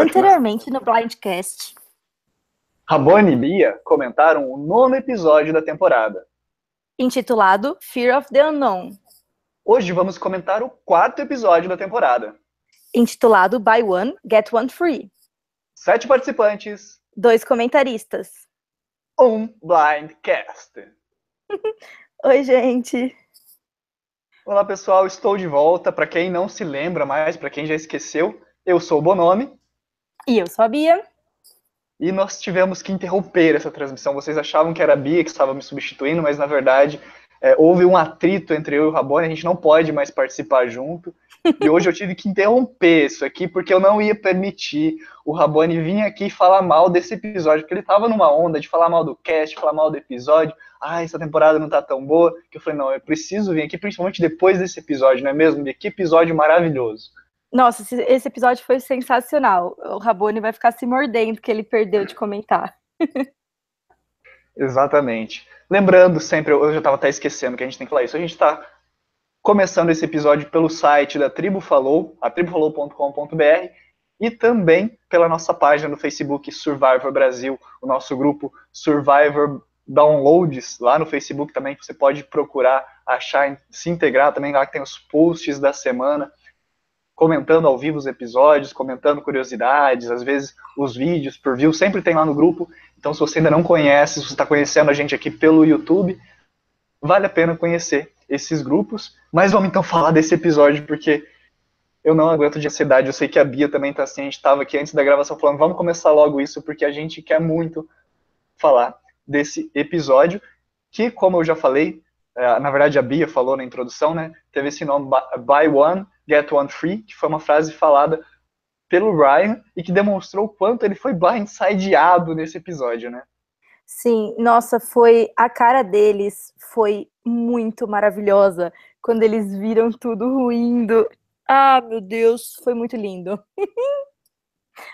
Anteriormente no Blindcast. Rabone e Bia comentaram o nono episódio da temporada. Intitulado Fear of the Unknown. Hoje vamos comentar o quarto episódio da temporada. Intitulado Buy One, Get One Free. Sete participantes. Dois comentaristas. Um Blindcast. Oi, gente. Olá, pessoal. Estou de volta. Para quem não se lembra mais, para quem já esqueceu, eu sou o Bonomi. E eu sou a Bia. E nós tivemos que interromper essa transmissão. Vocês achavam que era a Bia que estava me substituindo, mas na verdade é, houve um atrito entre eu e o Rabone, a gente não pode mais participar junto. E hoje eu tive que interromper isso aqui, porque eu não ia permitir o Rabone vir aqui falar mal desse episódio, porque ele estava numa onda de falar mal do cast, falar mal do episódio. Ah, essa temporada não tá tão boa. Que eu falei, não, eu preciso vir aqui, principalmente depois desse episódio, não é mesmo? Que episódio maravilhoso. Nossa, esse episódio foi sensacional. O Rabone vai ficar se mordendo que ele perdeu de comentar. Exatamente. Lembrando sempre, eu já estava até esquecendo que a gente tem que falar isso. A gente está começando esse episódio pelo site da Tribo Falou, atribufalou.com.br, e também pela nossa página no Facebook Survivor Brasil, o nosso grupo Survivor Downloads, lá no Facebook também, você pode procurar, achar, se integrar também, lá que tem os posts da semana comentando ao vivo os episódios, comentando curiosidades, às vezes os vídeos por view, sempre tem lá no grupo. Então, se você ainda não conhece, se você está conhecendo a gente aqui pelo YouTube, vale a pena conhecer esses grupos. Mas vamos então falar desse episódio, porque eu não aguento de ansiedade. Eu sei que a Bia também está assim. A gente estava aqui antes da gravação falando, vamos começar logo isso, porque a gente quer muito falar desse episódio, que, como eu já falei, é, na verdade a Bia falou na introdução, né? Teve esse nome Buy One, Get One Free, que foi uma frase falada pelo Ryan e que demonstrou o quanto ele foi blindsideado nesse episódio, né? Sim, nossa, foi a cara deles foi muito maravilhosa quando eles viram tudo ruindo. Ah, meu Deus, foi muito lindo.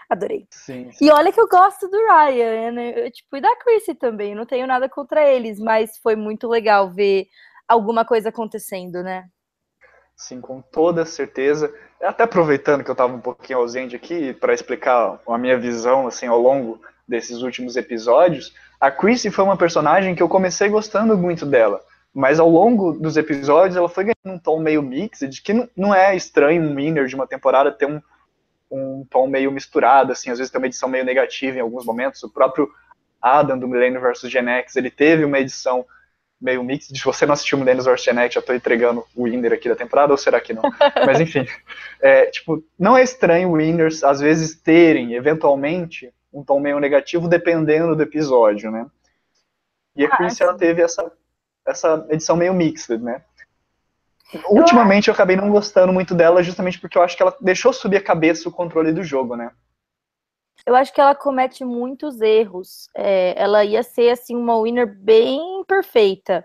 Adorei. Sim, sim. E olha que eu gosto do Ryan, né? tipo, e da Chrissy também, não tenho nada contra eles, mas foi muito legal ver alguma coisa acontecendo, né? Sim, com toda certeza. Até aproveitando que eu estava um pouquinho ausente aqui para explicar a minha visão assim ao longo desses últimos episódios, a Chrissy foi uma personagem que eu comecei gostando muito dela, mas ao longo dos episódios ela foi ganhando um tom meio mixed, que não é estranho um winner de uma temporada ter um, um tom meio misturado, assim, às vezes tem uma edição meio negativa em alguns momentos. O próprio Adam do Millennium vs Gen X, ele teve uma edição meio mix. Se você não assistiu Millennium vs Gen X, já estou entregando o winner aqui da temporada, ou será que não? Mas enfim, é, tipo, não é estranho winners às vezes terem, eventualmente, um tom meio negativo, dependendo do episódio, né? E a Chris, ela teve essa, essa edição meio mixed, né? Ultimamente eu acabei não gostando muito dela justamente porque eu acho que ela deixou subir a cabeça o controle do jogo, né? Eu acho que ela comete muitos erros. É, ela ia ser assim uma winner bem perfeita,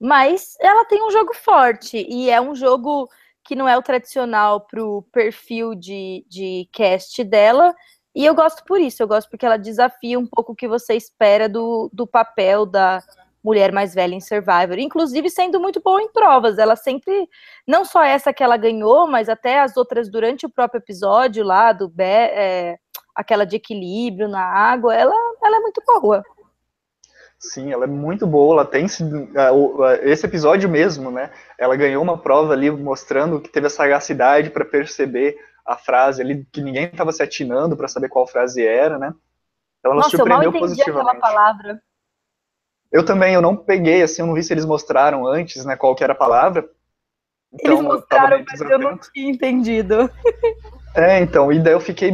mas ela tem um jogo forte e é um jogo que não é o tradicional pro perfil de, de cast dela. E eu gosto por isso, eu gosto porque ela desafia um pouco o que você espera do, do papel da, mulher mais velha em Survivor, inclusive sendo muito boa em provas. Ela sempre, não só essa que ela ganhou, mas até as outras durante o próprio episódio lá do é, aquela de equilíbrio na água, ela, ela é muito boa. Sim, ela é muito boa. Ela tem esse episódio mesmo, né? Ela ganhou uma prova ali mostrando que teve a sagacidade para perceber a frase ali que ninguém estava se atinando para saber qual frase era, né? Então ela Nossa, surpreendeu eu mal entendi positivamente. aquela palavra. Eu também, eu não peguei, assim, eu não vi se eles mostraram antes, né, qual que era a palavra. Então, eles mostraram, eu mas eu não tinha entendido. É, então, e daí eu fiquei,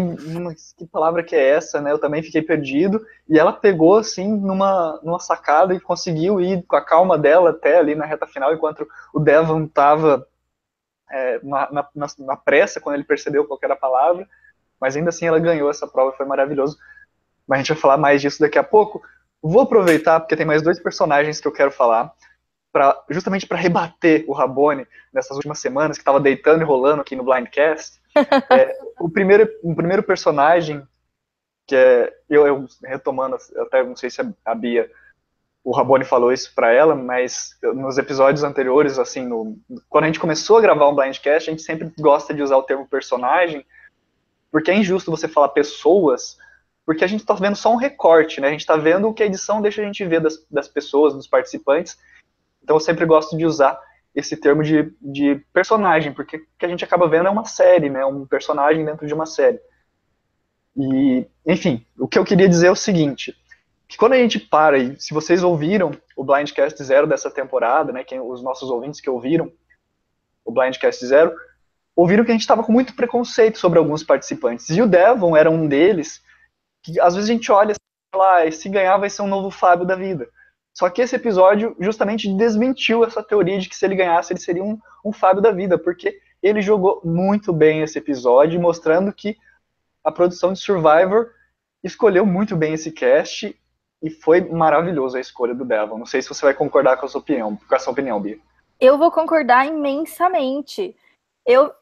que palavra que é essa, né? Eu também fiquei perdido, e ela pegou, assim, numa, numa sacada e conseguiu ir com a calma dela até ali na reta final, enquanto o Devon tava é, na, na, na, pressa, quando ele percebeu qual era a palavra, mas ainda assim ela ganhou essa prova, foi maravilhoso. Mas a gente vai falar mais disso daqui a pouco. Vou aproveitar, porque tem mais dois personagens que eu quero falar, pra, justamente para rebater o Rabone nessas últimas semanas, que estava deitando e rolando aqui no Blindcast. É, o, primeiro, o primeiro personagem, que é, eu, eu retomando, até não sei se a Bia, o Rabone falou isso para ela, mas nos episódios anteriores, assim, no, quando a gente começou a gravar um Blindcast, a gente sempre gosta de usar o termo personagem, porque é injusto você falar pessoas, porque a gente está vendo só um recorte, né? A gente está vendo o que a edição deixa a gente ver das, das pessoas, dos participantes. Então eu sempre gosto de usar esse termo de, de personagem, porque o que a gente acaba vendo é uma série, né? Um personagem dentro de uma série. E, enfim, o que eu queria dizer é o seguinte, que quando a gente para, e se vocês ouviram o Blindcast Zero dessa temporada, né, quem, os nossos ouvintes que ouviram o Blindcast Zero, ouviram que a gente estava com muito preconceito sobre alguns participantes. E o Devon era um deles, que às vezes a gente olha e fala, ah, se ganhar vai ser um novo Fábio da vida. Só que esse episódio justamente desmentiu essa teoria de que se ele ganhasse ele seria um, um Fábio da vida, porque ele jogou muito bem esse episódio, mostrando que a produção de Survivor escolheu muito bem esse cast e foi maravilhoso a escolha do Devon. Não sei se você vai concordar com a sua opinião, com a sua opinião, Bia. Eu vou concordar imensamente. Eu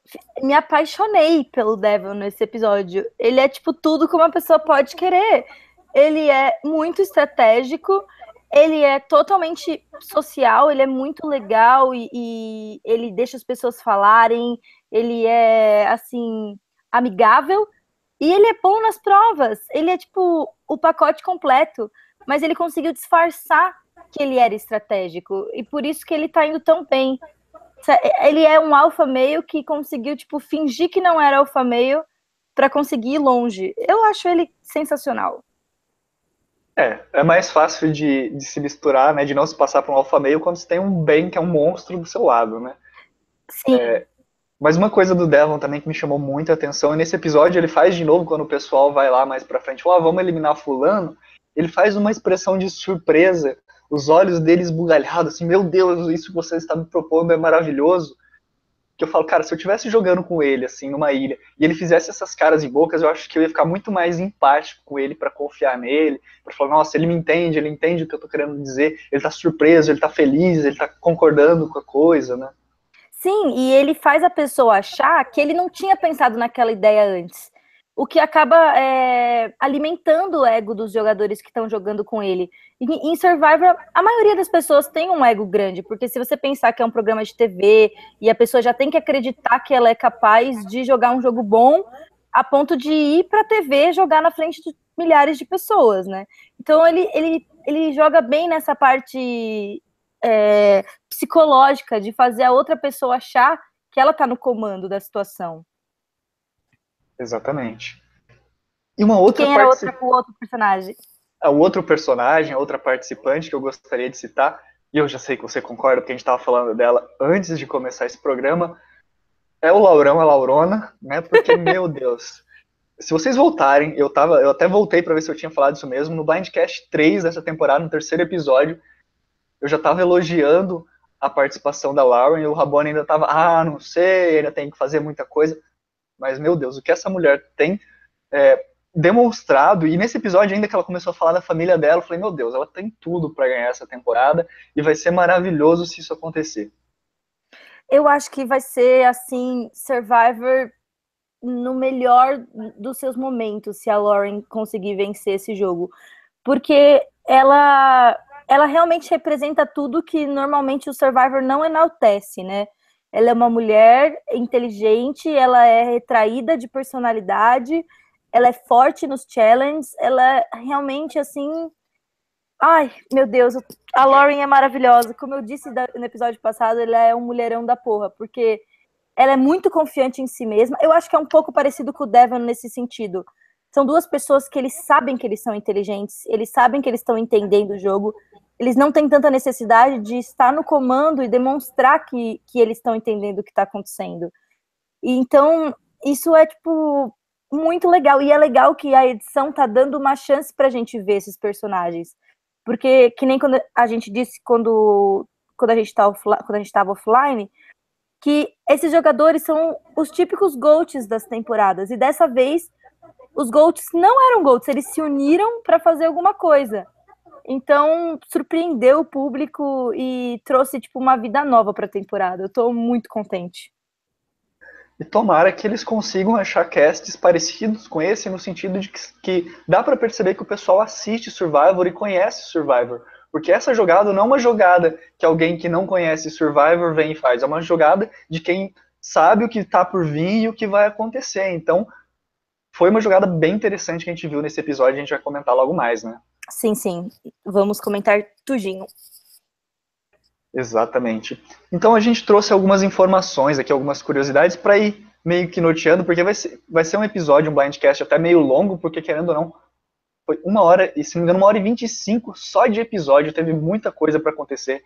me apaixonei pelo Devon nesse episódio. Ele é tipo tudo que uma pessoa pode querer. Ele é muito estratégico, ele é totalmente social, ele é muito legal e, e ele deixa as pessoas falarem, ele é assim amigável e ele é bom nas provas. Ele é tipo o pacote completo, mas ele conseguiu disfarçar que ele era estratégico e por isso que ele tá indo tão bem. Ele é um alfa meio que conseguiu tipo fingir que não era alfa meio para conseguir ir longe. Eu acho ele sensacional. É, é mais fácil de, de se misturar, né, de não se passar por um alfa meio quando você tem um bem que é um monstro do seu lado, né? Sim. É, mas uma coisa do Devon também que me chamou muita atenção, e nesse episódio ele faz de novo quando o pessoal vai lá mais pra frente, ah, vamos eliminar fulano, ele faz uma expressão de surpresa, os olhos dele esbugalhados, assim, meu Deus, isso que você está me propondo é maravilhoso. Que eu falo, cara, se eu estivesse jogando com ele, assim, numa ilha, e ele fizesse essas caras e bocas, eu acho que eu ia ficar muito mais empático com ele para confiar nele, para falar, nossa, ele me entende, ele entende o que eu tô querendo dizer, ele tá surpreso, ele tá feliz, ele tá concordando com a coisa, né? Sim, e ele faz a pessoa achar que ele não tinha pensado naquela ideia antes. O que acaba é, alimentando o ego dos jogadores que estão jogando com ele. E, em Survivor, a maioria das pessoas tem um ego grande, porque se você pensar que é um programa de TV e a pessoa já tem que acreditar que ela é capaz de jogar um jogo bom a ponto de ir para a TV jogar na frente de milhares de pessoas, né? Então ele, ele, ele joga bem nessa parte é, psicológica de fazer a outra pessoa achar que ela está no comando da situação. Exatamente. E uma outra Quem era outra, o outro personagem? Ah, o outro personagem, a outra participante que eu gostaria de citar, e eu já sei que você concorda, porque a gente estava falando dela antes de começar esse programa, é o Laurão, a Laurona, né? Porque, meu Deus, se vocês voltarem, eu tava, eu até voltei para ver se eu tinha falado isso mesmo, no Blindcast 3 dessa temporada, no terceiro episódio, eu já estava elogiando a participação da Lauren e o Rabone ainda estava, ah, não sei, ainda tem que fazer muita coisa. Mas, meu Deus, o que essa mulher tem é, demonstrado, e nesse episódio ainda que ela começou a falar da família dela, eu falei, meu Deus, ela tem tudo para ganhar essa temporada e vai ser maravilhoso se isso acontecer. Eu acho que vai ser, assim, Survivor no melhor dos seus momentos, se a Lauren conseguir vencer esse jogo. Porque ela ela realmente representa tudo que normalmente o Survivor não enaltece, né? Ela é uma mulher inteligente, ela é retraída de personalidade, ela é forte nos challenges, ela é realmente assim. Ai, meu Deus, a Lauren é maravilhosa. Como eu disse no episódio passado, ela é um mulherão da porra, porque ela é muito confiante em si mesma. Eu acho que é um pouco parecido com o Devon nesse sentido. São duas pessoas que eles sabem que eles são inteligentes, eles sabem que eles estão entendendo o jogo, eles não têm tanta necessidade de estar no comando e demonstrar que, que eles estão entendendo o que está acontecendo. E, então, isso é, tipo, muito legal. E é legal que a edição tá dando uma chance para a gente ver esses personagens. Porque, que nem quando a gente disse quando, quando a gente tá estava offline, que esses jogadores são os típicos GOATs das temporadas. E dessa vez, os GOATs não eram GOATs, eles se uniram para fazer alguma coisa. Então, surpreendeu o público e trouxe tipo uma vida nova para a temporada. Eu estou muito contente. E tomara que eles consigam achar casts parecidos com esse, no sentido de que, que dá para perceber que o pessoal assiste Survivor e conhece Survivor. Porque essa jogada não é uma jogada que alguém que não conhece Survivor vem e faz, é uma jogada de quem sabe o que está por vir e o que vai acontecer. Então, foi uma jogada bem interessante que a gente viu nesse episódio, a gente vai comentar logo mais, né? Sim, sim. Vamos comentar tudinho. Exatamente. Então a gente trouxe algumas informações aqui, algumas curiosidades para ir meio que noteando, porque vai ser, vai ser um episódio, um blindcast até meio longo, porque querendo ou não, foi uma hora, e se não me engano, uma hora e vinte e cinco só de episódio, teve muita coisa para acontecer.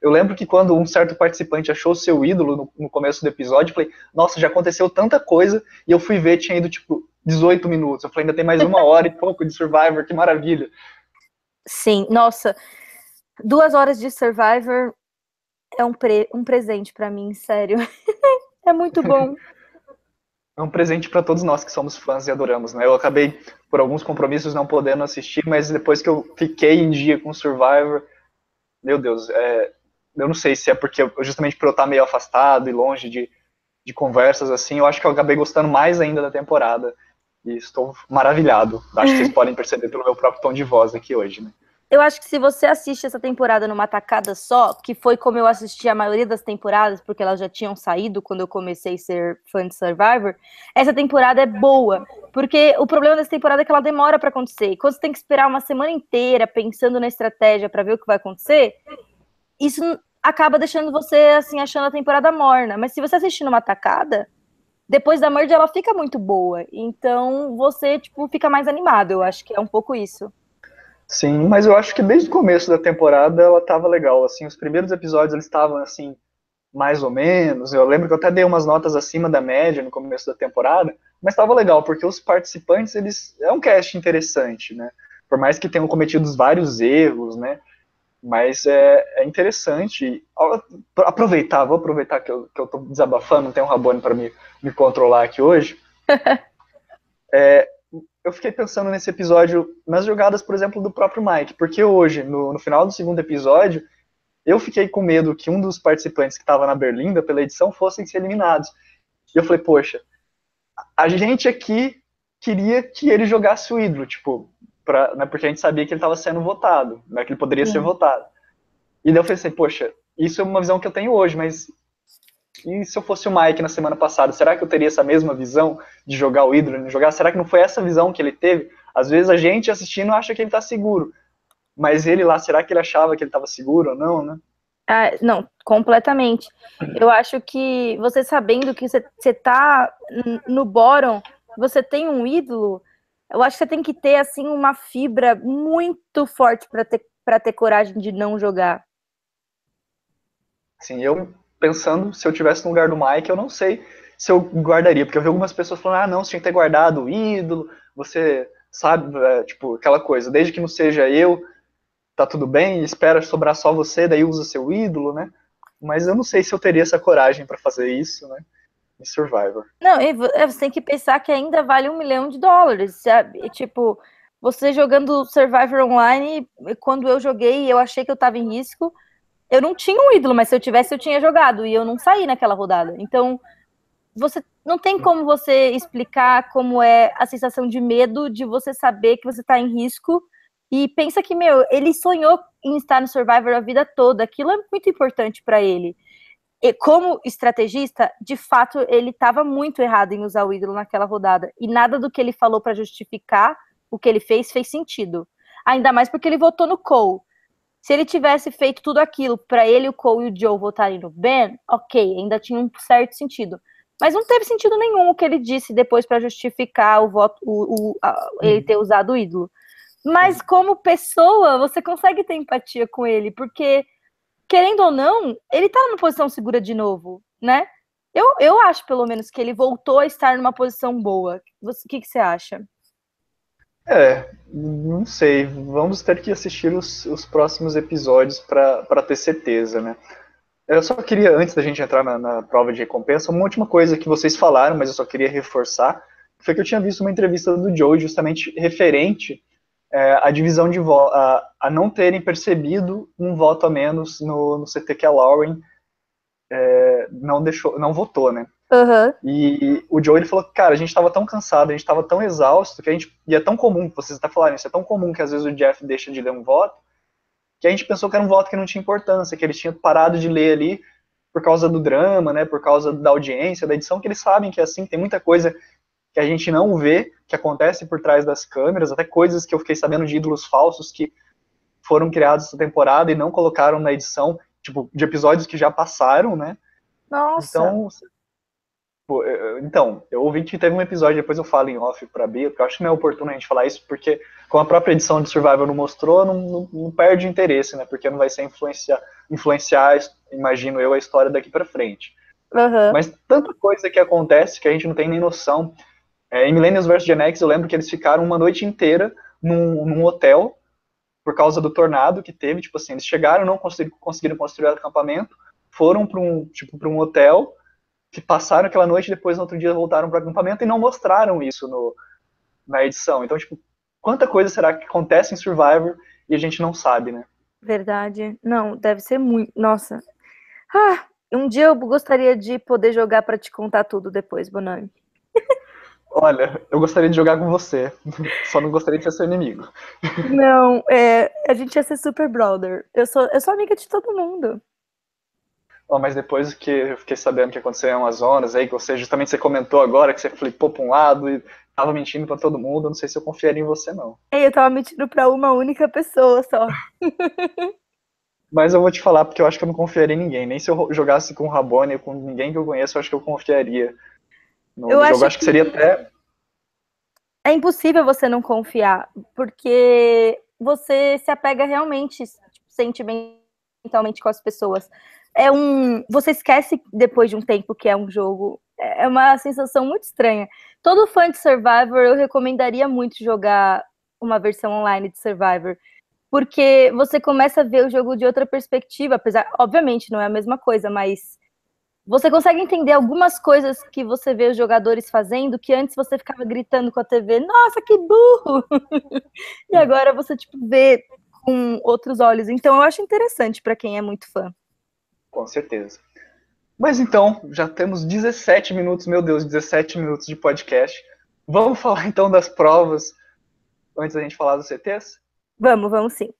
Eu lembro que quando um certo participante achou seu ídolo no, no começo do episódio, eu falei, nossa, já aconteceu tanta coisa, e eu fui ver, tinha ido tipo 18 minutos. Eu falei, ainda tem mais uma hora e pouco de Survivor, que maravilha. Sim, nossa, duas horas de Survivor é um, pre um presente para mim, sério. é muito bom. É um presente para todos nós que somos fãs e adoramos, né? Eu acabei, por alguns compromissos, não podendo assistir, mas depois que eu fiquei em dia com Survivor, meu Deus, é, eu não sei se é porque, justamente por eu estar meio afastado e longe de, de conversas assim, eu acho que eu acabei gostando mais ainda da temporada. E estou maravilhado. Acho que vocês podem perceber pelo meu próprio tom de voz aqui hoje, né? Eu acho que se você assiste essa temporada numa tacada só, que foi como eu assisti a maioria das temporadas, porque elas já tinham saído quando eu comecei a ser fã de Survivor, essa temporada é boa. Porque o problema dessa temporada é que ela demora para acontecer. Quando você tem que esperar uma semana inteira pensando na estratégia para ver o que vai acontecer, isso acaba deixando você assim achando a temporada morna. Mas se você assistir numa tacada, depois da merge ela fica muito boa. Então você tipo fica mais animado. Eu acho que é um pouco isso. Sim, mas eu acho que desde o começo da temporada ela tava legal, assim, os primeiros episódios eles estavam assim, mais ou menos, eu lembro que eu até dei umas notas acima da média no começo da temporada, mas estava legal, porque os participantes, eles, é um cast interessante, né, por mais que tenham cometido vários erros, né, mas é, é interessante, aproveitar, vou aproveitar que eu, que eu tô desabafando, não tem um Rabone para me, me controlar aqui hoje, é, eu fiquei pensando nesse episódio, nas jogadas, por exemplo, do próprio Mike, porque hoje, no, no final do segundo episódio, eu fiquei com medo que um dos participantes que estava na Berlinda pela edição fossem ser eliminados. E eu falei, poxa, a gente aqui queria que ele jogasse o ídolo, tipo, pra, né, porque a gente sabia que ele estava sendo votado, né, que ele poderia Sim. ser votado. E daí eu pensei, poxa, isso é uma visão que eu tenho hoje, mas e se eu fosse o Mike na semana passada, será que eu teria essa mesma visão de jogar o de jogar? Será que não foi essa visão que ele teve? Às vezes a gente assistindo acha que ele está seguro, mas ele lá, será que ele achava que ele estava seguro ou não, né? Ah, não, completamente. Eu acho que você sabendo que você, você tá no bottom, você tem um ídolo, eu acho que você tem que ter assim uma fibra muito forte para ter para ter coragem de não jogar. Sim, eu pensando, se eu tivesse no lugar do Mike, eu não sei se eu guardaria, porque eu vi algumas pessoas falando, ah, não, você tinha que ter guardado o ídolo, você sabe, é, tipo, aquela coisa, desde que não seja eu, tá tudo bem, espera sobrar só você, daí usa seu ídolo, né? Mas eu não sei se eu teria essa coragem para fazer isso, né? Em Survivor. Não, é, você tem que pensar que ainda vale um milhão de dólares, sabe? Tipo, você jogando Survivor Online, quando eu joguei, eu achei que eu tava em risco, eu não tinha um ídolo, mas se eu tivesse, eu tinha jogado. E eu não saí naquela rodada. Então, você não tem como você explicar como é a sensação de medo de você saber que você está em risco. E pensa que, meu, ele sonhou em estar no Survivor a vida toda. Aquilo é muito importante para ele. E como estrategista, de fato, ele estava muito errado em usar o ídolo naquela rodada. E nada do que ele falou para justificar o que ele fez fez sentido. Ainda mais porque ele votou no Cole. Se ele tivesse feito tudo aquilo para ele, o Cole e o Joe votarem no Ben, ok, ainda tinha um certo sentido. Mas não teve sentido nenhum o que ele disse depois para justificar o voto, o, o a, ele uhum. ter usado o ídolo. Mas como pessoa, você consegue ter empatia com ele, porque querendo ou não, ele tá numa posição segura de novo, né? Eu, eu acho, pelo menos, que ele voltou a estar numa posição boa. O que, que você acha? É, não sei. Vamos ter que assistir os, os próximos episódios para ter certeza, né? Eu só queria, antes da gente entrar na, na, prova de recompensa, uma última coisa que vocês falaram, mas eu só queria reforçar, foi que eu tinha visto uma entrevista do Joe justamente referente é, à divisão de voto, a, a, não terem percebido um voto a menos no, no CT que a Lauren é, não deixou, não votou, né? Uhum. E o Joe ele falou que, cara, a gente estava tão cansado, a gente estava tão exausto, que a gente. E é tão comum, vocês até falaram isso, é tão comum que às vezes o Jeff deixa de ler um voto, que a gente pensou que era um voto que não tinha importância, que eles tinham parado de ler ali por causa do drama, né, por causa da audiência, da edição, que eles sabem que é assim, tem muita coisa que a gente não vê, que acontece por trás das câmeras, até coisas que eu fiquei sabendo de ídolos falsos que foram criados essa temporada e não colocaram na edição, tipo, de episódios que já passaram, né? Nossa. Então, então, eu ouvi que teve um episódio, depois eu falo em off pra Bia, porque eu acho que não é oportuno a gente falar isso, porque como a própria edição de Survival não mostrou, não, não, não perde interesse, né? Porque não vai ser influenciar, influenciar, imagino eu, a história daqui para frente. Uhum. Mas tanta coisa que acontece que a gente não tem nem noção. É, em Millennials vs Gen X, eu lembro que eles ficaram uma noite inteira num, num hotel por causa do tornado que teve. Tipo assim, eles chegaram, não conseguiram, conseguiram construir o acampamento, foram para um, tipo, um hotel que passaram aquela noite depois no outro dia voltaram para o acampamento e não mostraram isso no, na edição. Então, tipo, quanta coisa será que acontece em Survivor e a gente não sabe, né? Verdade. Não, deve ser muito. Nossa. Ah, um dia eu gostaria de poder jogar para te contar tudo depois, Bonami. Olha, eu gostaria de jogar com você, só não gostaria de ser seu inimigo. Não, é, a gente ia ser super brother. Eu sou, eu sou amiga de todo mundo. Oh, mas depois que eu fiquei sabendo que aconteceu em Amazonas, aí que você justamente você comentou agora que você flipou para um lado e tava mentindo para todo mundo, eu não sei se eu confiaria em você não. É, eu tava mentindo para uma única pessoa só. mas eu vou te falar porque eu acho que eu não confiaria em ninguém, nem se eu jogasse com o Rabone, com ninguém que eu conheço, eu acho que eu confiaria. No eu jogo, acho, acho que... que seria até é impossível você não confiar, porque você se apega realmente tipo, sentimentalmente com as pessoas é um. Você esquece depois de um tempo que é um jogo. É uma sensação muito estranha. Todo fã de Survivor, eu recomendaria muito jogar uma versão online de Survivor. Porque você começa a ver o jogo de outra perspectiva, apesar, obviamente, não é a mesma coisa, mas você consegue entender algumas coisas que você vê os jogadores fazendo que antes você ficava gritando com a TV, nossa, que burro! e agora você tipo vê com outros olhos. Então eu acho interessante para quem é muito fã. Com certeza. Mas então, já temos 17 minutos, meu Deus, 17 minutos de podcast. Vamos falar então das provas antes da gente falar dos CTs? Vamos, vamos sim.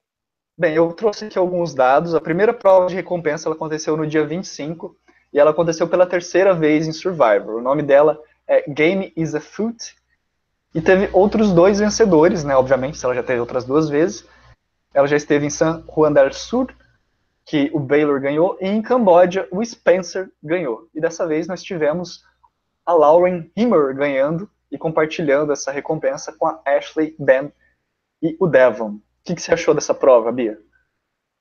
Bem, eu trouxe aqui alguns dados. A primeira prova de recompensa aconteceu no dia 25 e ela aconteceu pela terceira vez em Survivor. O nome dela é Game is a Foot e teve outros dois vencedores, né? Obviamente, ela já teve outras duas vezes. Ela já esteve em San Juan del Sur que o Baylor ganhou, e em Camboja o Spencer ganhou. E dessa vez nós tivemos a Lauren Himmer ganhando e compartilhando essa recompensa com a Ashley, Ben e o Devon. O que, que você achou dessa prova, Bia?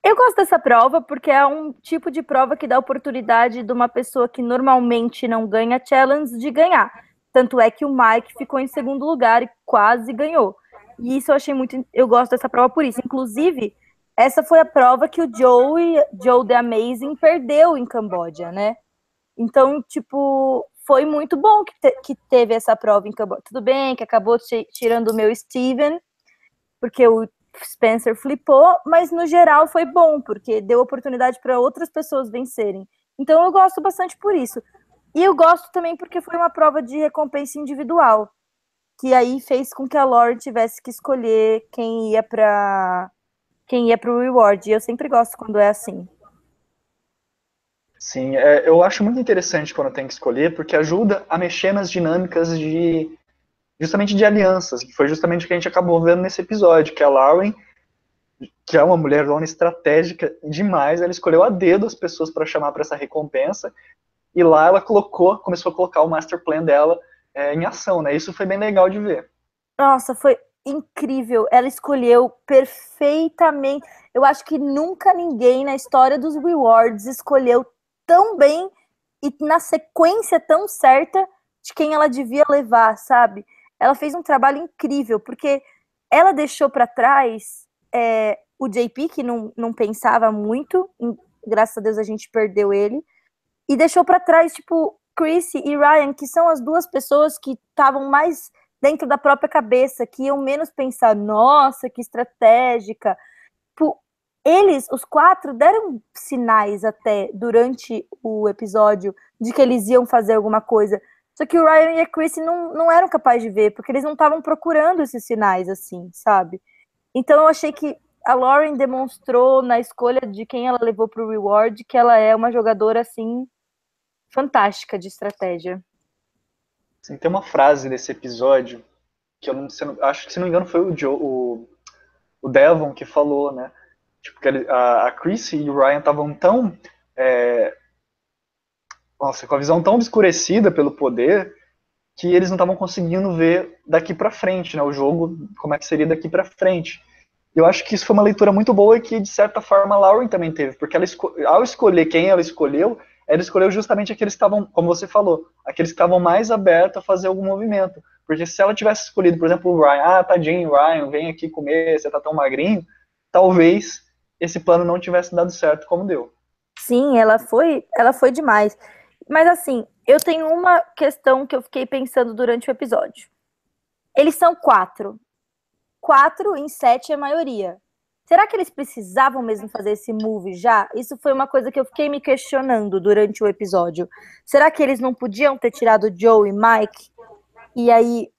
Eu gosto dessa prova porque é um tipo de prova que dá oportunidade de uma pessoa que normalmente não ganha challenge de ganhar. Tanto é que o Mike ficou em segundo lugar e quase ganhou. E isso eu achei muito. Eu gosto dessa prova por isso. Inclusive, essa foi a prova que o Joe, Joe The Amazing perdeu em Camboja, né? Então, tipo, foi muito bom que, te, que teve essa prova em Camboja. Tudo bem que acabou tirando o meu Steven, porque o Spencer flipou, mas no geral foi bom, porque deu oportunidade para outras pessoas vencerem. Então eu gosto bastante por isso. E eu gosto também porque foi uma prova de recompensa individual, que aí fez com que a Lauren tivesse que escolher quem ia para quem ia para o reward. E eu sempre gosto quando é assim. Sim, é, eu acho muito interessante quando tem que escolher, porque ajuda a mexer nas dinâmicas de justamente de alianças, que foi justamente o que a gente acabou vendo nesse episódio, que a Lauren, que é uma mulher dona estratégica demais, ela escolheu a dedo as pessoas para chamar para essa recompensa, e lá ela colocou, começou a colocar o master plan dela é, em ação, né? Isso foi bem legal de ver. Nossa, foi incrível. Ela escolheu perfeitamente. Eu acho que nunca ninguém na história dos rewards escolheu tão bem e na sequência tão certa de quem ela devia levar, sabe? Ela fez um trabalho incrível, porque ela deixou para trás é, o JP, que não, não pensava muito, graças a Deus a gente perdeu ele, e deixou para trás, tipo, Chrissy e Ryan, que são as duas pessoas que estavam mais dentro da própria cabeça, que iam menos pensar, nossa, que estratégica. Eles, os quatro, deram sinais até durante o episódio de que eles iam fazer alguma coisa. Só que o Ryan e a Chrissy não, não eram capazes de ver, porque eles não estavam procurando esses sinais assim, sabe? Então eu achei que a Lauren demonstrou na escolha de quem ela levou para o reward que ela é uma jogadora assim fantástica de estratégia. Assim, tem uma frase desse episódio que eu não, acho que se não me engano foi o Joe, o, o Devon que falou, né? Tipo, que a, a Chris e o Ryan estavam tão é, nossa, com a visão tão obscurecida pelo poder que eles não estavam conseguindo ver daqui para frente, né? O jogo, como é que seria daqui para frente. Eu acho que isso foi uma leitura muito boa e que, de certa forma, a Lauren também teve, porque ela, ao escolher quem ela escolheu, ela escolheu justamente aqueles que estavam, como você falou, aqueles que estavam mais abertos a fazer algum movimento. Porque se ela tivesse escolhido, por exemplo, o Ryan, ah, tadinho, Ryan, vem aqui comer, você tá tão magrinho, talvez esse plano não tivesse dado certo como deu. Sim, ela foi, ela foi demais. Mas assim, eu tenho uma questão que eu fiquei pensando durante o episódio. Eles são quatro. Quatro em sete é a maioria. Será que eles precisavam mesmo fazer esse move já? Isso foi uma coisa que eu fiquei me questionando durante o episódio. Será que eles não podiam ter tirado Joe e Mike? E aí,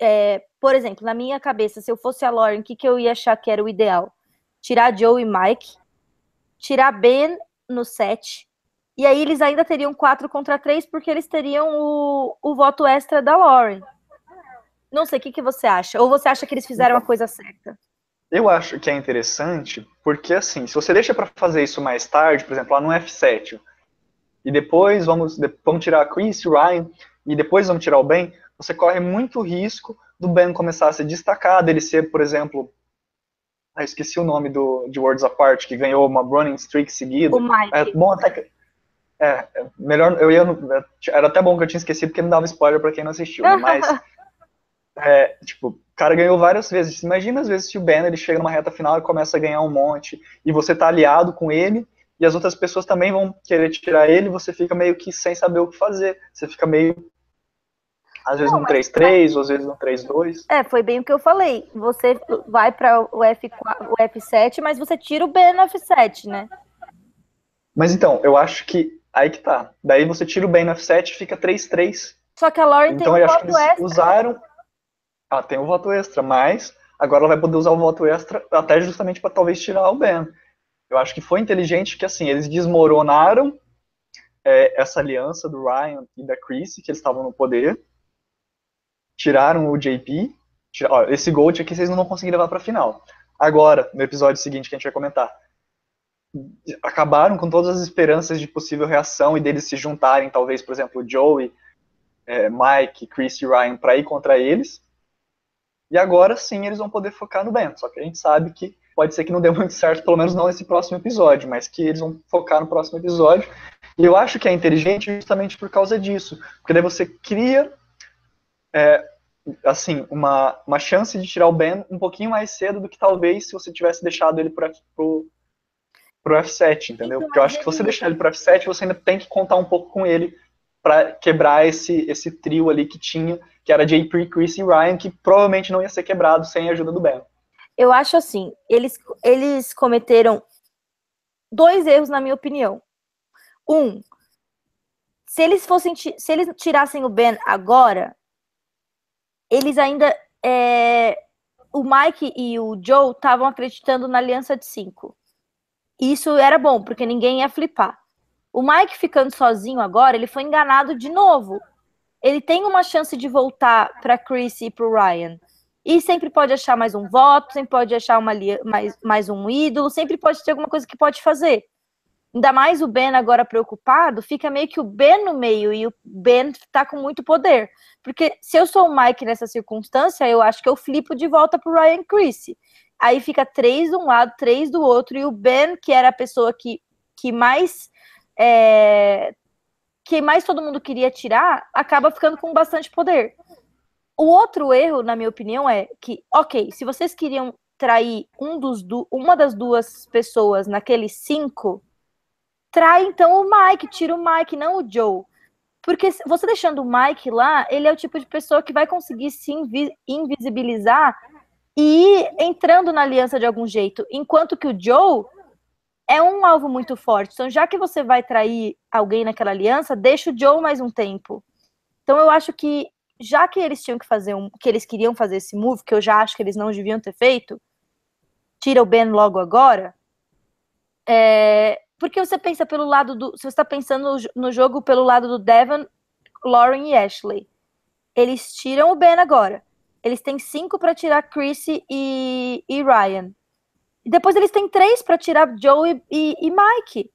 é, por exemplo, na minha cabeça, se eu fosse a Lauren, o que, que eu ia achar que era o ideal? Tirar Joe e Mike, tirar Ben no set, e aí eles ainda teriam quatro contra três, porque eles teriam o, o voto extra da Lauren. Não sei, o que, que você acha? Ou você acha que eles fizeram a coisa certa? Eu acho que é interessante, porque assim, se você deixa para fazer isso mais tarde, por exemplo, lá no F7, e depois vamos, vamos tirar a Chris, o Ryan, e depois vamos tirar o Ben, você corre muito risco do Ben começar a se destacar, dele ser, por exemplo, ah, esqueci o nome do, de Words Apart, que ganhou uma running streak seguida. O Mike. É, bom até que, é, melhor, eu ia, era até bom que eu tinha esquecido porque não dava spoiler para quem não assistiu, mas É, tipo, o cara ganhou várias vezes. Imagina às vezes se o Banner ele chega numa reta final e começa a ganhar um monte, e você tá aliado com ele, e as outras pessoas também vão querer tirar ele, você fica meio que sem saber o que fazer. Você fica meio. Às vezes Não, no 3-3, ou às vezes no 3-2. É, foi bem o que eu falei. Você vai para o, F4, o F7, mas você tira o B no F7, né? Mas então, eu acho que aí que tá. Daí você tira o B no F7 e fica 3-3. Só que a Lauren então, tem um voto extra. Usaram ela tem o voto extra, mas agora ela vai poder usar o voto extra até justamente para talvez tirar o Ben. Eu acho que foi inteligente que assim eles desmoronaram é, essa aliança do Ryan e da Chris, que eles estavam no poder, tiraram o JP. Tira, ó, esse Gold aqui vocês não vão conseguir levar para final. Agora, no episódio seguinte que a gente vai comentar, acabaram com todas as esperanças de possível reação e deles se juntarem, talvez, por exemplo, Joey, é, Mike, Chris e Ryan para ir contra eles. E agora sim eles vão poder focar no Ben. Só que a gente sabe que pode ser que não dê muito certo, pelo menos não nesse próximo episódio, mas que eles vão focar no próximo episódio. E eu acho que é inteligente justamente por causa disso. Porque daí você cria é, assim, uma, uma chance de tirar o Ben um pouquinho mais cedo do que talvez se você tivesse deixado ele pro, pro, pro F7, entendeu? Porque eu acho que você deixar ele pro F7, você ainda tem que contar um pouco com ele para quebrar esse, esse trio ali que tinha que era JP, Chris e Ryan, que provavelmente não ia ser quebrado sem a ajuda do Ben. Eu acho assim, eles, eles cometeram dois erros, na minha opinião. Um, se eles fossem, se eles tirassem o Ben agora, eles ainda. É, o Mike e o Joe estavam acreditando na aliança de cinco. Isso era bom, porque ninguém ia flipar. O Mike ficando sozinho agora, ele foi enganado de novo ele tem uma chance de voltar para Chris e para o Ryan. E sempre pode achar mais um voto, sempre pode achar uma, mais, mais um ídolo, sempre pode ter alguma coisa que pode fazer. Ainda mais o Ben agora preocupado, fica meio que o Ben no meio e o Ben tá com muito poder. Porque se eu sou o Mike nessa circunstância, eu acho que eu flipo de volta pro Ryan Chris. Aí fica três de um lado, três do outro, e o Ben, que era a pessoa que, que mais é, que mais todo mundo queria tirar, acaba ficando com bastante poder. O outro erro, na minha opinião, é que, ok, se vocês queriam trair um dos du uma das duas pessoas naqueles cinco, trai então o Mike, tira o Mike, não o Joe. Porque você deixando o Mike lá, ele é o tipo de pessoa que vai conseguir se invi invisibilizar e entrando na aliança de algum jeito. Enquanto que o Joe, é um alvo muito forte. Então, já que você vai trair alguém naquela aliança, deixa o Joe mais um tempo. Então, eu acho que já que eles tinham que fazer um, que eles queriam fazer esse move, que eu já acho que eles não deviam ter feito, tira o Ben logo agora. É, porque você pensa pelo lado do, se você está pensando no jogo pelo lado do Devon, Lauren e Ashley. Eles tiram o Ben agora. Eles têm cinco para tirar Chrissy e, e Ryan. Depois eles têm três para tirar Joe e, e, Mike.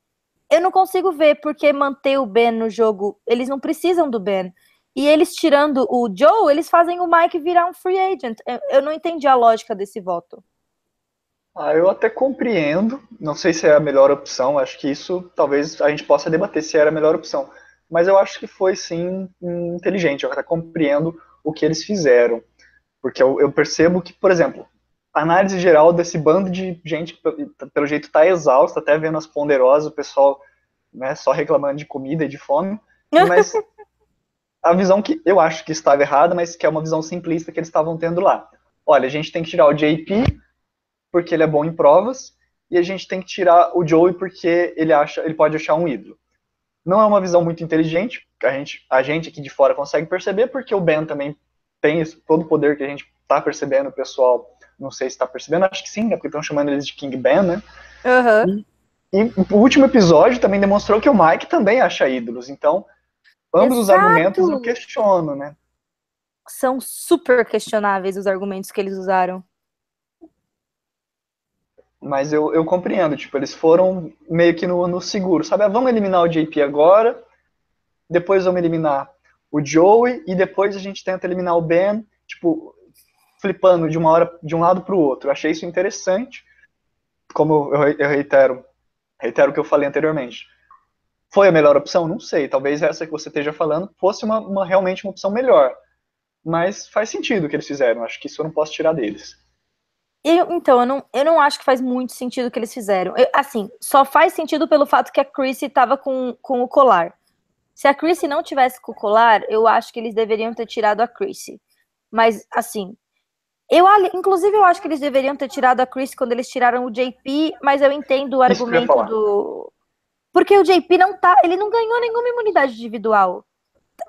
Eu não consigo ver porque manter o Ben no jogo. Eles não precisam do Ben. E eles tirando o Joe, eles fazem o Mike virar um free agent. Eu, eu não entendi a lógica desse voto. Ah, eu até compreendo. Não sei se é a melhor opção. Acho que isso talvez a gente possa debater se era a melhor opção. Mas eu acho que foi sim inteligente. Eu até compreendo o que eles fizeram. Porque eu, eu percebo que, por exemplo, a análise geral desse bando de gente que, pelo jeito, está exausta, até vendo as ponderosas, o pessoal né, só reclamando de comida e de fome. Mas a visão que eu acho que estava errada, mas que é uma visão simplista que eles estavam tendo lá. Olha, a gente tem que tirar o JP porque ele é bom em provas, e a gente tem que tirar o Joey porque ele acha, ele pode achar um ídolo. Não é uma visão muito inteligente, a gente, a gente aqui de fora consegue perceber, porque o Ben também tem todo o poder que a gente está percebendo, o pessoal, não sei se está percebendo, acho que sim, né, porque estão chamando eles de King Ben, né? Uhum. E, e, o último episódio também demonstrou que o Mike também acha ídolos, então ambos Exato. os argumentos eu questiono, né? São super questionáveis os argumentos que eles usaram. Mas eu, eu compreendo, tipo, eles foram meio que no, no seguro, sabe? Ah, vamos eliminar o JP agora, depois vamos eliminar o Joey e depois a gente tenta eliminar o Ben, tipo, flipando de uma hora de um lado para o outro. Eu achei isso interessante. Como eu, eu reitero, reitero o que eu falei anteriormente. Foi a melhor opção? Não sei. Talvez essa que você esteja falando fosse uma, uma realmente uma opção melhor. Mas faz sentido o que eles fizeram. Acho que isso eu não posso tirar deles. Eu, então, eu não, eu não acho que faz muito sentido o que eles fizeram. Eu, assim, só faz sentido pelo fato que a Chrissy estava com, com o colar. Se a Chrissy não tivesse com o colar, eu acho que eles deveriam ter tirado a Chrissy. Mas, assim, eu, inclusive, eu acho que eles deveriam ter tirado a Chrissy quando eles tiraram o JP, mas eu entendo o argumento do. Porque o JP não tá. Ele não ganhou nenhuma imunidade individual.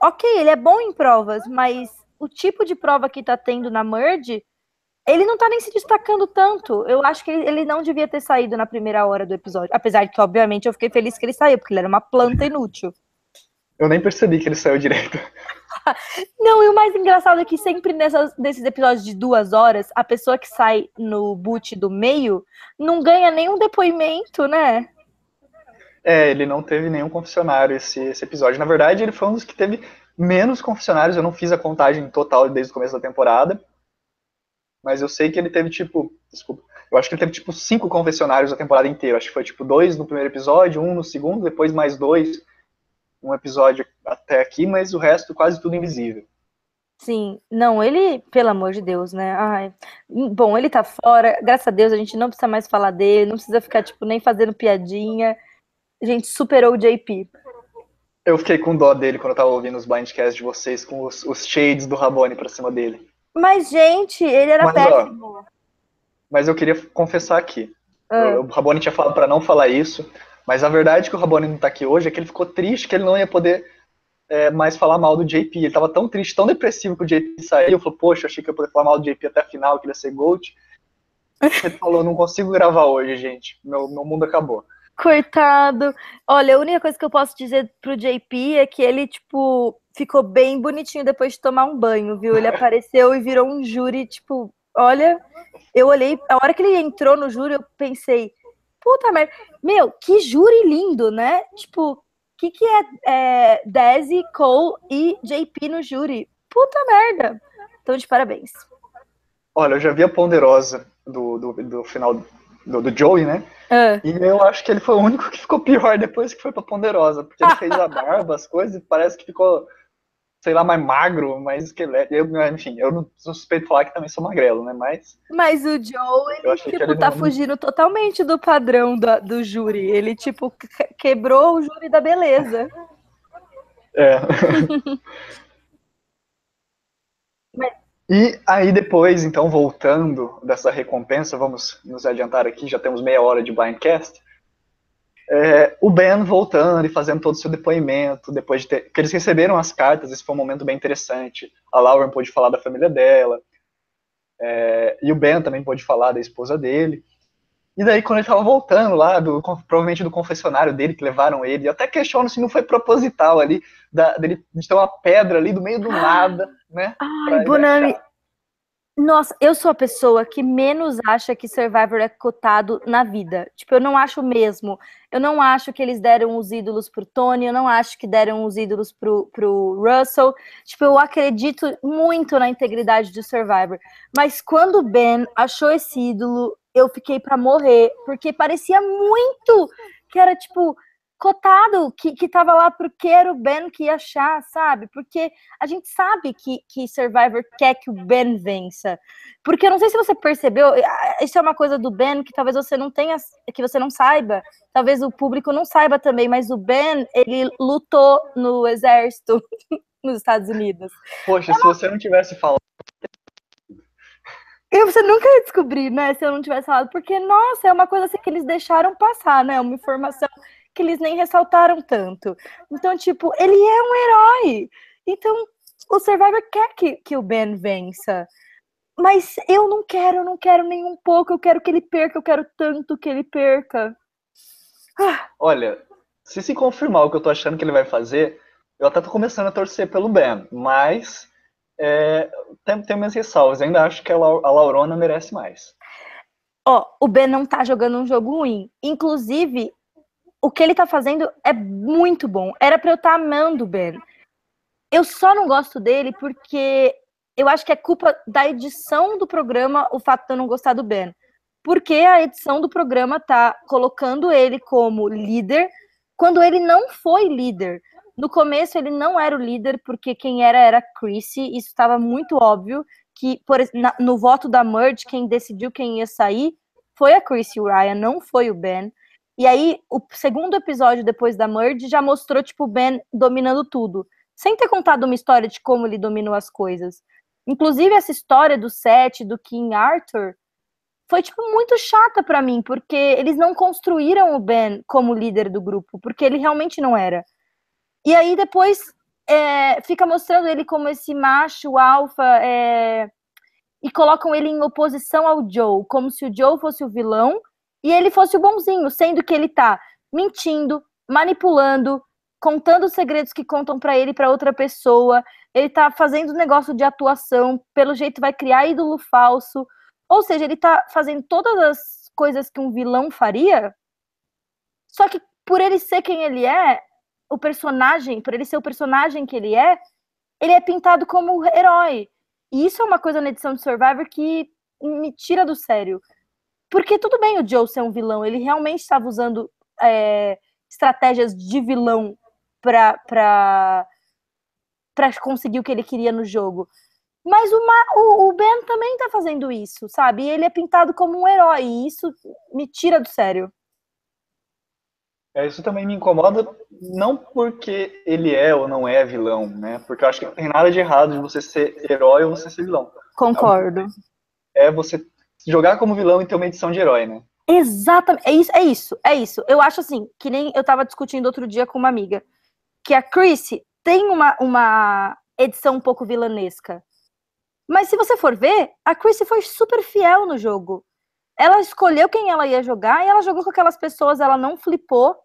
Ok, ele é bom em provas, mas o tipo de prova que tá tendo na Merge, ele não tá nem se destacando tanto. Eu acho que ele não devia ter saído na primeira hora do episódio. Apesar de que, obviamente, eu fiquei feliz que ele saiu, porque ele era uma planta inútil. Eu nem percebi que ele saiu direito. Não, e o mais engraçado é que sempre nessas, nesses episódios de duas horas, a pessoa que sai no boot do meio não ganha nenhum depoimento, né? É, ele não teve nenhum confessionário esse, esse episódio. Na verdade, ele foi um dos que teve menos confessionários. Eu não fiz a contagem total desde o começo da temporada. Mas eu sei que ele teve, tipo. Desculpa. Eu acho que ele teve, tipo, cinco confessionários a temporada inteira. Acho que foi, tipo, dois no primeiro episódio, um no segundo, depois mais dois um episódio até aqui, mas o resto quase tudo invisível. Sim, não, ele, pelo amor de Deus, né? Ai, bom, ele tá fora, graças a Deus a gente não precisa mais falar dele, não precisa ficar, tipo, nem fazendo piadinha. A gente superou o JP. Eu fiquei com dó dele quando eu tava ouvindo os blindcasts de vocês, com os, os shades do Rabone pra cima dele. Mas, gente, ele era mas, péssimo. Ó, mas eu queria confessar aqui. Ah. O Rabone tinha falado para não falar isso, mas a verdade é que o Rabone não tá aqui hoje é que ele ficou triste que ele não ia poder é, mais falar mal do JP. Ele tava tão triste, tão depressivo que o JP saiu. Falou, poxa, achei que eu ia poder falar mal do JP até a final, que ele ia ser Gold. Ele falou, não consigo gravar hoje, gente. Meu, meu mundo acabou. Coitado. Olha, a única coisa que eu posso dizer pro JP é que ele, tipo, ficou bem bonitinho depois de tomar um banho, viu? Ele apareceu e virou um júri, tipo, olha, eu olhei, a hora que ele entrou no júri, eu pensei, puta merda. Meu, que júri lindo, né? Tipo, o que, que é, é Desi, Cole e JP no júri? Puta merda. Então, de parabéns. Olha, eu já vi a Ponderosa do, do, do final do, do Joey, né? Uh. E eu acho que ele foi o único que ficou pior depois que foi pra Ponderosa, porque ele fez a barba, as coisas, e parece que ficou sei lá, mais magro, mais esqueleto. Eu, enfim, eu não suspeito falar que também sou magrelo, né? Mas. Mas o Joe, ele, tipo, ele tá não... fugindo totalmente do padrão do, do júri. Ele, tipo, quebrou o júri da beleza. É. E aí depois, então, voltando dessa recompensa, vamos nos adiantar aqui, já temos meia hora de Blindcast. É, o Ben voltando e fazendo todo o seu depoimento, depois de ter. que eles receberam as cartas, esse foi um momento bem interessante. A Lauren pôde falar da família dela, é, e o Ben também pôde falar da esposa dele. E daí, quando ele tava voltando lá, do, provavelmente do confessionário dele, que levaram ele, eu até questiono se não foi proposital ali, da, dele, de ter uma pedra ali do meio do nada, né? Ai, Bonami, nossa, eu sou a pessoa que menos acha que Survivor é cotado na vida. Tipo, eu não acho mesmo. Eu não acho que eles deram os ídolos pro Tony, eu não acho que deram os ídolos pro, pro Russell. Tipo, eu acredito muito na integridade do Survivor. Mas quando o Ben achou esse ídolo, eu fiquei para morrer, porque parecia muito que era tipo cotado que, que tava lá porque era o Ben que ia achar, sabe? Porque a gente sabe que, que Survivor quer que o Ben vença. Porque eu não sei se você percebeu, isso é uma coisa do Ben que talvez você não tenha, que você não saiba, talvez o público não saiba também, mas o Ben, ele lutou no exército nos Estados Unidos. Poxa, se você não tivesse falado eu, você nunca ia descobrir, né, se eu não tivesse falado, porque, nossa, é uma coisa assim que eles deixaram passar, né, uma informação que eles nem ressaltaram tanto. Então, tipo, ele é um herói. Então, o Survivor quer que, que o Ben vença. Mas eu não quero, eu não quero nem um pouco, eu quero que ele perca, eu quero tanto que ele perca. Ah. Olha, se se confirmar o que eu tô achando que ele vai fazer, eu até tô começando a torcer pelo Ben, mas é, tem, tem minhas ressalvas. Ainda acho que a, a Laurona merece mais. Ó, o Ben não tá jogando um jogo ruim. Inclusive, o que ele tá fazendo é muito bom. Era pra eu estar tá amando o Ben. Eu só não gosto dele porque eu acho que é culpa da edição do programa o fato de eu não gostar do Ben. Porque a edição do programa tá colocando ele como líder quando ele não foi líder. No começo ele não era o líder porque quem era era Chrissy, isso estava muito óbvio que por, na, no voto da Merge quem decidiu quem ia sair foi a Chrissy Ryan, não foi o Ben. E aí, o segundo episódio depois da Merge já mostrou, tipo, o Ben dominando tudo. Sem ter contado uma história de como ele dominou as coisas. Inclusive, essa história do Seth, do King Arthur, foi, tipo, muito chata para mim, porque eles não construíram o Ben como líder do grupo, porque ele realmente não era. E aí, depois, é, fica mostrando ele como esse macho alfa, é, e colocam ele em oposição ao Joe, como se o Joe fosse o vilão e ele fosse o bonzinho, sendo que ele tá mentindo, manipulando, contando os segredos que contam para ele para outra pessoa, ele tá fazendo negócio de atuação, pelo jeito vai criar ídolo falso. Ou seja, ele tá fazendo todas as coisas que um vilão faria. Só que por ele ser quem ele é, o personagem, por ele ser o personagem que ele é, ele é pintado como herói. E isso é uma coisa na edição de Survivor que me tira do sério. Porque tudo bem o Joe ser um vilão, ele realmente estava usando é, estratégias de vilão para para conseguir o que ele queria no jogo. Mas o, o, o Ben também tá fazendo isso, sabe? E ele é pintado como um herói, e isso me tira do sério. É, isso também me incomoda, não porque ele é ou não é vilão, né? Porque eu acho que não tem nada de errado de você ser herói ou você ser vilão. Concordo. É você jogar como vilão e ter uma edição de herói, né? Exatamente. É isso, é isso, é isso. Eu acho assim, que nem eu tava discutindo outro dia com uma amiga, que a Chrissy tem uma, uma edição um pouco vilanesca. Mas se você for ver, a Chrissy foi super fiel no jogo. Ela escolheu quem ela ia jogar e ela jogou com aquelas pessoas, ela não flipou.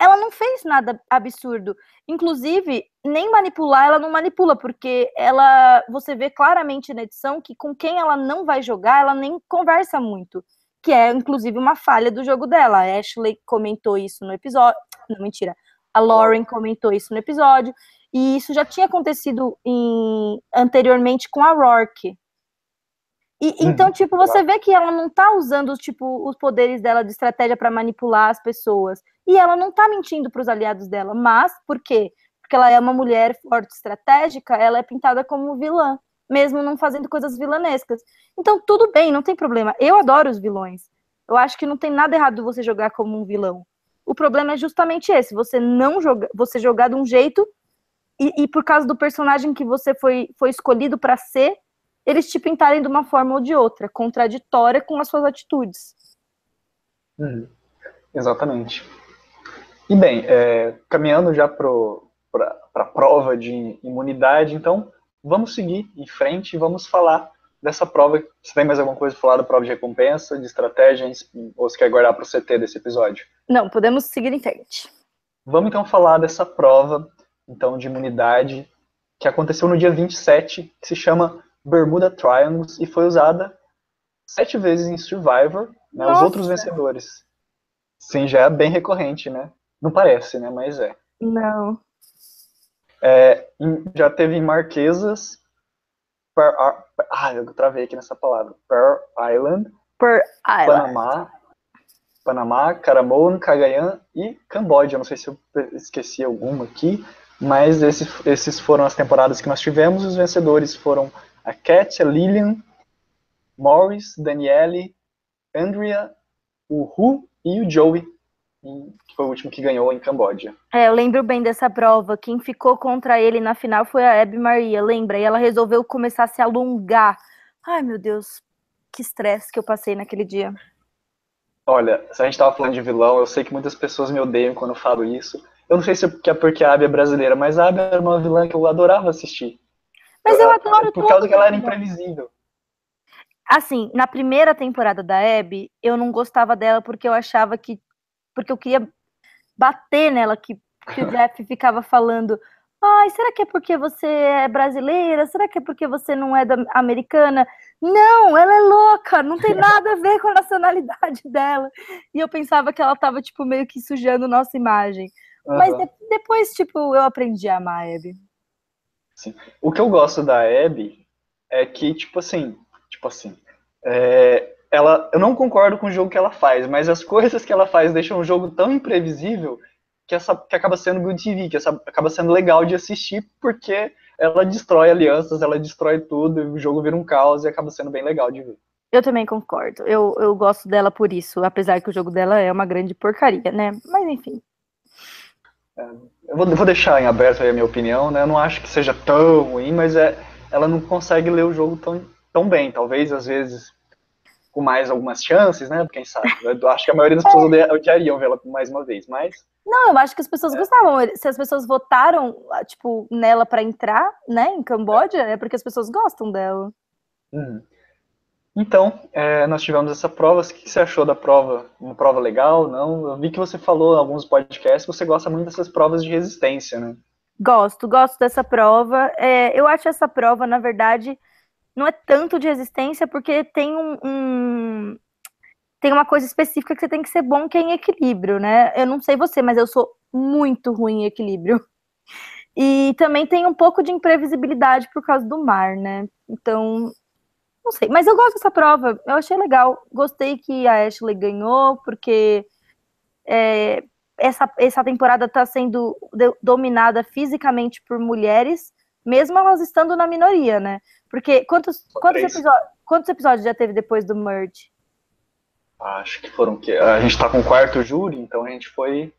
Ela não fez nada absurdo. Inclusive, nem manipular, ela não manipula, porque ela, você vê claramente na edição que com quem ela não vai jogar, ela nem conversa muito, que é inclusive uma falha do jogo dela. A Ashley comentou isso no episódio, não mentira. A Lauren comentou isso no episódio, e isso já tinha acontecido em, anteriormente com a Rourke. E, então, uhum. tipo, você vê que ela não tá usando, tipo, os poderes dela de estratégia para manipular as pessoas. E ela não tá mentindo para os aliados dela. Mas, por quê? porque ela é uma mulher forte estratégica, ela é pintada como vilã, mesmo não fazendo coisas vilanescas. Então, tudo bem, não tem problema. Eu adoro os vilões. Eu acho que não tem nada errado você jogar como um vilão. O problema é justamente esse, você não joga, você jogar de um jeito e, e por causa do personagem que você foi, foi escolhido para ser, eles te pintarem de uma forma ou de outra, contraditória com as suas atitudes. Uhum. Exatamente. E bem, é, caminhando já para a prova de imunidade. Então, vamos seguir em frente e vamos falar dessa prova. Você tem mais alguma coisa para falar da prova de recompensa, de estratégias, ou você quer guardar para o CT desse episódio? Não, podemos seguir em frente. Vamos então falar dessa prova então de imunidade que aconteceu no dia 27, que se chama Bermuda Triangles e foi usada sete vezes em Survivor, né, os outros vencedores. Sim, já é bem recorrente, né? Não parece, né? Mas é. Não. É, já teve em Marquesas, Per, ah, eu travei aqui nessa palavra. Per Island, per Island. Panamá, Panamá, Caramoan, Cagayan e Camboja. Não sei se eu esqueci alguma aqui, mas esses, esses foram as temporadas que nós tivemos. Os vencedores foram a Kat, a Lillian, Morris, Daniele, Andrea, o Hu e o Joey, que foi o último que ganhou em Camboja. É, eu lembro bem dessa prova. Quem ficou contra ele na final foi a Abby Maria, lembra? E ela resolveu começar a se alongar. Ai, meu Deus, que estresse que eu passei naquele dia. Olha, se a gente tava falando de vilão, eu sei que muitas pessoas me odeiam quando eu falo isso. Eu não sei se é porque a Abby é brasileira, mas a Abby era uma vilã que eu adorava assistir. Mas eu, adoro Por causa que ela era imprevisível. Assim, na primeira temporada da Abby, eu não gostava dela porque eu achava que. Porque eu queria bater nela, que, que o Jeff ficava falando. Ai, será que é porque você é brasileira? Será que é porque você não é da, americana? Não, ela é louca, não tem nada a ver com a nacionalidade dela. E eu pensava que ela tava, tipo, meio que sujando nossa imagem. Uhum. Mas de, depois, tipo, eu aprendi a amar a Abby. Sim. O que eu gosto da Abby é que, tipo assim, tipo assim, é, ela, eu não concordo com o jogo que ela faz, mas as coisas que ela faz deixam o jogo tão imprevisível que, essa, que acaba sendo good TV, que essa, acaba sendo legal de assistir, porque ela destrói alianças, ela destrói tudo, o jogo vira um caos e acaba sendo bem legal de ver. Eu também concordo. Eu, eu gosto dela por isso, apesar que o jogo dela é uma grande porcaria, né? Mas enfim. Eu vou, vou, deixar em aberto a minha opinião, né? Eu não acho que seja tão ruim, mas é, ela não consegue ler o jogo tão, tão bem. Talvez, às vezes, com mais algumas chances, né? Quem sabe? Eu acho que a maioria das pessoas odiariam vê-la mais uma vez, mas. Não, eu acho que as pessoas é. gostavam. Se as pessoas votaram, tipo, nela para entrar, né, em Camboja, é porque as pessoas gostam dela. Uhum. Então, é, nós tivemos essa prova. O que você achou da prova? Uma prova legal? Não? Eu vi que você falou em alguns podcasts você gosta muito dessas provas de resistência, né? Gosto, gosto dessa prova. É, eu acho essa prova, na verdade, não é tanto de resistência, porque tem um, um, tem uma coisa específica que você tem que ser bom, que é em equilíbrio, né? Eu não sei você, mas eu sou muito ruim em equilíbrio. E também tem um pouco de imprevisibilidade por causa do mar, né? Então, não sei. Mas eu gosto dessa prova. Eu achei legal. Gostei que a Ashley ganhou, porque é, essa, essa temporada está sendo dominada fisicamente por mulheres, mesmo elas estando na minoria, né? Porque quantos, quantos, episódios, quantos episódios já teve depois do Merge? Acho que foram que a gente tá com o quarto júri, então a gente foi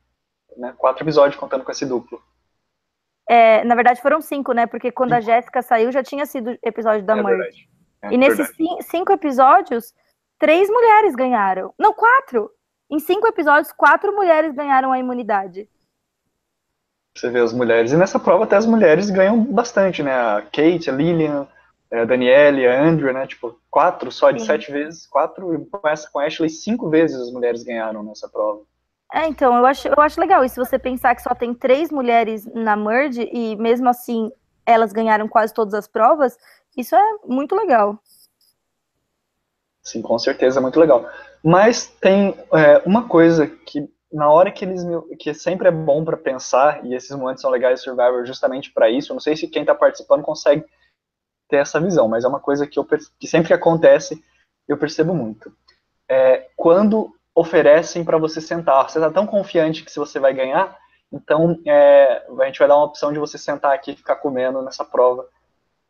né, quatro episódios contando com esse duplo. É, na verdade foram cinco, né? Porque quando a Jéssica saiu já tinha sido episódio da é Merge. É, e nesses verdade. cinco episódios, três mulheres ganharam. Não, quatro! Em cinco episódios, quatro mulheres ganharam a imunidade. Você vê as mulheres. E nessa prova até as mulheres ganham bastante, né? A Kate, a Lillian, a Danielle, a Andrew, né? Tipo, quatro só de Sim. sete vezes. Quatro, com essa com a Ashley, cinco vezes as mulheres ganharam nessa prova. É, então, eu acho, eu acho legal. E se você pensar que só tem três mulheres na Merge, e mesmo assim elas ganharam quase todas as provas, isso é muito legal. Sim, com certeza, é muito legal. Mas tem é, uma coisa que na hora que eles que sempre é bom para pensar e esses momentos são legais Survivor justamente para isso. Eu não sei se quem está participando consegue ter essa visão, mas é uma coisa que, eu, que sempre que acontece eu percebo muito. É, quando oferecem para você sentar, você está tão confiante que se você vai ganhar, então é, a gente vai dar uma opção de você sentar aqui e ficar comendo nessa prova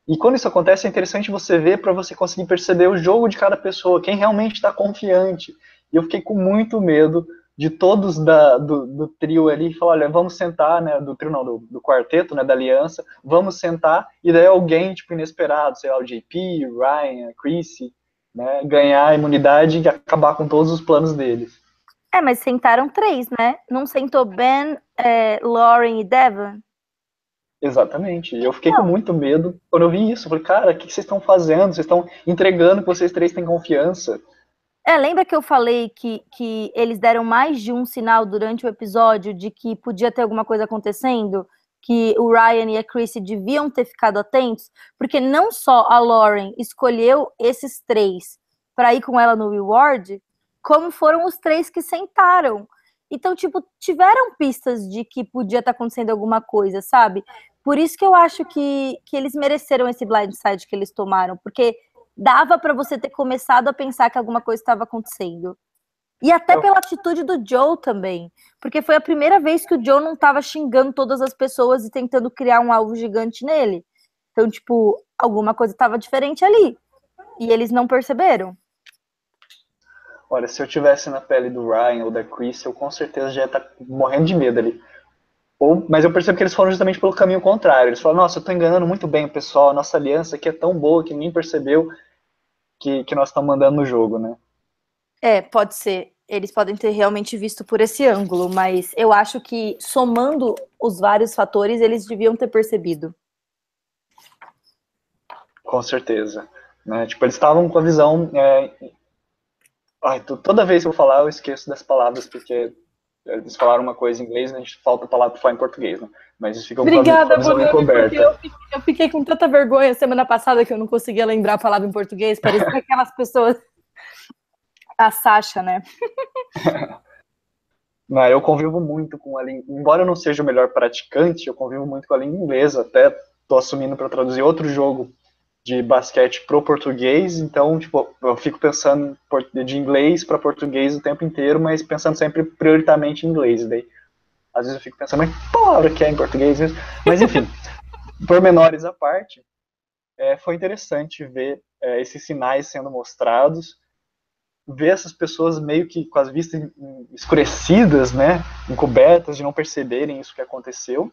e quando isso acontece, é interessante você ver para você conseguir perceber o jogo de cada pessoa, quem realmente está confiante. E eu fiquei com muito medo de todos da, do, do, trio ali falar, olha, vamos sentar, né, do trio não, do, do, quarteto, né, da aliança, vamos sentar, e daí alguém, tipo, inesperado, sei lá, o JP, o Ryan, a Chrissy, né, ganhar a imunidade e acabar com todos os planos deles. É, mas sentaram três, né? Não sentou Ben, é, Lauren e Devon? Exatamente. Eu fiquei com muito medo quando eu vi isso. Eu falei, cara, o que vocês estão fazendo? Vocês estão entregando que vocês três têm confiança. É, lembra que eu falei que, que eles deram mais de um sinal durante o episódio de que podia ter alguma coisa acontecendo? Que o Ryan e a Chrissy deviam ter ficado atentos? Porque não só a Lauren escolheu esses três para ir com ela no reward, como foram os três que sentaram. Então, tipo, tiveram pistas de que podia estar tá acontecendo alguma coisa, sabe? Por isso que eu acho que, que eles mereceram esse blindside que eles tomaram, porque dava para você ter começado a pensar que alguma coisa estava acontecendo. E até pela atitude do Joe também, porque foi a primeira vez que o Joe não estava xingando todas as pessoas e tentando criar um alvo gigante nele. Então, tipo, alguma coisa estava diferente ali. E eles não perceberam. Olha, se eu tivesse na pele do Ryan ou da Chris, eu com certeza já ia estar tá morrendo de medo ali. Ou, mas eu percebo que eles foram justamente pelo caminho contrário. Eles falaram, nossa, eu estou enganando muito bem o pessoal, a nossa aliança aqui é tão boa que ninguém percebeu que, que nós estamos mandando no jogo, né? É, pode ser. Eles podem ter realmente visto por esse ângulo, mas eu acho que somando os vários fatores, eles deviam ter percebido. Com certeza. Né? Tipo, eles estavam com a visão. É... Ai, toda vez que eu falar, eu esqueço das palavras, porque eles falaram uma coisa em inglês, a gente falta palavra para falar em português, né? Mas eles ficam Obrigada, a visão encoberta. Eu fiquei, eu fiquei com tanta vergonha semana passada que eu não conseguia lembrar a palavra em português. Parecia aquelas pessoas. A Sasha, né? não, eu convivo muito com a língua. Embora eu não seja o melhor praticante, eu convivo muito com a língua inglesa. Até estou assumindo para traduzir outro jogo de basquete pro português, então, tipo, eu fico pensando de inglês para português o tempo inteiro, mas pensando sempre prioritariamente em inglês, daí às vezes eu fico pensando, mas que palavra que é em português mesmo? Mas enfim, pormenores à parte, é, foi interessante ver é, esses sinais sendo mostrados, ver essas pessoas meio que com as vistas escurecidas, né, encobertas, de não perceberem isso que aconteceu.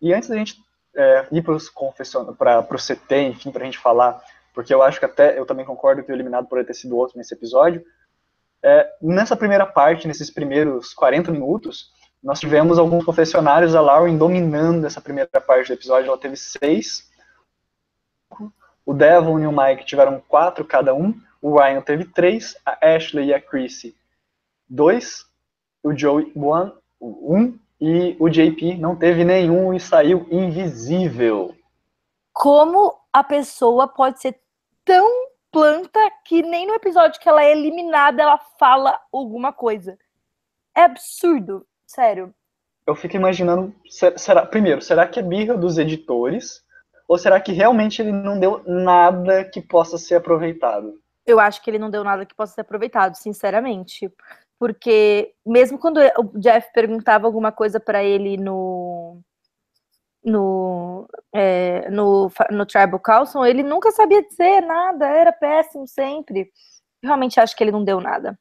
E antes da gente é, ir para o CT, enfim, para a gente falar, porque eu acho que até eu também concordo que o eliminado poderia ter sido outro nesse episódio. É, nessa primeira parte, nesses primeiros 40 minutos, nós tivemos alguns confessionários, a Lauren dominando essa primeira parte do episódio, ela teve seis. O Devon e o Mike tiveram quatro cada um. O Ryan teve três. A Ashley e a Chrissy, dois. O Joey, one, um. E o JP não teve nenhum e saiu invisível. Como a pessoa pode ser tão planta que nem no episódio que ela é eliminada ela fala alguma coisa? É absurdo, sério. Eu fico imaginando, será, primeiro, será que é birra dos editores? Ou será que realmente ele não deu nada que possa ser aproveitado? Eu acho que ele não deu nada que possa ser aproveitado, sinceramente porque mesmo quando o Jeff perguntava alguma coisa para ele no no, é, no no Tribal Council, ele nunca sabia dizer nada, era péssimo sempre. Realmente acho que ele não deu nada.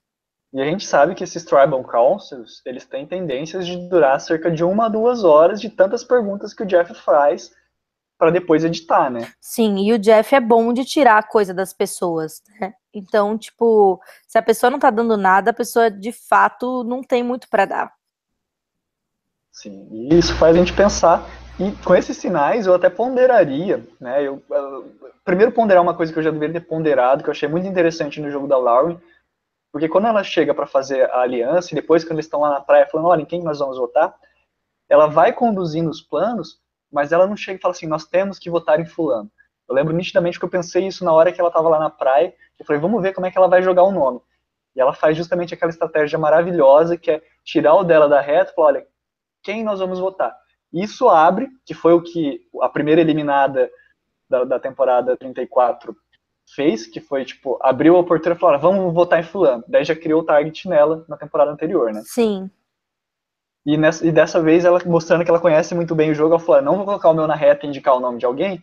E a gente sabe que esses Tribal Councils, eles têm tendências de durar cerca de uma a duas horas de tantas perguntas que o Jeff faz para depois editar, né? Sim, e o Jeff é bom de tirar a coisa das pessoas, né? Então, tipo, se a pessoa não tá dando nada, a pessoa de fato não tem muito para dar. Sim, e isso faz a gente pensar. E com esses sinais eu até ponderaria, né? Eu, eu primeiro ponderar uma coisa que eu já deveria ter ponderado, que eu achei muito interessante no jogo da Lauren, porque quando ela chega para fazer a aliança e depois quando eles estão lá na praia falando, olha, em quem nós vamos votar, ela vai conduzindo os planos mas ela não chega e fala assim, nós temos que votar em fulano. Eu lembro nitidamente que eu pensei isso na hora que ela estava lá na praia, eu falei, vamos ver como é que ela vai jogar o nome. E ela faz justamente aquela estratégia maravilhosa, que é tirar o dela da reta e falar, olha, quem nós vamos votar? Isso abre, que foi o que a primeira eliminada da, da temporada 34 fez, que foi, tipo, abriu a oportunidade e falou, vamos votar em fulano. Daí já criou o target nela na temporada anterior, né? Sim. E, nessa, e dessa vez, ela mostrando que ela conhece muito bem o jogo, ela falou: não vou colocar o meu na reta e indicar o nome de alguém,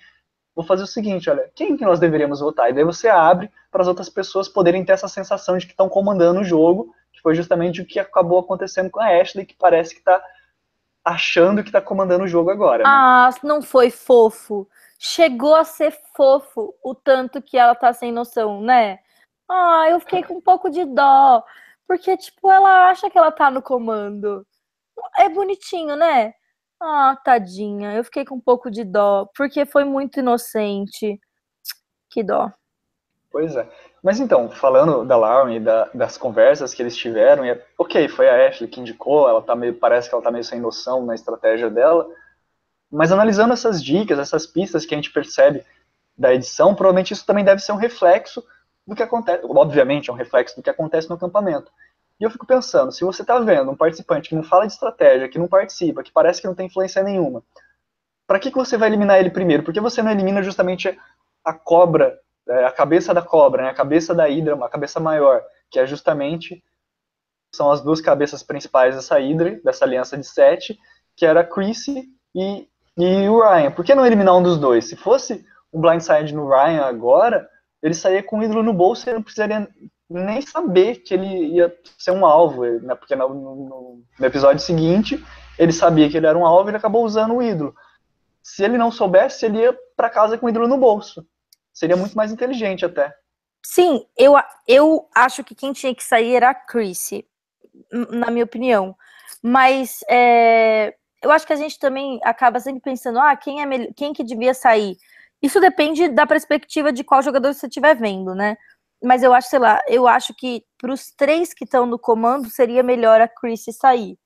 vou fazer o seguinte: olha, quem que nós deveríamos votar? E daí você abre para as outras pessoas poderem ter essa sensação de que estão comandando o jogo, que foi justamente o que acabou acontecendo com a Ashley, que parece que está achando que está comandando o jogo agora. Né? Ah, não foi fofo. Chegou a ser fofo o tanto que ela tá sem noção, né? Ah, eu fiquei com um pouco de dó. Porque, tipo, ela acha que ela tá no comando é bonitinho, né? Ah, tadinha, eu fiquei com um pouco de dó, porque foi muito inocente. Que dó. Pois é. Mas então, falando da Lauren e da, das conversas que eles tiveram, e é, ok, foi a Ashley que indicou, ela tá meio, parece que ela tá meio sem noção na estratégia dela, mas analisando essas dicas, essas pistas que a gente percebe da edição, provavelmente isso também deve ser um reflexo do que acontece, obviamente é um reflexo do que acontece no acampamento. E eu fico pensando, se você está vendo um participante que não fala de estratégia, que não participa, que parece que não tem influência nenhuma, para que, que você vai eliminar ele primeiro? Por que você não elimina justamente a cobra, é, a cabeça da cobra, né, a cabeça da hidra, a cabeça maior, que é justamente são as duas cabeças principais dessa hidra, dessa aliança de sete, que era Chrissy e, e o Ryan. Por que não eliminar um dos dois? Se fosse um blindside no Ryan agora, ele saía com o ídolo no bolso e não precisaria nem saber que ele ia ser um alvo, né? porque no, no, no, episódio seguinte ele sabia que ele era um alvo e ele acabou usando o ídolo. Se ele não soubesse, ele ia para casa com o ídolo no bolso. Seria muito mais inteligente até. Sim, eu, eu acho que quem tinha que sair era a Chrissy, na minha opinião. Mas é, eu acho que a gente também acaba sempre pensando, ah, quem é quem que devia sair? Isso depende da perspectiva de qual jogador você estiver vendo, né? Mas eu acho, sei lá, eu acho que para os três que estão no comando seria melhor a Chrissy sair.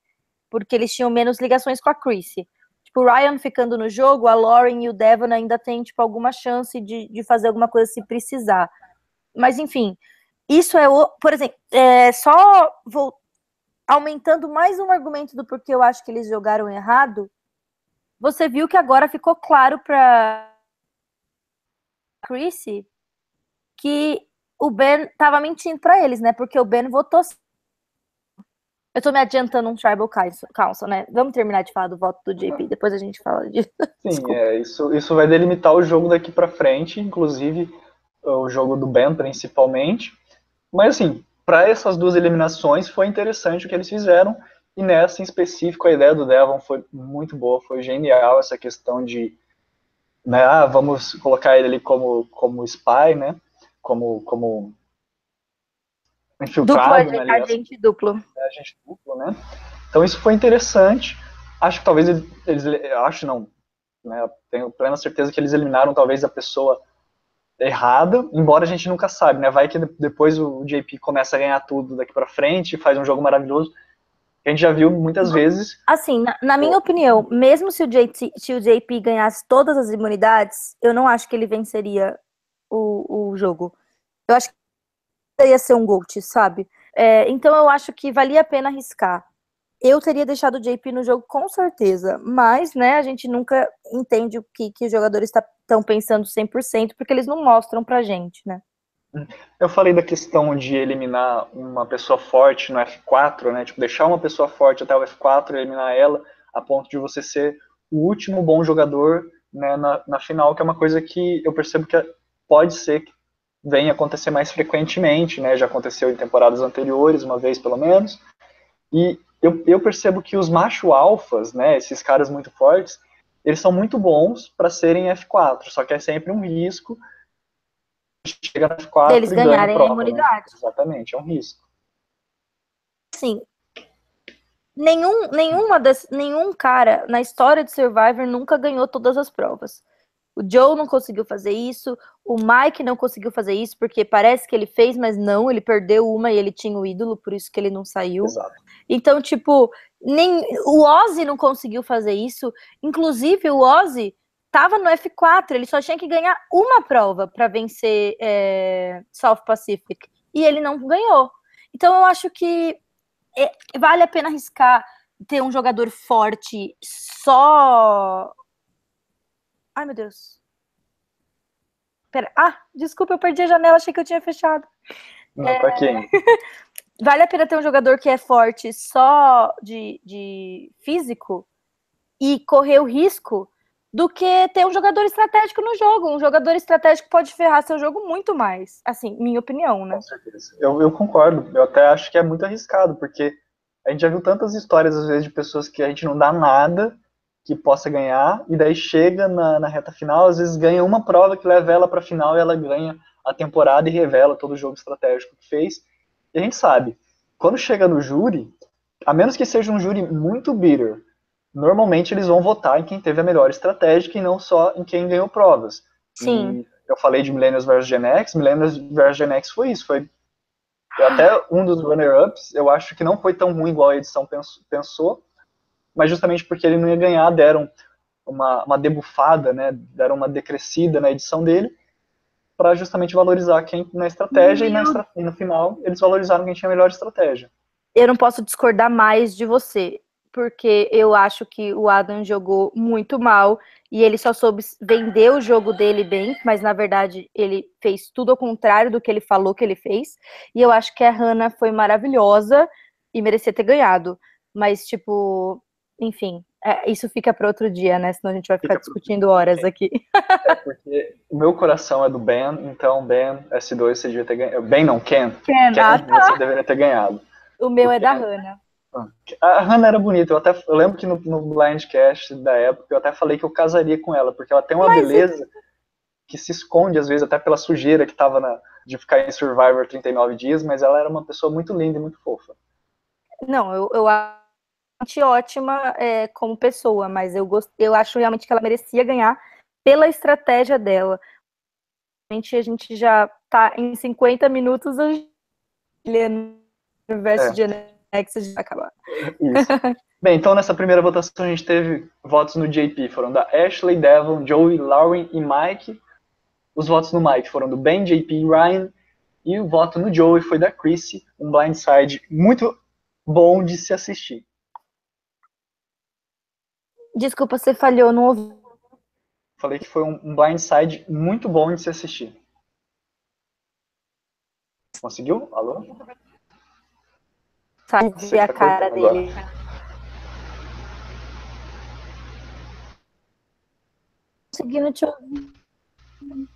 Porque eles tinham menos ligações com a Chrissy. Tipo, o Ryan ficando no jogo, a Lauren e o Devon ainda têm, tipo, alguma chance de, de fazer alguma coisa se precisar. Mas, enfim, isso é, o, por exemplo, é, só vou, aumentando mais um argumento do porquê eu acho que eles jogaram errado, você viu que agora ficou claro para Chrissy que o Ben tava mentindo para eles, né? Porque o Ben votou. Eu tô me adiantando um Tribal Council, né? Vamos terminar de falar do voto do JP, depois a gente fala disso. Sim, é, isso, isso vai delimitar o jogo daqui para frente, inclusive o jogo do Ben principalmente. Mas assim, para essas duas eliminações foi interessante o que eles fizeram. E nessa em específico, a ideia do Devon foi muito boa, foi genial essa questão de, né, ah, vamos colocar ele ali como, como spy, né? Como, como infiltrado. Duplo, né, agente duplo. É, agente duplo, né? Então isso foi interessante. Acho que talvez eles, acho não, né, tenho plena certeza que eles eliminaram talvez a pessoa errada, embora a gente nunca sabe, né? Vai que depois o JP começa a ganhar tudo daqui para frente, faz um jogo maravilhoso. A gente já viu muitas vezes. Assim, na, na minha opinião, mesmo se o, JT, se o JP ganhasse todas as imunidades, eu não acho que ele venceria o, o jogo. Eu acho que ia ser um GOAT, sabe? É, então eu acho que valia a pena arriscar. Eu teria deixado o JP no jogo com certeza, mas, né, a gente nunca entende o que, que os jogadores estão tá, pensando 100%, porque eles não mostram pra gente, né? Eu falei da questão de eliminar uma pessoa forte no F4, né? Tipo, deixar uma pessoa forte até o F4 e eliminar ela a ponto de você ser o último bom jogador né, na, na final, que é uma coisa que eu percebo que pode ser que venha acontecer mais frequentemente, né? Já aconteceu em temporadas anteriores, uma vez pelo menos. E eu, eu percebo que os macho alfas, né, esses caras muito fortes, eles são muito bons para serem F4, só que é sempre um risco chega no F4 eles ganharem prova, a né? imunidade. Né? Exatamente, é um risco. Sim. Nenhum, nenhuma das, nenhum cara na história de Survivor nunca ganhou todas as provas. O Joe não conseguiu fazer isso, o Mike não conseguiu fazer isso, porque parece que ele fez, mas não, ele perdeu uma e ele tinha o ídolo, por isso que ele não saiu. Exato. Então, tipo, nem o Ozzy não conseguiu fazer isso. Inclusive, o Ozzy tava no F4, ele só tinha que ganhar uma prova para vencer é, South Pacific. E ele não ganhou. Então, eu acho que é, vale a pena arriscar ter um jogador forte só Ai, meu Deus. Pera. Ah, desculpa, eu perdi a janela, achei que eu tinha fechado. Não, é... pra quem? vale a pena ter um jogador que é forte só de, de físico e correr o risco do que ter um jogador estratégico no jogo. Um jogador estratégico pode ferrar seu jogo muito mais. Assim, minha opinião, né? Com certeza. Eu, eu concordo. Eu até acho que é muito arriscado, porque a gente já viu tantas histórias, às vezes, de pessoas que a gente não dá nada que possa ganhar, e daí chega na, na reta final, às vezes ganha uma prova que leva ela para a final e ela ganha a temporada e revela todo o jogo estratégico que fez. E a gente sabe, quando chega no júri, a menos que seja um júri muito bitter, normalmente eles vão votar em quem teve a melhor estratégia e não só em quem ganhou provas. Sim. E eu falei de Millennials versus Gen X, Millennials versus Gen X foi isso, foi até um dos runner-ups, eu acho que não foi tão ruim igual a edição pensou, mas justamente porque ele não ia ganhar, deram uma, uma debufada, né, deram uma decrescida na edição dele, para justamente valorizar quem na estratégia, e, na estra e no final eles valorizaram quem tinha a melhor estratégia. Eu não posso discordar mais de você, porque eu acho que o Adam jogou muito mal e ele só soube vender o jogo dele bem, mas na verdade ele fez tudo ao contrário do que ele falou que ele fez. E eu acho que a Hannah foi maravilhosa e merecia ter ganhado. Mas, tipo, enfim, é, isso fica para outro dia, né? Senão a gente vai ficar fica discutindo pro... horas aqui. É porque o meu coração é do Ben, então Ben, S2 você devia ter ganhado. Ben não, Ken. Ken, Ken ah, tá. você deveria ter ganhado. O meu porque... é da Hannah. A Hannah era bonita, eu até eu lembro que no, no Blindcast da época eu até falei que eu casaria com ela, porque ela tem uma Mas beleza que se esconde às vezes até pela sujeira que tava na, de ficar em Survivor 39 dias, mas ela era uma pessoa muito linda e muito fofa. Não, eu, eu acho ótima é, como pessoa, mas eu, gost, eu acho realmente que ela merecia ganhar pela estratégia dela. A gente já tá em 50 minutos, a Juliana versus é. Nexus vai acabar. Isso. Bem, então nessa primeira votação a gente teve votos no JP, foram da Ashley, Devon, Joey, Lauren e Mike. Os votos no Mike foram do Ben, JP e Ryan. E o voto no Joey foi da Chrissy, um blindside muito bom de se assistir. Desculpa, você falhou, não ouvi. Falei que foi um blindside muito bom de se assistir. Conseguiu? Alô? fazer a cara dele. Conseguindo te ouvir.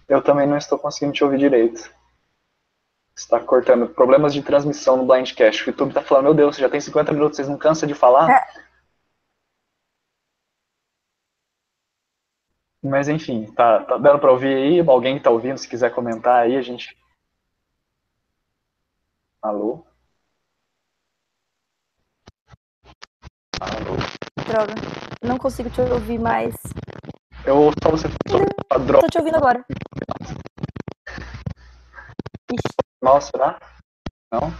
Eu também não estou conseguindo te ouvir direito. Está cortando. Problemas de transmissão no Blindcast. O YouTube está falando, meu Deus, já tem 50 minutos, vocês não cansam de falar? É. Mas enfim, tá, tá dando para ouvir aí? Alguém que tá ouvindo, se quiser comentar aí, a gente. Alô? Droga. Não consigo te ouvir mais. Eu ouço só você droga. Tô te ouvindo agora. Mal, será? Não?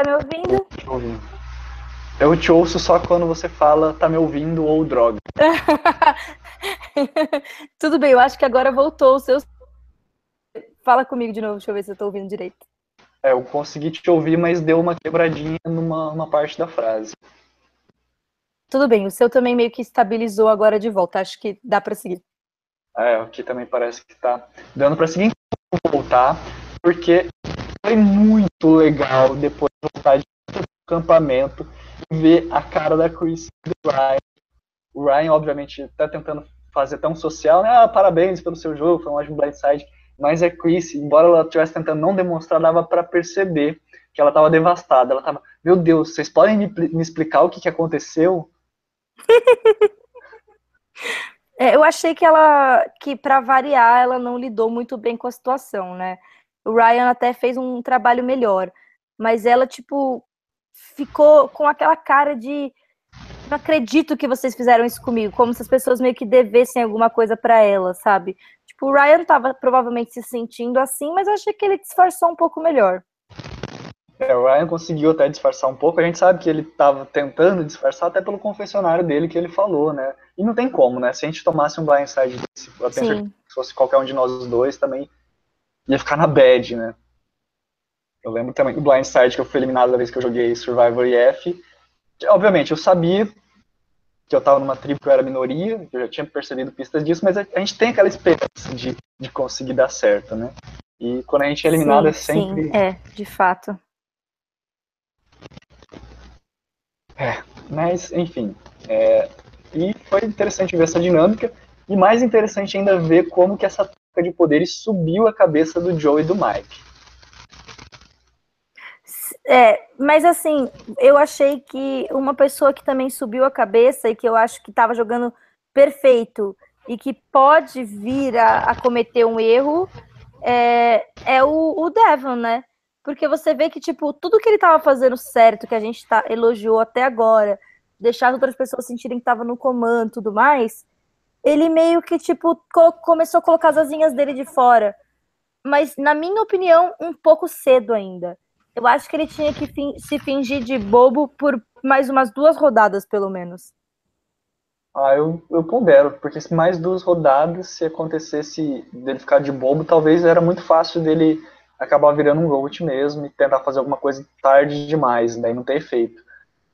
Tá me ouvindo? Ouvindo. Eu te ouço só quando você fala tá me ouvindo ou droga. Tudo bem, eu acho que agora voltou o seu Fala comigo de novo, deixa eu ver se eu tô ouvindo direito. É, eu consegui te ouvir, mas deu uma quebradinha numa, numa parte da frase. Tudo bem, o seu também meio que estabilizou agora de volta. Acho que dá para seguir. É, aqui também parece que tá dando para seguir voltar, porque foi muito legal depois de voltar de acampamento ver a cara da Chris e do Ryan. O Ryan, obviamente, tá tentando fazer tão social, né? Ah, parabéns pelo seu jogo, foi um ótimo blindside. Mas a Chris, embora ela estivesse tentando não demonstrar, dava para perceber que ela estava devastada. Ela estava, meu Deus, vocês podem me, me explicar o que, que aconteceu? é, eu achei que ela, que para variar, ela não lidou muito bem com a situação, né? O Ryan até fez um trabalho melhor, mas ela tipo ficou com aquela cara de não acredito que vocês fizeram isso comigo, como se as pessoas meio que devessem alguma coisa para ela, sabe? O Ryan estava provavelmente se sentindo assim, mas eu achei que ele disfarçou um pouco melhor. É, o Ryan conseguiu até disfarçar um pouco. A gente sabe que ele estava tentando disfarçar até pelo confessionário dele que ele falou, né? E não tem como, né? Se a gente tomasse um blindside desse, eu penso que fosse qualquer um de nós dois, também ia ficar na bad, né? Eu lembro também do blindside que eu fui eliminado da vez que eu joguei Survivor EF. Obviamente, eu sabia que eu estava numa tribo que eu era minoria, eu já tinha percebido pistas disso, mas a, a gente tem aquela esperança de, de conseguir dar certo, né? E quando a gente é eliminado é sim, é sempre. Sim, é, de fato. É, mas, enfim. É, e foi interessante ver essa dinâmica, e mais interessante ainda ver como que essa de poderes subiu a cabeça do Joe e do Mike. É, mas assim, eu achei que uma pessoa que também subiu a cabeça e que eu acho que estava jogando perfeito e que pode vir a, a, cometer um erro é, é o, o Devon, né? Porque você vê que, tipo, tudo que ele tava fazendo certo, que a gente tá, elogiou até agora, deixar outras pessoas sentirem que tava no comando e tudo mais, ele meio que, tipo, co começou a colocar as asinhas dele de fora. Mas, na minha opinião, um pouco cedo ainda. Eu acho que ele tinha que fin se fingir de bobo por mais umas duas rodadas, pelo menos. Ah, eu, eu pondero, porque se mais duas rodadas, se acontecesse dele ficar de bobo, talvez era muito fácil dele acabar virando um GOAT mesmo e tentar fazer alguma coisa tarde demais, daí não ter efeito.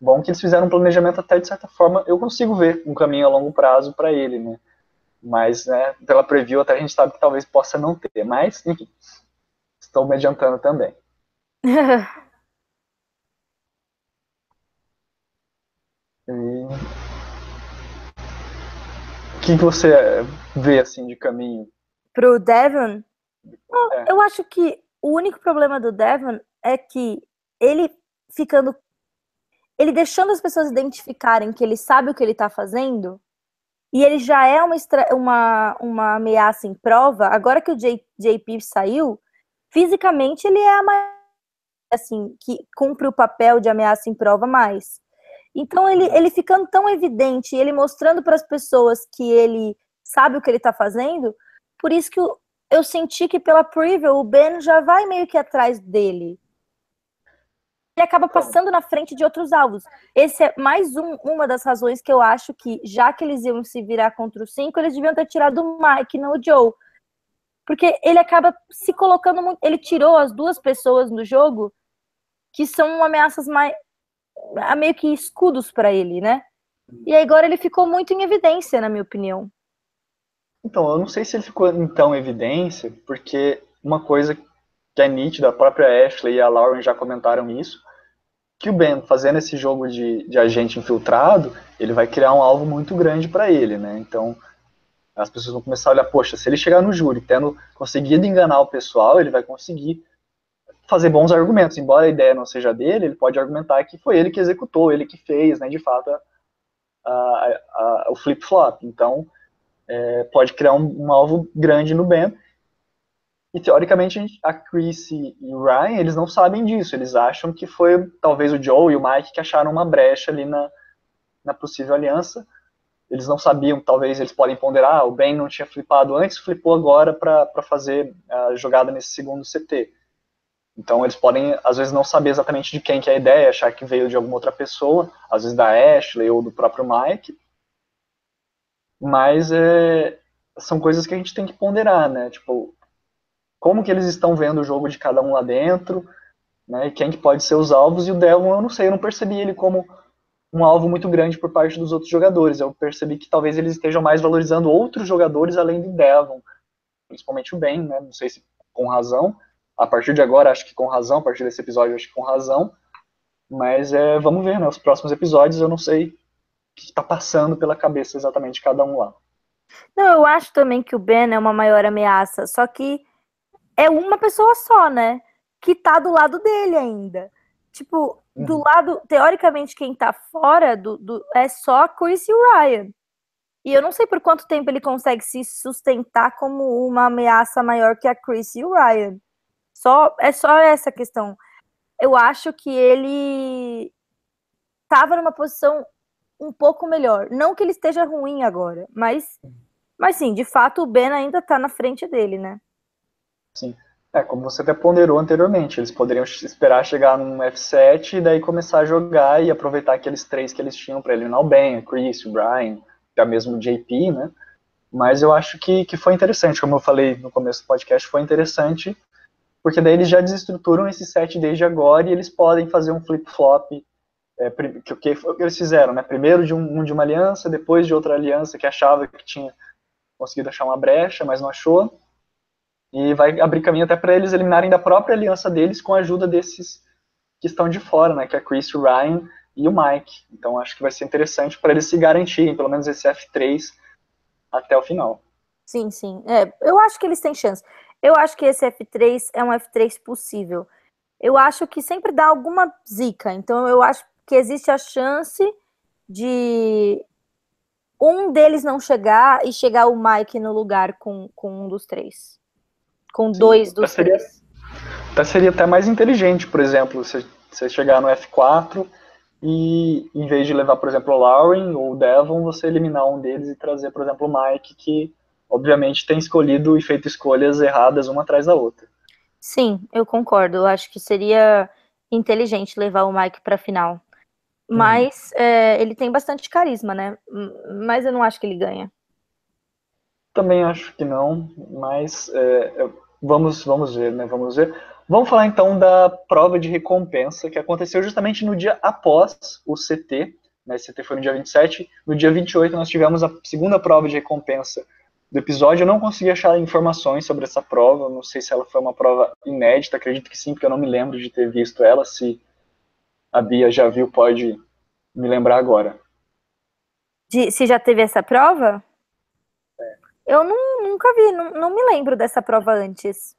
Bom que eles fizeram um planejamento até de certa forma, eu consigo ver um caminho a longo prazo para ele, né? Mas, né, pela preview até a gente sabe que talvez possa não ter, mas, enfim, estou me adiantando também. e... O que você vê, assim, de caminho? Pro Devon? É. Eu acho que o único problema do Devon é que ele ficando. Ele deixando as pessoas identificarem que ele sabe o que ele tá fazendo, e ele já é uma, uma, uma ameaça em prova. Agora que o J, JP saiu, fisicamente ele é a mais. Assim, que cumpre o papel de ameaça em prova mais. Então ele, ele ficando tão evidente, ele mostrando para as pessoas que ele sabe o que ele está fazendo, por isso que o, eu senti que pela preview o Ben já vai meio que atrás dele. Ele acaba passando na frente de outros alvos. Esse é mais um, uma das razões que eu acho que, já que eles iam se virar contra os cinco, eles deviam ter tirado o Mike, não o Joe. Porque ele acaba se colocando muito. Ele tirou as duas pessoas no jogo que são ameaças mais. meio que escudos para ele, né? E agora ele ficou muito em evidência, na minha opinião. Então, eu não sei se ele ficou em evidência, porque uma coisa que é nítida, a própria Ashley e a Lauren já comentaram isso, que o Ben fazendo esse jogo de, de agente infiltrado, ele vai criar um alvo muito grande para ele, né? Então, as pessoas vão começar a olhar, poxa, se ele chegar no júri tendo conseguido enganar o pessoal, ele vai conseguir fazer bons argumentos. Embora a ideia não seja dele, ele pode argumentar que foi ele que executou, ele que fez, né, de fato, a, a, a, o flip-flop. Então, é, pode criar um, um, alvo grande no Ben. E teoricamente a Chris e o Ryan, eles não sabem disso, eles acham que foi talvez o Joe e o Mike que acharam uma brecha ali na, na possível aliança. Eles não sabiam, talvez eles podem ponderar, ah, o Ben não tinha flipado antes, flipou agora para fazer a jogada nesse segundo CT. Então eles podem, às vezes, não saber exatamente de quem que é a ideia, achar que veio de alguma outra pessoa, às vezes da Ashley ou do próprio Mike, mas é, são coisas que a gente tem que ponderar, né? Tipo, como que eles estão vendo o jogo de cada um lá dentro, né? Quem que pode ser os alvos, e o Devon, eu não sei, eu não percebi ele como um alvo muito grande por parte dos outros jogadores. Eu percebi que talvez eles estejam mais valorizando outros jogadores além do Devon, principalmente o Ben, né? Não sei se com razão. A partir de agora, acho que com razão, a partir desse episódio, acho que com razão. Mas é, vamos ver, né? Os próximos episódios eu não sei que está passando pela cabeça exatamente de cada um lá. Não, eu acho também que o Ben é uma maior ameaça, só que é uma pessoa só, né? Que tá do lado dele ainda. Tipo, uhum. do lado, teoricamente, quem tá fora do, do, é só a Chris e o Ryan. E eu não sei por quanto tempo ele consegue se sustentar como uma ameaça maior que a Chris e o Ryan. Só, é só essa questão. Eu acho que ele tava numa posição um pouco melhor. Não que ele esteja ruim agora, mas, mas sim, de fato o Ben ainda está na frente dele, né? Sim. É, como você até ponderou anteriormente, eles poderiam esperar chegar num F7 e daí começar a jogar e aproveitar aqueles três que eles tinham para eliminar o Ben, o Chris, o Brian, até mesmo o JP, né? Mas eu acho que, que foi interessante, como eu falei no começo do podcast, foi interessante, porque daí eles já desestruturam esse set desde agora e eles podem fazer um flip-flop é, que, que foi o que eles fizeram, né? Primeiro de, um, de uma aliança, depois de outra aliança que achava que tinha conseguido achar uma brecha, mas não achou. E vai abrir caminho até para eles eliminarem da própria aliança deles com a ajuda desses que estão de fora, né? Que é Chris, Ryan e o Mike. Então acho que vai ser interessante para eles se garantirem, pelo menos esse F3 até o final. Sim, sim. É, eu acho que eles têm chance. Eu acho que esse F3 é um F3 possível. Eu acho que sempre dá alguma zica. Então eu acho que existe a chance de um deles não chegar e chegar o Mike no lugar com, com um dos três. Com Sim, dois dos seria, três. Até seria até mais inteligente, por exemplo, você, você chegar no F4 e em vez de levar, por exemplo, o Lauren ou o Devon, você eliminar um deles e trazer, por exemplo, o Mike, que obviamente tem escolhido e feito escolhas erradas uma atrás da outra. Sim, eu concordo. Eu acho que seria inteligente levar o Mike para a final. Uhum. Mas uhum. é, ele tem bastante carisma, né? Mas eu não acho que ele ganha. Também acho que não, mas é, vamos, vamos ver, né? Vamos ver. Vamos falar então da prova de recompensa que aconteceu justamente no dia após o CT. Né? O CT foi no dia 27. No dia 28 nós tivemos a segunda prova de recompensa do episódio. Eu não consegui achar informações sobre essa prova. Não sei se ela foi uma prova inédita. Acredito que sim, porque eu não me lembro de ter visto ela. Se a Bia já viu, pode me lembrar agora. De, se já teve essa prova? Eu não, nunca vi, não, não me lembro dessa prova antes.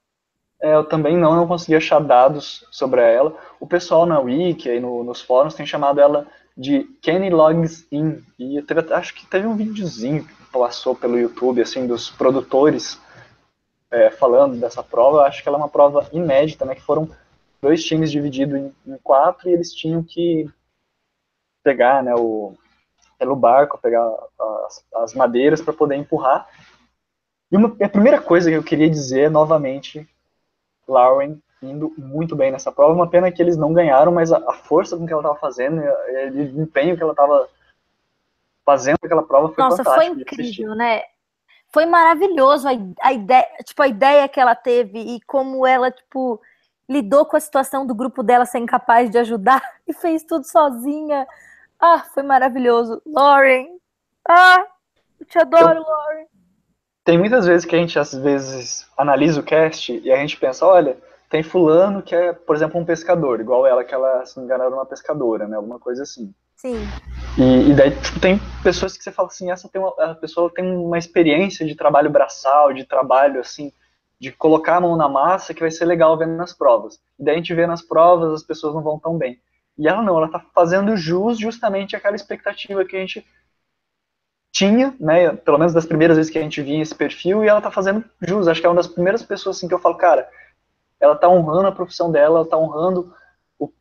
É, eu também não, não consegui achar dados sobre ela. O pessoal na Wiki e no, nos fóruns tem chamado ela de Kenny Logs In. E teve, acho que teve um videozinho que passou pelo YouTube, assim, dos produtores é, falando dessa prova. Eu acho que ela é uma prova inédita, né? Que foram dois times divididos em, em quatro e eles tinham que pegar, né, o, pelo barco, pegar as, as madeiras para poder empurrar. E uma, a primeira coisa que eu queria dizer novamente Lauren indo muito bem nessa prova. Uma pena que eles não ganharam, mas a, a força com que ela estava fazendo, o empenho que ela estava fazendo aquela prova foi Nossa, foi incrível, né? Foi maravilhoso a, a, ideia, tipo, a ideia que ela teve e como ela, tipo, lidou com a situação do grupo dela ser incapaz de ajudar e fez tudo sozinha. Ah, foi maravilhoso. Lauren, ah, eu te adoro, eu, Lauren tem muitas vezes que a gente às vezes analisa o cast e a gente pensa, olha, tem fulano que é, por exemplo, um pescador, igual ela, que ela, se não me engano, era uma pescadora, né? Alguma coisa assim. Sim. E, e daí, tipo, tem pessoas que você fala assim, essa tem uma, a pessoa tem uma experiência de trabalho braçal, de trabalho, assim, de colocar a mão na massa que vai ser legal vendo nas provas. E daí a gente vê nas provas, as pessoas não vão tão bem. E ela não, ela tá fazendo jus justamente aquela expectativa que a gente tinha, né, pelo menos das primeiras vezes que a gente via esse perfil, e ela tá fazendo jus. Acho que é uma das primeiras pessoas assim que eu falo, cara, ela tá honrando a profissão dela, ela tá honrando. O,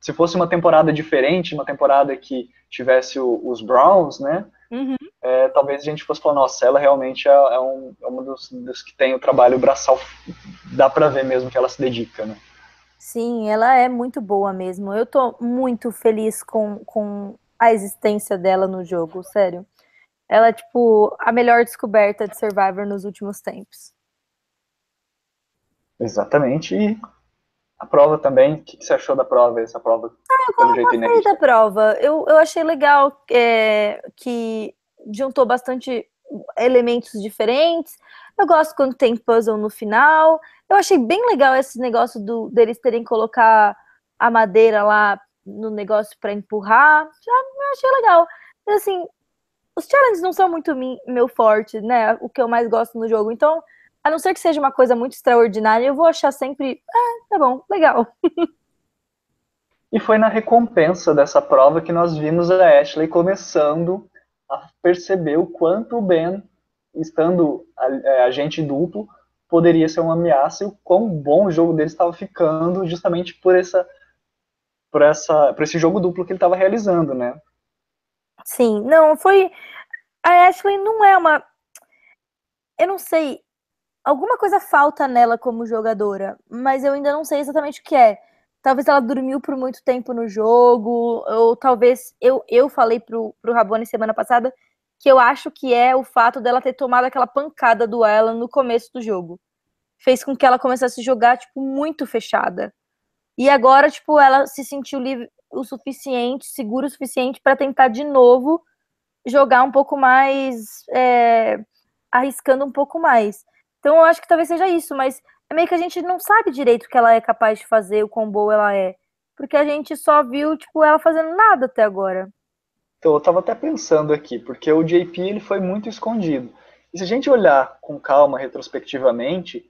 se fosse uma temporada diferente, uma temporada que tivesse o, os Browns, né? Uhum. É, talvez a gente fosse falar, nossa, ela realmente é, é, um, é uma dos, dos, que tem o trabalho braçal, dá para ver mesmo que ela se dedica, né? Sim, ela é muito boa mesmo. Eu tô muito feliz com, com a existência dela no jogo, sério. Ela é, tipo, a melhor descoberta de Survivor nos últimos tempos. Exatamente. E a prova também, o que, você achou da prova, essa prova? Ah, eu inédito? da prova. Eu, eu achei legal é, que juntou bastante elementos diferentes. Eu gosto quando tem puzzle no final. Eu achei bem legal esse negócio do, deles terem colocar a madeira lá no negócio para empurrar. Já achei legal. Assim, os challenges não são muito meu forte, né? O que eu mais gosto no jogo. Então, a não ser que seja uma coisa muito extraordinária, eu vou achar sempre, ah, tá bom, legal. E foi na recompensa dessa prova que nós vimos a Ashley começando a perceber o quanto o Ben, estando é, agente duplo, poderia ser uma ameaça e o quão bom o jogo dele estava ficando justamente por essa por essa por esse jogo duplo que ele estava realizando, né? Sim, não, foi. A Ashley não é uma. Eu não sei. Alguma coisa falta nela como jogadora, mas eu ainda não sei exatamente o que é. Talvez ela dormiu por muito tempo no jogo, ou talvez eu, eu falei pro, pro Rabone semana passada que eu acho que é o fato dela ter tomado aquela pancada do Alan no começo do jogo. Fez com que ela começasse a jogar, tipo, muito fechada. E agora, tipo, ela se sentiu livre, o suficiente, seguro o suficiente para tentar de novo jogar um pouco mais, é, arriscando um pouco mais. Então eu acho que talvez seja isso, mas é meio que a gente não sabe direito o que ela é capaz de fazer, o quão boa ela é. Porque a gente só viu, tipo, ela fazendo nada até agora. Então, eu tava até pensando aqui, porque o JP ele foi muito escondido. E se a gente olhar com calma, retrospectivamente,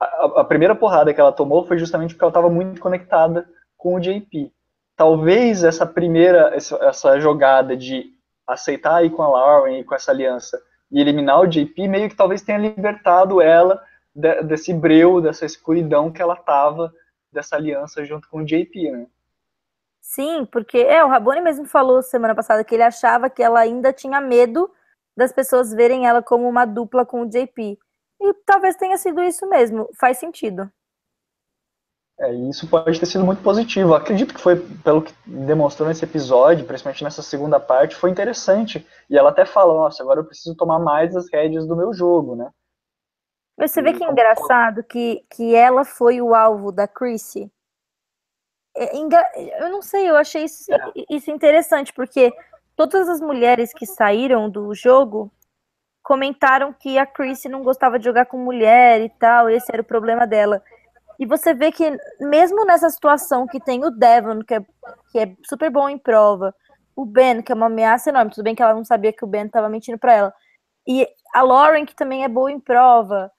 a, a primeira porrada que ela tomou foi justamente porque ela estava muito conectada com o JP talvez essa primeira, essa, essa jogada de aceitar ir com a Lauren e com essa aliança e eliminar o JP, meio que talvez tenha libertado ela de, desse breu, dessa escuridão que ela tava dessa aliança junto com o JP, né? Sim, porque é, o Rabone mesmo falou semana passada que ele achava que ela ainda tinha medo das pessoas verem ela como uma dupla com o JP. E talvez tenha sido isso mesmo, faz sentido. É, e isso pode ter sido muito positivo. acredito que foi, pelo que demonstrou nesse episódio, principalmente nessa segunda parte, foi interessante. E ela até fala, nossa, agora eu preciso tomar mais as rédeas do meu jogo, né? Você vê que é engraçado que, que ela foi o alvo da Chrissy. É, eu não sei, eu achei isso, é. isso interessante, porque todas as mulheres que saíram do jogo comentaram que a Chrissy não gostava de jogar com mulher e tal, esse era o problema dela. E você vê que, mesmo nessa situação que tem o Devon, que é, que é super bom em prova, o Ben, que é uma ameaça enorme, tudo bem que ela não sabia que o Ben estava mentindo para ela, e a Lauren, que também é boa em prova,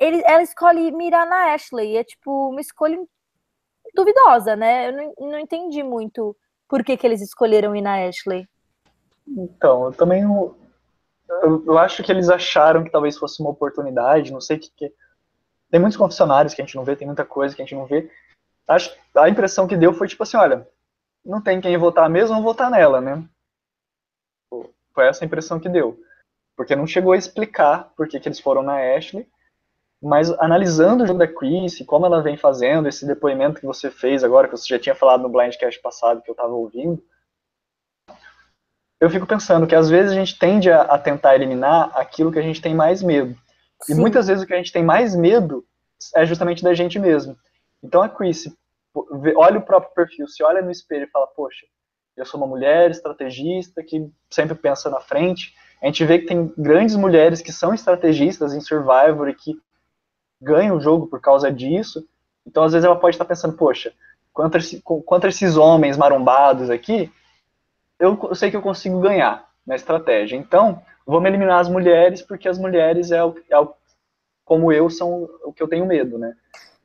ele, ela escolhe mirar na Ashley, é tipo uma escolha duvidosa, né? Eu não, não entendi muito por que, que eles escolheram ir na Ashley. Então, eu também. Eu, eu acho que eles acharam que talvez fosse uma oportunidade, não sei o que, que tem muitos confessionários que a gente não vê, tem muita coisa que a gente não vê. Acho, a impressão que deu foi tipo assim, olha, não tem quem votar mesmo, vamos votar nela, né? Foi essa a impressão que deu. Porque não chegou a explicar por que, que eles foram na Ashley, mas analisando o jogo da Chris, como ela vem fazendo, esse depoimento que você fez agora, que você já tinha falado no Blindcast passado, que eu estava ouvindo, eu fico pensando que às vezes a gente tende a, a tentar eliminar aquilo que a gente tem mais medo. Sim. E muitas vezes o que a gente tem mais medo é justamente da gente mesmo. Então a Chris olha o próprio perfil, se olha no espelho e fala, poxa, eu sou uma mulher estrategista que sempre pensa na frente. A gente vê que tem grandes mulheres que são estrategistas em Survivor e que ganham o jogo por causa disso. Então, às vezes, ela pode estar pensando, poxa, contra, contra esses homens marombados aqui, eu, eu sei que eu consigo ganhar na estratégia. Então, vamos eliminar as mulheres, porque as mulheres é o, é o como eu são o que eu tenho medo, né?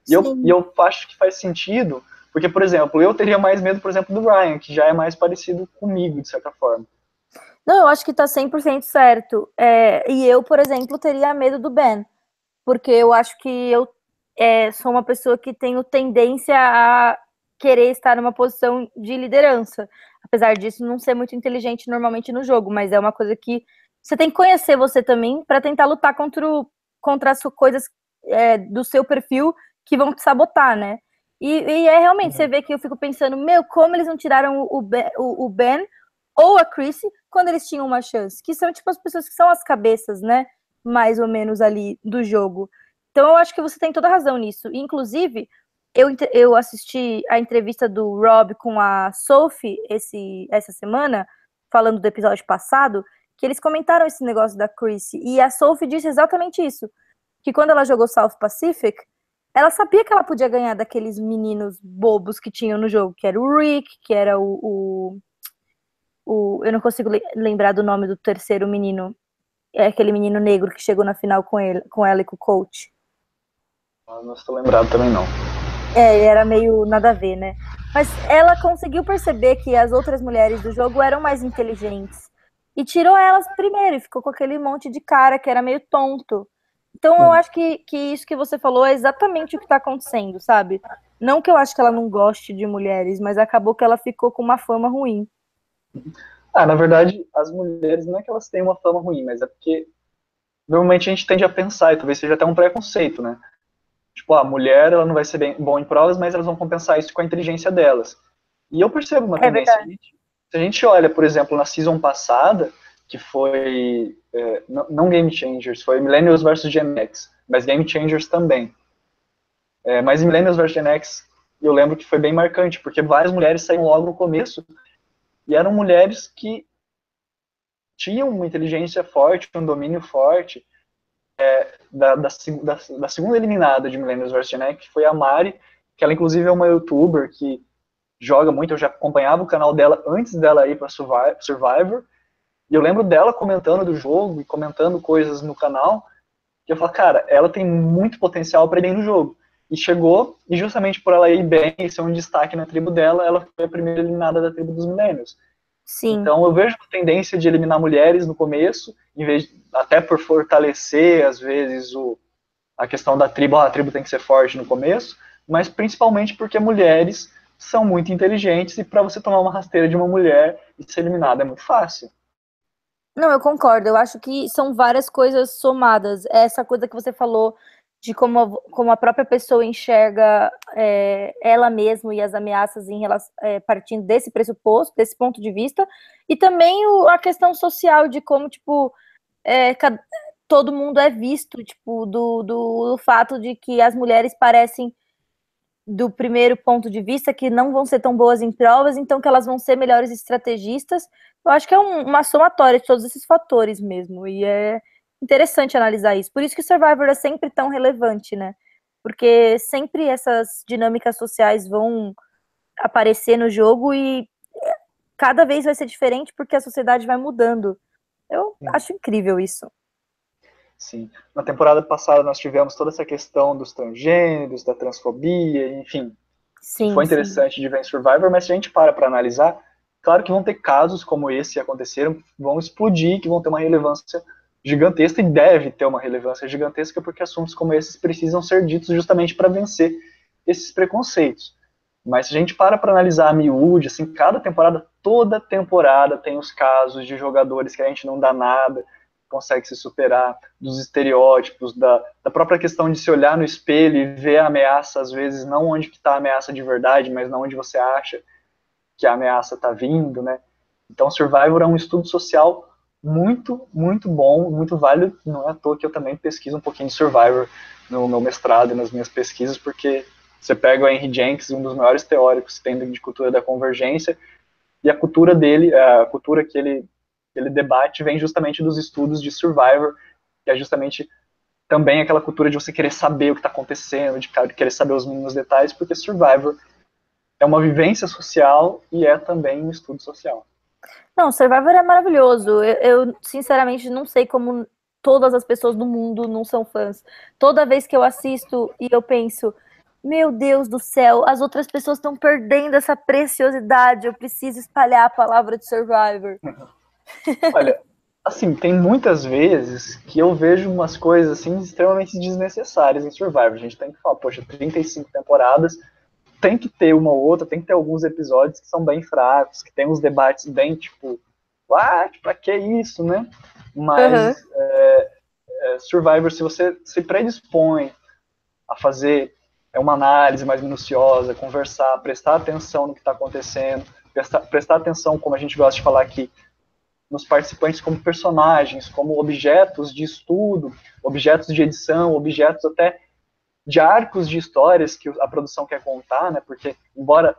E eu, e eu acho que faz sentido, porque, por exemplo, eu teria mais medo, por exemplo, do Ryan, que já é mais parecido comigo, de certa forma. Não, eu acho que tá 100% certo. É, e eu, por exemplo, teria medo do Ben, porque eu acho que eu é, sou uma pessoa que tenho tendência a querer estar numa posição de liderança. Apesar disso, não ser muito inteligente normalmente no jogo, mas é uma coisa que você tem que conhecer você também para tentar lutar contra, o, contra as coisas é, do seu perfil que vão te sabotar, né? E, e é realmente, uhum. você vê que eu fico pensando, meu, como eles não tiraram o, ben, o, o Ben ou a Chris quando eles tinham uma chance? Que são, tipo, as pessoas que são as cabeças, né? Mais ou menos ali do jogo. Então eu acho que você tem toda razão nisso. Inclusive, eu, eu assisti a entrevista do Rob com a Sophie esse, essa semana, falando do episódio passado, que eles comentaram esse negócio da Chrissy. E a Sophie disse exatamente isso. Que quando ela jogou South Pacific, ela sabia que ela podia ganhar daqueles meninos bobos que tinham no jogo, que era o Rick, que era o. o, o eu não consigo lembrar do nome do terceiro menino. É aquele menino negro que chegou na final com, ele, com ela e com o coach. Ah, não estou lembrado também não. É, era meio nada a ver, né? Mas ela conseguiu perceber que as outras mulheres do jogo eram mais inteligentes e tirou elas primeiro e ficou com aquele monte de cara que era meio tonto. Então eu acho que, que isso que você falou é exatamente o que está acontecendo, sabe? Não que eu acho que ela não goste de mulheres, mas acabou que ela ficou com uma fama ruim. Ah, na verdade, as mulheres não é que elas têm uma fama ruim, mas é porque normalmente a gente tende a pensar, e talvez seja até um preconceito, né? Tipo, a mulher ela não vai ser bem, bom em provas, mas elas vão compensar isso com a inteligência delas. E eu percebo uma é tendência. Verdade. Se a gente olha, por exemplo, na season passada, que foi é, não Game Changers, foi Millennials vs Gen X, mas Game Changers também. É, mas Millennials vs Gen X, eu lembro que foi bem marcante, porque várias mulheres saíram logo no começo, e eram mulheres que tinham uma inteligência forte, um domínio forte, é, da, da, da, da, segunda eliminada de Millennials vs Gen X, que foi a Mari, que ela inclusive é uma youtuber que joga muito, eu já acompanhava o canal dela antes dela ir para Survivor, e eu lembro dela comentando do jogo e comentando coisas no canal, que eu falo, cara, ela tem muito potencial para ir bem no jogo. E chegou, e justamente por ela ir bem e ser um destaque na tribo dela, ela foi a primeira eliminada da tribo dos milênios. Sim. Então eu vejo a tendência de eliminar mulheres no começo, em vez até por fortalecer às vezes o a questão da tribo, a tribo tem que ser forte no começo, mas principalmente porque mulheres são muito inteligentes e para você tomar uma rasteira de uma mulher e ser eliminada é muito fácil. Não, eu concordo. Eu acho que são várias coisas somadas. Essa coisa que você falou de como a, como a própria pessoa enxerga é, ela mesma e as ameaças em relação, é, partindo desse pressuposto, desse ponto de vista, e também o, a questão social de como, tipo, é, todo mundo é visto, tipo, do, do, do fato de que as mulheres parecem do primeiro ponto de vista que não vão ser tão boas em provas, então que elas vão ser melhores estrategistas. Eu acho que é um, uma somatória de todos esses fatores mesmo, e é interessante analisar isso. Por isso que Survivor é sempre tão relevante, né? Porque sempre essas dinâmicas sociais vão aparecer no jogo e cada vez vai ser diferente porque a sociedade vai mudando. Eu acho incrível isso. Sim. Na temporada passada nós tivemos toda essa questão dos transgêneros, da transfobia, enfim. Sim, Foi interessante sim. de ver em Survivor, mas se a gente para para analisar, claro que vão ter casos como esse que aconteceram, vão explodir, que vão ter uma relevância gigantesca e deve ter uma relevância gigantesca porque assuntos como esses precisam ser ditos justamente para vencer esses preconceitos. Mas se a gente para para analisar a miúde, assim, cada temporada, toda temporada tem os casos de jogadores que a gente não dá nada, consegue se superar, dos estereótipos, da, da própria questão de se olhar no espelho e ver a ameaça, às vezes, não onde está a ameaça de verdade, mas não onde você acha que a ameaça está vindo, né? Então, Survivor é um estudo social muito, muito bom, muito válido. Não é à toa que eu também pesquiso um pouquinho de Survivor no meu mestrado e nas minhas pesquisas, porque você pega o Henry Jenks, um dos maiores teóricos que tem de cultura da convergência, e a cultura dele, a cultura que ele aquele debate vem justamente dos estudos de Survivor, que é justamente também aquela cultura de você querer saber o que está acontecendo, de querer saber os mínimos detalhes, porque Survivor é uma vivência social e é também um estudo social. Não, Survivor é maravilhoso. Eu, eu, sinceramente não sei como todas as pessoas do mundo não são fãs. Toda vez que eu assisto e eu penso, meu Deus do céu, as outras pessoas estão perdendo essa preciosidade. Eu preciso espalhar a palavra de Survivor. Olha, assim, tem muitas vezes que eu vejo umas coisas assim extremamente desnecessárias em Survivor. A gente tem que falar, poxa, 35 temporadas, tem que ter uma ou outra, tem que ter alguns episódios que são bem fracos, que tem uns debates bem tipo, what? Pra que isso, né? Mas uhum. é, é, Survivor, se você se predispõe a fazer é uma análise mais minuciosa, conversar, prestar atenção no que está acontecendo, prestar, prestar atenção, como a gente gosta de falar aqui, nos participantes como personagens, como objetos de estudo, objetos de edição, objetos até de arcos de histórias que a produção quer contar, né? Porque embora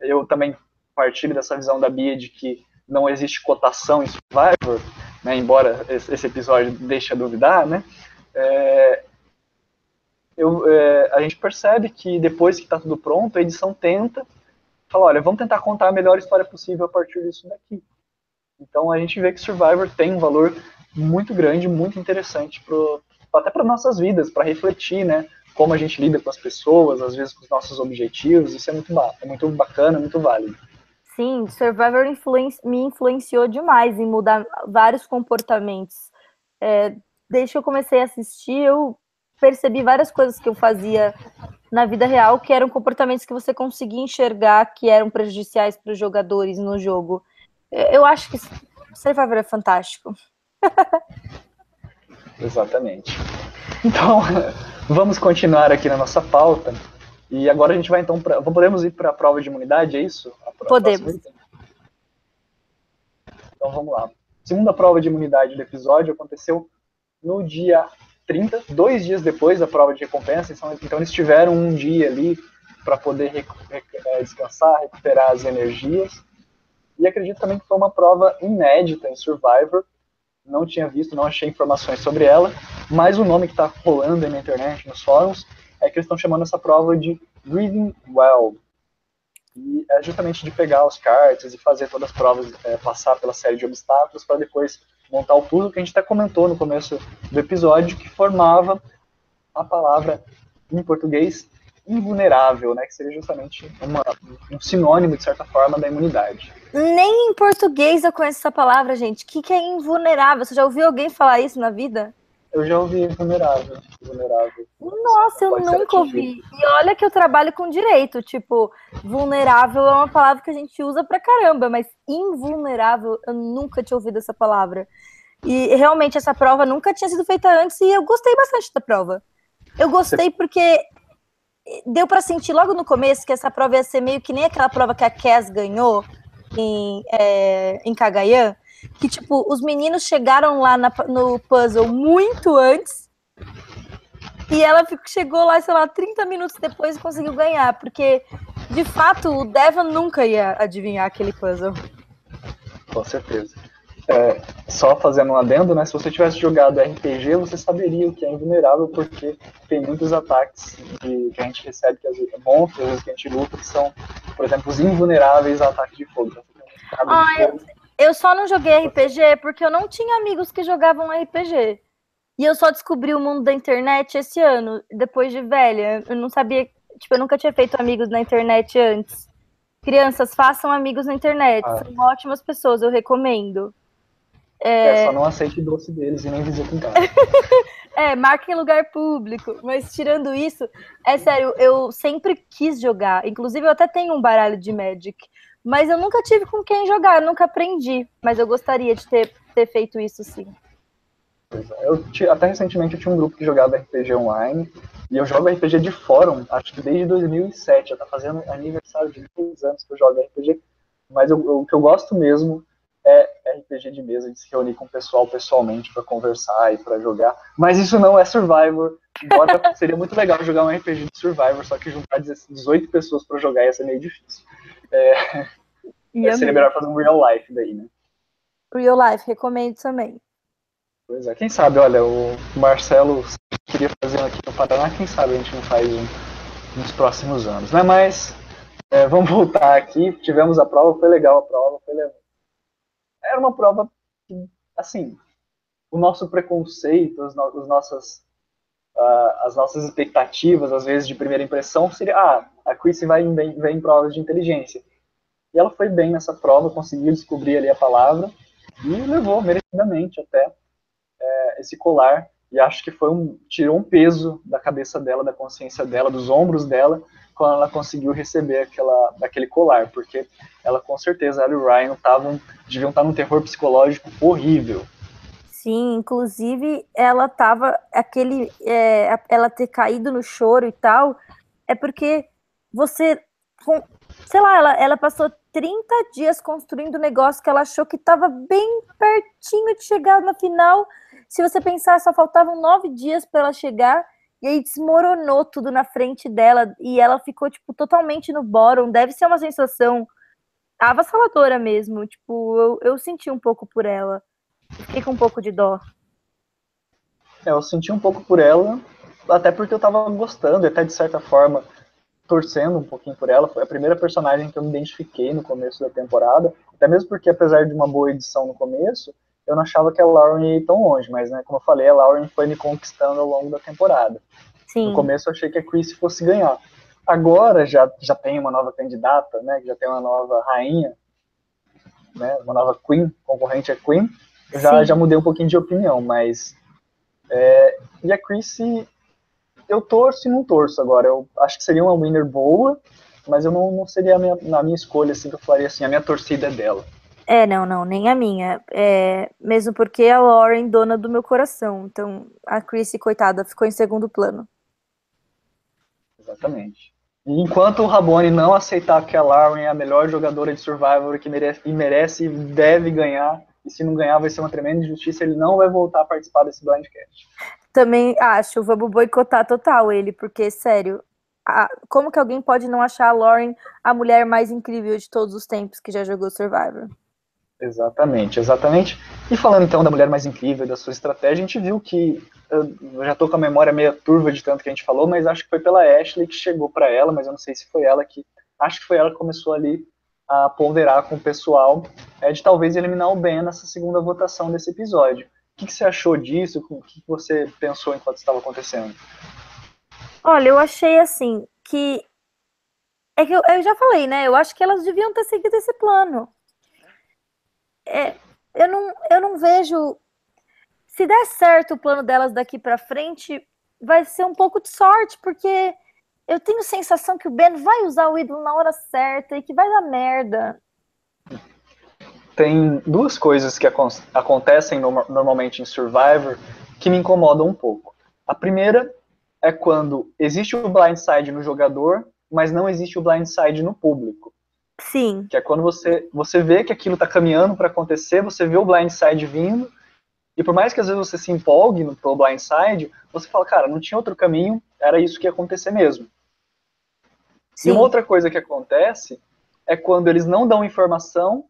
eu também partilhe dessa visão da Bia de que não existe cotação em Survivor, né? Embora esse episódio deixe a duvidar, né? É, eu, é, a gente percebe que depois que está tudo pronto, a edição tenta falar, olha, vamos tentar contar a melhor história possível a partir disso daqui. Então a gente vê que Survivor tem um valor muito grande, muito interessante pro, até para nossas vidas, para refletir, né? Como a gente lida com as pessoas, às vezes com os nossos objetivos, isso é muito, é muito bacana, muito válido. Sim, Survivor me influenciou demais em mudar vários comportamentos. É, desde que eu comecei a assistir, eu percebi várias coisas que eu fazia na vida real que eram comportamentos que você conseguia enxergar que eram prejudiciais para os jogadores no jogo. Eu acho que Survivor é fantástico. Exatamente. Então, vamos continuar aqui na nossa pauta. E agora a gente vai então para. Podemos ir para a prova de imunidade, é isso? Podemos. Então vamos lá. Segunda prova de imunidade do episódio aconteceu no dia 30, dois dias depois da prova de recompensa. Então, então eles tiveram um dia ali para poder é, descansar, recuperar as energias. E acredito também que foi uma prova inédita em Survivor. Não tinha visto, não achei informações sobre ela, mas o nome que está rolando aí na internet, nos fóruns, é que eles estão chamando essa prova de Breathing Well. E é justamente de pegar os cards e fazer todas as provas, é, passar pela série de obstáculos para depois montar o puzzle que a gente até comentou no começo do episódio, que formava a palavra em português invulnerável, né, que seria justamente uma, um sinônimo, de certa forma, da imunidade. Nem em português eu conheço essa palavra, gente. O que, que é invulnerável? Você já ouviu alguém falar isso na vida? Eu já ouvi vulnerável. vulnerável. Nossa, eu Pode nunca ouvi. E olha que eu trabalho com direito. Tipo, vulnerável é uma palavra que a gente usa pra caramba, mas invulnerável, eu nunca tinha ouvido essa palavra. E realmente essa prova nunca tinha sido feita antes e eu gostei bastante da prova. Eu gostei porque deu para sentir logo no começo que essa prova ia ser meio que nem aquela prova que a Cass ganhou em, é, em Cagayan, que, tipo, os meninos chegaram lá na, no puzzle muito antes e ela chegou lá, sei lá, 30 minutos depois e conseguiu ganhar, porque, de fato, o Devon nunca ia adivinhar aquele puzzle. Com certeza. É, só fazendo um adendo, né? Se você tivesse jogado RPG, você saberia o que é invulnerável, porque tem muitos ataques de, que a gente recebe, que às vezes é monstros, às vezes que a gente luta, que são, por exemplo, os invulneráveis a ataque de fogo. Então, ah, de fogo. Eu eu só não joguei RPG porque eu não tinha amigos que jogavam RPG. E eu só descobri o mundo da internet esse ano, depois de velha. Eu não sabia, tipo, eu nunca tinha feito amigos na internet antes. Crianças, façam amigos na internet. Ah. São ótimas pessoas, eu recomendo. É... é, só não aceite doce deles e nem visita em casa. é, marque em lugar público. Mas tirando isso, é sério, eu sempre quis jogar. Inclusive, eu até tenho um baralho de Magic. Mas eu nunca tive com quem jogar, nunca aprendi. Mas eu gostaria de ter, ter feito isso sim. É, eu, até recentemente eu tinha um grupo que jogava RPG online. E eu jogo RPG de fórum, acho que desde 2007. Já tá fazendo aniversário de 10 anos que eu jogo RPG. Mas eu, eu, o que eu gosto mesmo é RPG de mesa, de se reunir com o pessoal pessoalmente para conversar e para jogar. Mas isso não é Survivor. Embora seria muito legal jogar um RPG de Survivor, só que juntar 18 pessoas para jogar ia ser meio difícil. É, seria melhor fazer um real life daí, né? Real life, recomendo também. Pois é, quem sabe, olha, o Marcelo queria fazer aqui no Paraná, quem sabe a gente não faz um, nos próximos anos, né? Mas é, vamos voltar aqui, tivemos a prova, foi legal a prova, foi legal. Era uma prova que, assim, o nosso preconceito, as, no, as nossas uh, as nossas expectativas, às vezes, de primeira impressão, seria, ah, a Chrissy vai bem, em provas de inteligência. E ela foi bem nessa prova, conseguiu descobrir ali a palavra e levou merecidamente até é, esse colar. E acho que foi um tirou um peso da cabeça dela, da consciência dela, dos ombros dela, quando ela conseguiu receber aquela, aquele colar, porque ela com certeza, ela e o Ryan deviam estar num terror psicológico horrível. Sim, inclusive ela tava aquele é, ela ter caído no choro e tal, é porque você sei lá, ela, ela passou 30 dias construindo um negócio que ela achou que estava bem pertinho de chegar na final. Se você pensar, só faltavam nove dias para ela chegar, e aí desmoronou tudo na frente dela, e ela ficou, tipo, totalmente no bottom. Deve ser uma sensação avassaladora mesmo. Tipo, eu, eu senti um pouco por ela. Fiquei com um pouco de dó. É, eu senti um pouco por ela, até porque eu tava gostando, até de certa forma torcendo um pouquinho por ela. Foi a primeira personagem que eu me identifiquei no começo da temporada, até mesmo porque, apesar de uma boa edição no começo, eu não achava que a Lauren ia ir tão longe, mas, né, como eu falei, a Lauren foi me conquistando ao longo da temporada. Sim. No começo eu achei que a Chris fosse ganhar. Agora já, já tem uma nova candidata, né, já tem uma nova rainha, né, uma nova Queen, concorrente é Queen, eu já, já mudei um pouquinho de opinião, mas. É, e a Chrissy, eu torço e não torço agora. Eu acho que seria uma winner boa, mas eu não, não seria a minha, na minha escolha, assim, que eu falaria assim, a minha torcida é dela. É, não, não, nem a minha. É, mesmo porque a Lauren, dona do meu coração. Então, a Chrissy, coitada, ficou em segundo plano. Exatamente. Enquanto o Rabone não aceitar que a Lauren é a melhor jogadora de Survivor que merece, e merece e deve ganhar, e se não ganhar vai ser uma tremenda injustiça, ele não vai voltar a participar desse Blindcast. Também acho, vamos boicotar total ele, porque, sério, a, como que alguém pode não achar a Lauren a mulher mais incrível de todos os tempos que já jogou Survivor? Exatamente, exatamente. E falando então da mulher mais incrível, da sua estratégia, a gente viu que eu já tô com a memória meio turva de tanto que a gente falou, mas acho que foi pela Ashley que chegou para ela, mas eu não sei se foi ela que acho que foi ela que começou ali a ponderar com o pessoal é de talvez eliminar o Ben nessa segunda votação desse episódio. O que, que você achou disso? O que, que você pensou enquanto estava acontecendo? Olha, eu achei assim que. É que eu, eu, já falei, né? Eu acho que elas deviam ter seguido esse plano. É, eu, não, eu não vejo. se der certo o plano delas daqui para frente, vai ser um pouco de sorte, porque eu tenho sensação que o Ben vai usar o ídolo na hora certa e que vai dar merda. Tem duas coisas que acontecem no normalmente em Survivor que me incomodam um pouco. A primeira é quando existe o blindside no jogador, mas não existe o blindside no público. Sim. Que é quando você, você vê que aquilo está caminhando para acontecer, você vê o blindside vindo, e por mais que às vezes você se empolgue no pelo blindside, você fala, cara, não tinha outro caminho, era isso que ia acontecer mesmo. Sim. E uma outra coisa que acontece é quando eles não dão informação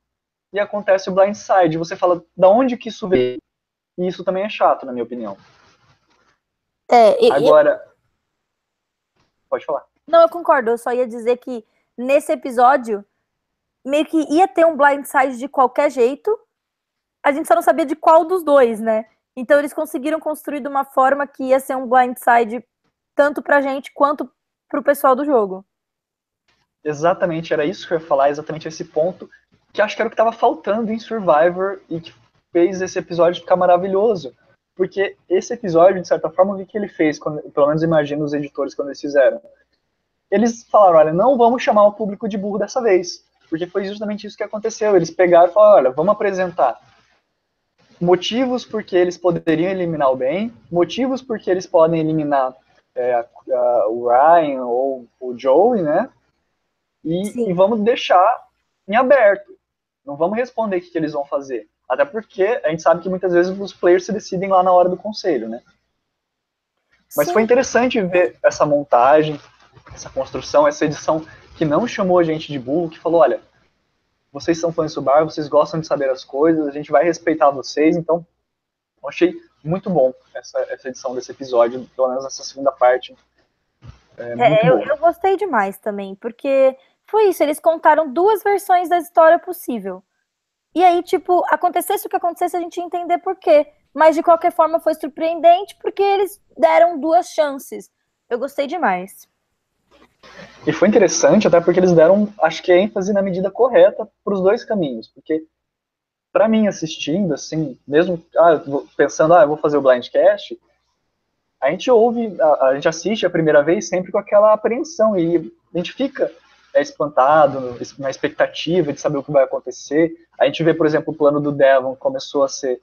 e acontece o blindside. Você fala, da onde que isso veio? E isso também é chato, na minha opinião. É, e, Agora. E... Pode falar. Não, eu concordo. Eu só ia dizer que nesse episódio meio que ia ter um blindside de qualquer jeito. A gente só não sabia de qual dos dois, né? Então eles conseguiram construir de uma forma que ia ser um blindside tanto pra gente quanto pro pessoal do jogo. Exatamente, era isso que eu ia falar, exatamente esse ponto, que acho que era o que estava faltando em Survivor e que fez esse episódio ficar maravilhoso. Porque esse episódio, de certa forma, o que, ele fez, quando, pelo menos imagino os editores quando eles fizeram. Eles falaram, olha, não vamos chamar o público de burro dessa vez. Porque foi justamente isso que aconteceu. Eles pegaram e falaram, olha, vamos apresentar motivos porque eles poderiam eliminar o Ben, motivos porque eles podem eliminar é, a, a, o Ryan ou o Joey, né? E, e, vamos deixar em aberto. Não vamos responder o que, que eles vão fazer. Até porque a gente sabe que muitas vezes os players se decidem lá na hora do conselho, né? Mas Sim. foi interessante ver essa montagem, essa construção, essa edição que não chamou a gente de burro, que falou, olha, vocês são fãs do bar, vocês gostam de saber as coisas, a gente vai respeitar vocês, então eu achei muito bom essa, essa edição desse episódio, pelo menos essa segunda parte. É, é eu, eu gostei demais também, porque foi isso, eles contaram duas versões da história possível. E aí, tipo, acontecesse o que acontecesse, a gente ia entender por quê. Mas de qualquer forma foi surpreendente porque eles deram duas chances. Eu gostei demais. E foi interessante até porque eles deram, acho que, ênfase na medida correta para os dois caminhos. Porque, para mim, assistindo, assim, mesmo ah, pensando, ah, eu vou fazer o blindcast, a gente ouve, a, a gente assiste a primeira vez sempre com aquela apreensão e a gente fica é espantado, na expectativa de saber o que vai acontecer. A gente vê, por exemplo, o plano do Devon começou a ser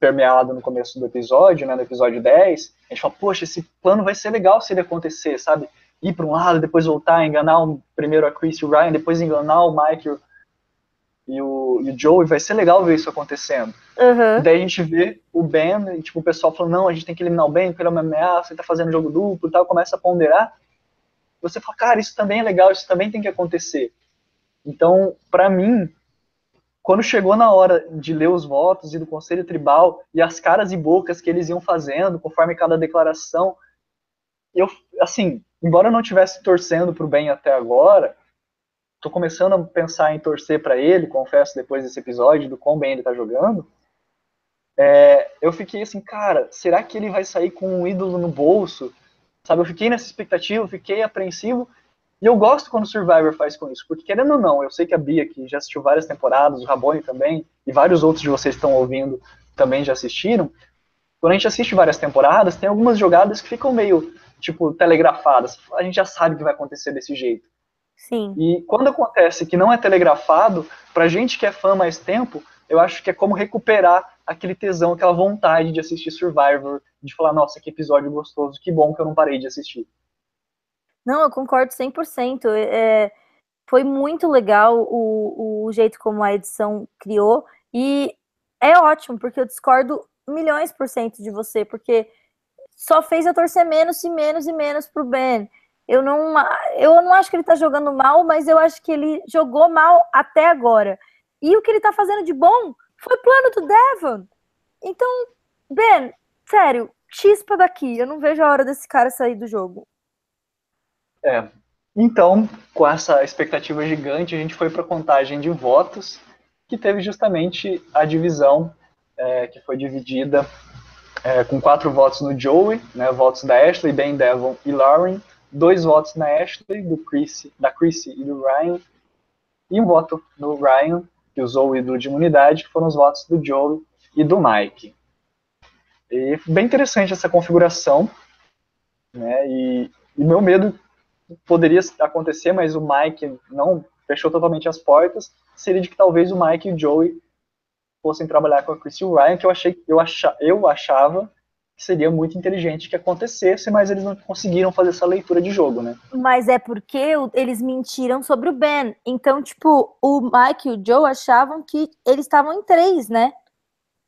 permeado no começo do episódio, né, no episódio 10. A gente fala, poxa, esse plano vai ser legal se ele acontecer, sabe? Ir para um lado, depois voltar, enganar um, primeiro a Chris e o Ryan, depois enganar o Mike e o, e o Joey, vai ser legal ver isso acontecendo. Uhum. Daí a gente vê o Ben, e, tipo, o pessoal falando, não, a gente tem que eliminar o Ben, porque ele é uma ameaça, ele tá fazendo jogo duplo e tal, começa a ponderar você fala, cara, isso também é legal, isso também tem que acontecer. Então, para mim, quando chegou na hora de ler os votos e do Conselho Tribal e as caras e bocas que eles iam fazendo conforme cada declaração, eu, assim, embora eu não estivesse torcendo para o bem até agora, tô começando a pensar em torcer para ele, confesso, depois desse episódio, do quão bem ele tá jogando. É, eu fiquei assim, cara, será que ele vai sair com um ídolo no bolso? Sabe, eu fiquei nessa expectativa, fiquei apreensivo. E eu gosto quando o Survivor faz com isso, porque querendo ou não, eu sei que a Bia, que já assistiu várias temporadas, o Rabone também, e vários outros de vocês que estão ouvindo também já assistiram. Quando a gente assiste várias temporadas, tem algumas jogadas que ficam meio, tipo, telegrafadas. A gente já sabe que vai acontecer desse jeito. Sim. E quando acontece que não é telegrafado, pra gente que é fã mais tempo, eu acho que é como recuperar aquele tesão, aquela vontade de assistir Survivor, de falar, nossa, que episódio gostoso, que bom que eu não parei de assistir. Não, eu concordo 100%. É, foi muito legal o, o jeito como a edição criou, e é ótimo, porque eu discordo milhões por cento de você, porque só fez eu torcer menos e menos e menos pro Ben. Eu não, eu não acho que ele tá jogando mal, mas eu acho que ele jogou mal até agora. E o que ele tá fazendo de bom foi plano do Devon. Então, Ben, sério, chispa daqui. Eu não vejo a hora desse cara sair do jogo. É. Então, com essa expectativa gigante, a gente foi para a contagem de votos, que teve justamente a divisão, é, que foi dividida é, com quatro votos no Joey, né, votos da Ashley, Ben Devon e Lauren, dois votos na Ashley, do Chris, da Chrissy e do Ryan, e um voto no Ryan, que usou o ídolo de imunidade, que foram os votos do Joey e do Mike. E bem interessante essa configuração, né? E, e meu medo poderia acontecer, mas o Mike não fechou totalmente as portas, seria de que talvez o Mike e o Joey fossem trabalhar com a Chrissy Ryan, que eu achei, eu, acha, eu achava que seria muito inteligente que acontecesse, mas eles não conseguiram fazer essa leitura de jogo, né? Mas é porque eles mentiram sobre o Ben. Então, tipo, o Mike e o Joe achavam que eles estavam em três, né?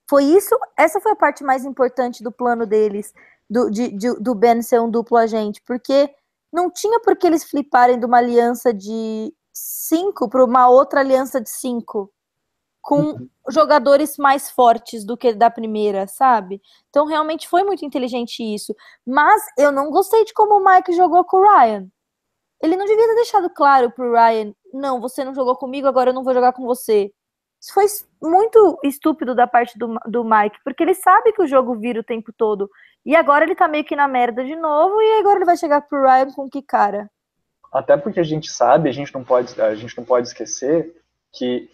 Foi isso, essa foi a parte mais importante do plano deles, do, de, de, do Ben ser um duplo agente, porque não tinha por que eles fliparem de uma aliança de cinco para uma outra aliança de cinco com uhum. jogadores mais fortes do que da primeira, sabe? Então realmente foi muito inteligente isso. Mas eu não gostei de como o Mike jogou com o Ryan. Ele não devia ter deixado claro pro Ryan, não, você não jogou comigo, agora eu não vou jogar com você. Isso foi muito estúpido da parte do, do Mike, porque ele sabe que o jogo vira o tempo todo. E agora ele tá meio que na merda de novo, e agora ele vai chegar pro Ryan com que cara? Até porque a gente sabe, a gente não pode, a gente não pode esquecer que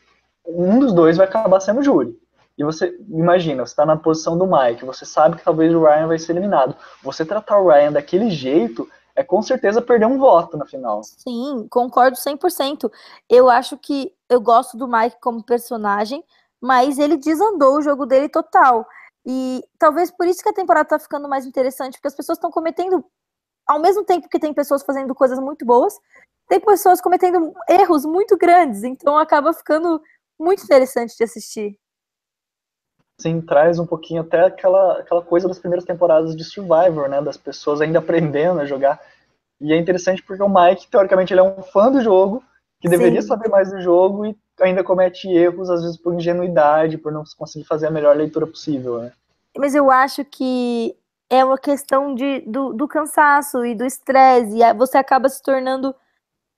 um dos dois vai acabar sendo júri. E você imagina, você está na posição do Mike, você sabe que talvez o Ryan vai ser eliminado. Você tratar o Ryan daquele jeito é com certeza perder um voto na final. Sim, concordo 100%. Eu acho que eu gosto do Mike como personagem, mas ele desandou o jogo dele total. E talvez por isso que a temporada tá ficando mais interessante, porque as pessoas estão cometendo, ao mesmo tempo que tem pessoas fazendo coisas muito boas, tem pessoas cometendo erros muito grandes, então acaba ficando muito interessante de assistir. Sim, traz um pouquinho até aquela, aquela coisa das primeiras temporadas de Survivor, né? Das pessoas ainda aprendendo a jogar. E é interessante porque o Mike, teoricamente, ele é um fã do jogo, que deveria Sim. saber mais do jogo e ainda comete erros, às vezes por ingenuidade, por não conseguir fazer a melhor leitura possível, né? Mas eu acho que é uma questão de, do, do cansaço e do estresse, e você acaba se tornando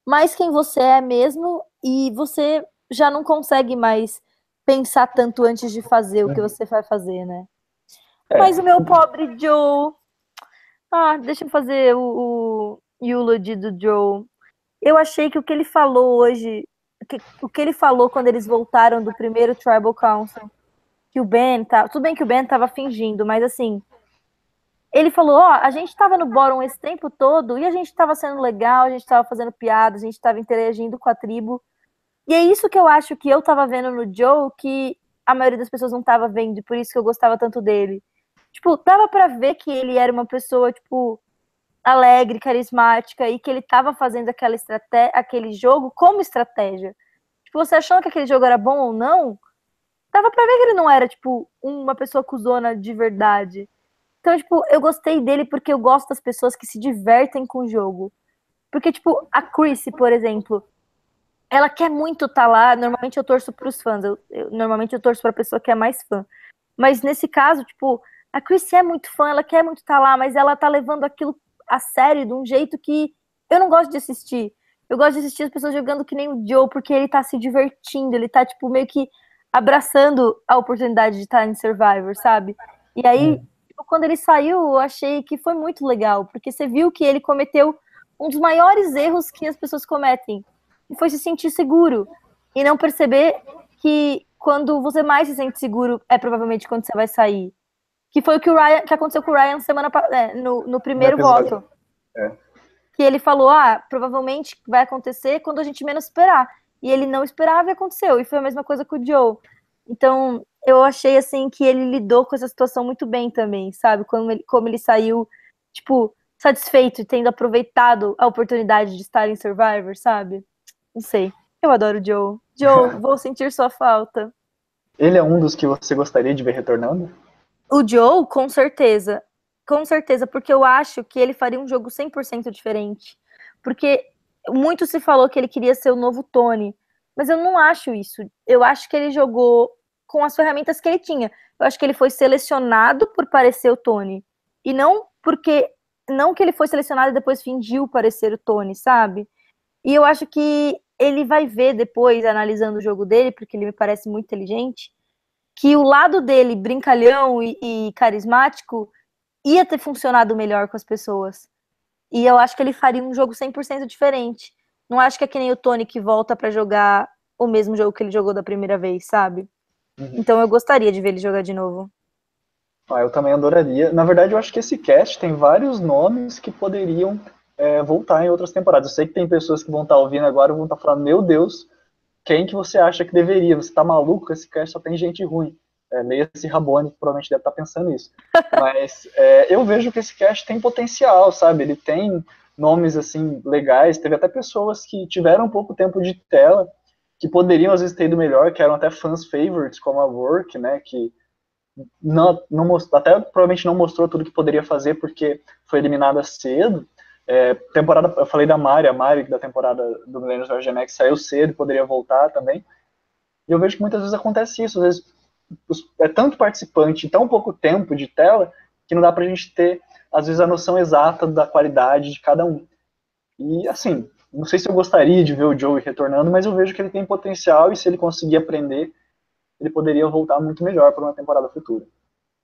mais quem você é mesmo, e você já não consegue mais pensar tanto antes de fazer o que você vai fazer, né? É. Mas o meu pobre Joe. Ah, deixa eu fazer o, o eulogy do Joe. Eu achei que o que ele falou hoje, que, o que ele falou quando eles voltaram do primeiro Tribal Council, que o Ben tá. Tudo bem que o Ben tava fingindo, mas assim. Ele falou: Ó, a gente tava no bottom esse tempo todo e a gente tava sendo legal, a gente tava fazendo piada, a gente tava interagindo com a tribo. E é isso que eu acho que eu tava vendo no Joe que a maioria das pessoas não tava vendo, e por isso que eu gostava tanto dele. Tipo, dava para ver que ele era uma pessoa, tipo, alegre, carismática e que ele tava fazendo aquela estratégia, aquele jogo como estratégia. Tipo, você achando que aquele jogo era bom ou não, dava pra ver que ele não era, tipo, uma pessoa cuzona de verdade. Então, tipo, eu gostei dele porque eu gosto das pessoas que se divertem com o jogo. Porque, tipo, a Chrissy, por exemplo, ela quer muito estar tá lá. Normalmente eu torço para os fãs. Eu, eu, normalmente eu torço para a pessoa que é mais fã. Mas nesse caso, tipo, a Chrissy é muito fã, ela quer muito estar tá lá, mas ela tá levando aquilo a sério de um jeito que eu não gosto de assistir. Eu gosto de assistir as pessoas jogando que nem o Joe, porque ele tá se divertindo, ele tá, tipo, meio que abraçando a oportunidade de estar em Survivor, sabe? E aí, tipo, quando ele saiu, eu achei que foi muito legal, porque você viu que ele cometeu um dos maiores erros que as pessoas cometem, e foi se sentir seguro e não perceber que quando você mais se sente seguro é provavelmente quando você vai sair. Que foi o que, o Ryan, que aconteceu com o Ryan semana é, no, no primeiro voto. É. Que ele falou: ah, provavelmente vai acontecer quando a gente menos esperar. E ele não esperava e aconteceu. E foi a mesma coisa com o Joe. Então, eu achei assim que ele lidou com essa situação muito bem também, sabe? Como ele, como ele saiu, tipo, satisfeito, tendo aproveitado a oportunidade de estar em Survivor, sabe? Não sei. Eu adoro o Joe. Joe, vou sentir sua falta. Ele é um dos que você gostaria de ver retornando? O Joe, com certeza. Com certeza, porque eu acho que ele faria um jogo 100% diferente. Porque muito se falou que ele queria ser o novo Tony, mas eu não acho isso. Eu acho que ele jogou com as ferramentas que ele tinha. Eu acho que ele foi selecionado por parecer o Tony. E não porque. Não que ele foi selecionado e depois fingiu parecer o Tony, sabe? E eu acho que ele vai ver depois, analisando o jogo dele, porque ele me parece muito inteligente, que o lado dele, brincalhão e, e carismático, ia ter funcionado melhor com as pessoas. E eu acho que ele faria um jogo 100% diferente. Não acho que é que nem o Tony que volta para jogar o mesmo jogo que ele jogou da primeira vez, sabe? Uhum. Então eu gostaria de ver ele jogar de novo. Ah, eu também adoraria. Na verdade, eu acho que esse cast tem vários nomes que poderiam é, voltar em outras temporadas. Eu sei que tem pessoas que vão estar ouvindo agora e vão estar falando, meu Deus, quem que você acha que deveria? Você tá maluco? Esse cast só tem gente ruim. É, leia esse Rabone, que provavelmente deve estar pensando isso. Mas é, eu vejo que esse cast tem potencial, sabe? Ele tem nomes, assim, legais. Teve até pessoas que tiveram pouco tempo de tela, que poderiam, às vezes, ter ido melhor, que eram até fãs favorites, como a Work, né? Que não, não mostrou, até provavelmente não mostrou tudo que poderia fazer porque foi eliminada cedo. É, temporada, eu falei da Mari, a Mari da temporada do Millennials vs Gen X saiu cedo, poderia voltar também. E eu vejo que muitas vezes acontece isso, às vezes os, é tanto participante em tão pouco tempo de tela que não dá pra gente ter, às vezes, a noção exata da qualidade de cada um. E assim, não sei se eu gostaria de ver o Joey retornando, mas eu vejo que ele tem potencial e se ele conseguir aprender, ele poderia voltar muito melhor para uma temporada futura.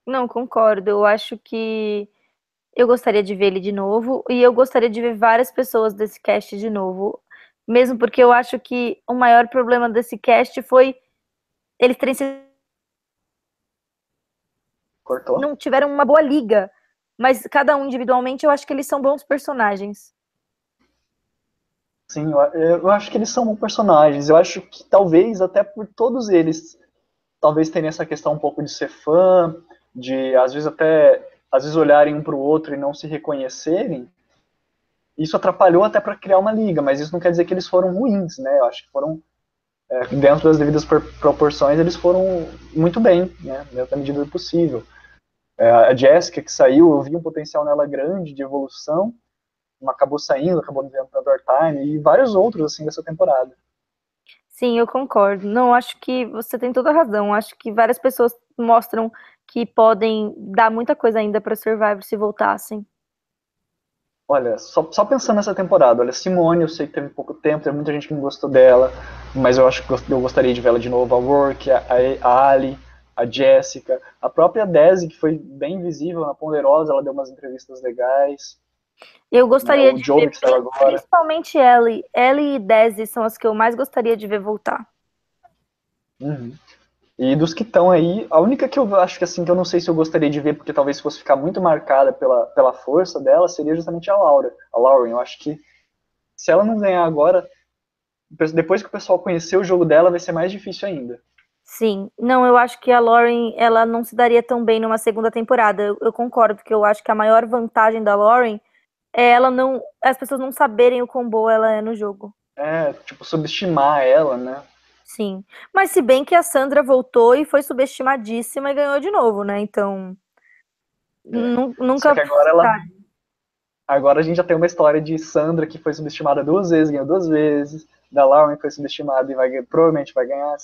Não, concordo. Eu acho que eu gostaria de ver ele de novo e eu gostaria de ver várias pessoas desse cast de novo, mesmo porque eu acho que o maior problema desse cast foi eles terem sido Cortou? não tiveram uma boa liga, mas cada um individualmente eu acho que eles são bons personagens. Sim, eu, eu acho que eles são bons personagens. Eu acho que talvez até por todos eles talvez tenha essa questão um pouco de ser fã, de às vezes até às vezes olharem um para o outro e não se reconhecerem. Isso atrapalhou até para criar uma liga, mas isso não quer dizer que eles foram ruins, né? Eu acho que foram é, dentro das devidas proporções, eles foram muito bem, né? Dentro da medida do possível. É, a Jessica que saiu, eu vi um potencial nela grande de evolução, acabou saindo, acabou inventando time e vários outros assim dessa temporada. Sim, eu concordo. Não, acho que você tem toda a razão. Acho que várias pessoas mostram que podem dar muita coisa ainda para Survivor se voltassem. Olha, só, só pensando nessa temporada, olha, Simone, eu sei que teve pouco tempo, tem muita gente que não gostou dela, mas eu acho que eu gostaria de ver ela de novo, a Work, a, a Ali, a Jessica, a própria Desi, que foi bem visível na Ponderosa, ela deu umas entrevistas legais. Eu gostaria de ver, principalmente Ellie. Ellie e Desi são as que eu mais gostaria de ver voltar. Uhum. E dos que estão aí, a única que eu acho que assim, que eu não sei se eu gostaria de ver, porque talvez fosse ficar muito marcada pela, pela força dela, seria justamente a Laura. A Lauren, eu acho que se ela não ganhar agora, depois que o pessoal conhecer o jogo dela, vai ser mais difícil ainda. Sim, não, eu acho que a Lauren, ela não se daria tão bem numa segunda temporada. Eu, eu concordo, porque eu acho que a maior vantagem da Lauren é ela não. As pessoas não saberem o quão boa ela é no jogo. É, tipo, subestimar ela, né? Sim. Mas se bem que a Sandra voltou e foi subestimadíssima e ganhou de novo, né? Então. É. Nunca. Só que agora ela. Agora a gente já tem uma história de Sandra que foi subestimada duas vezes, ganhou duas vezes. Da Lauren foi subestimada e vai, provavelmente vai ganhar.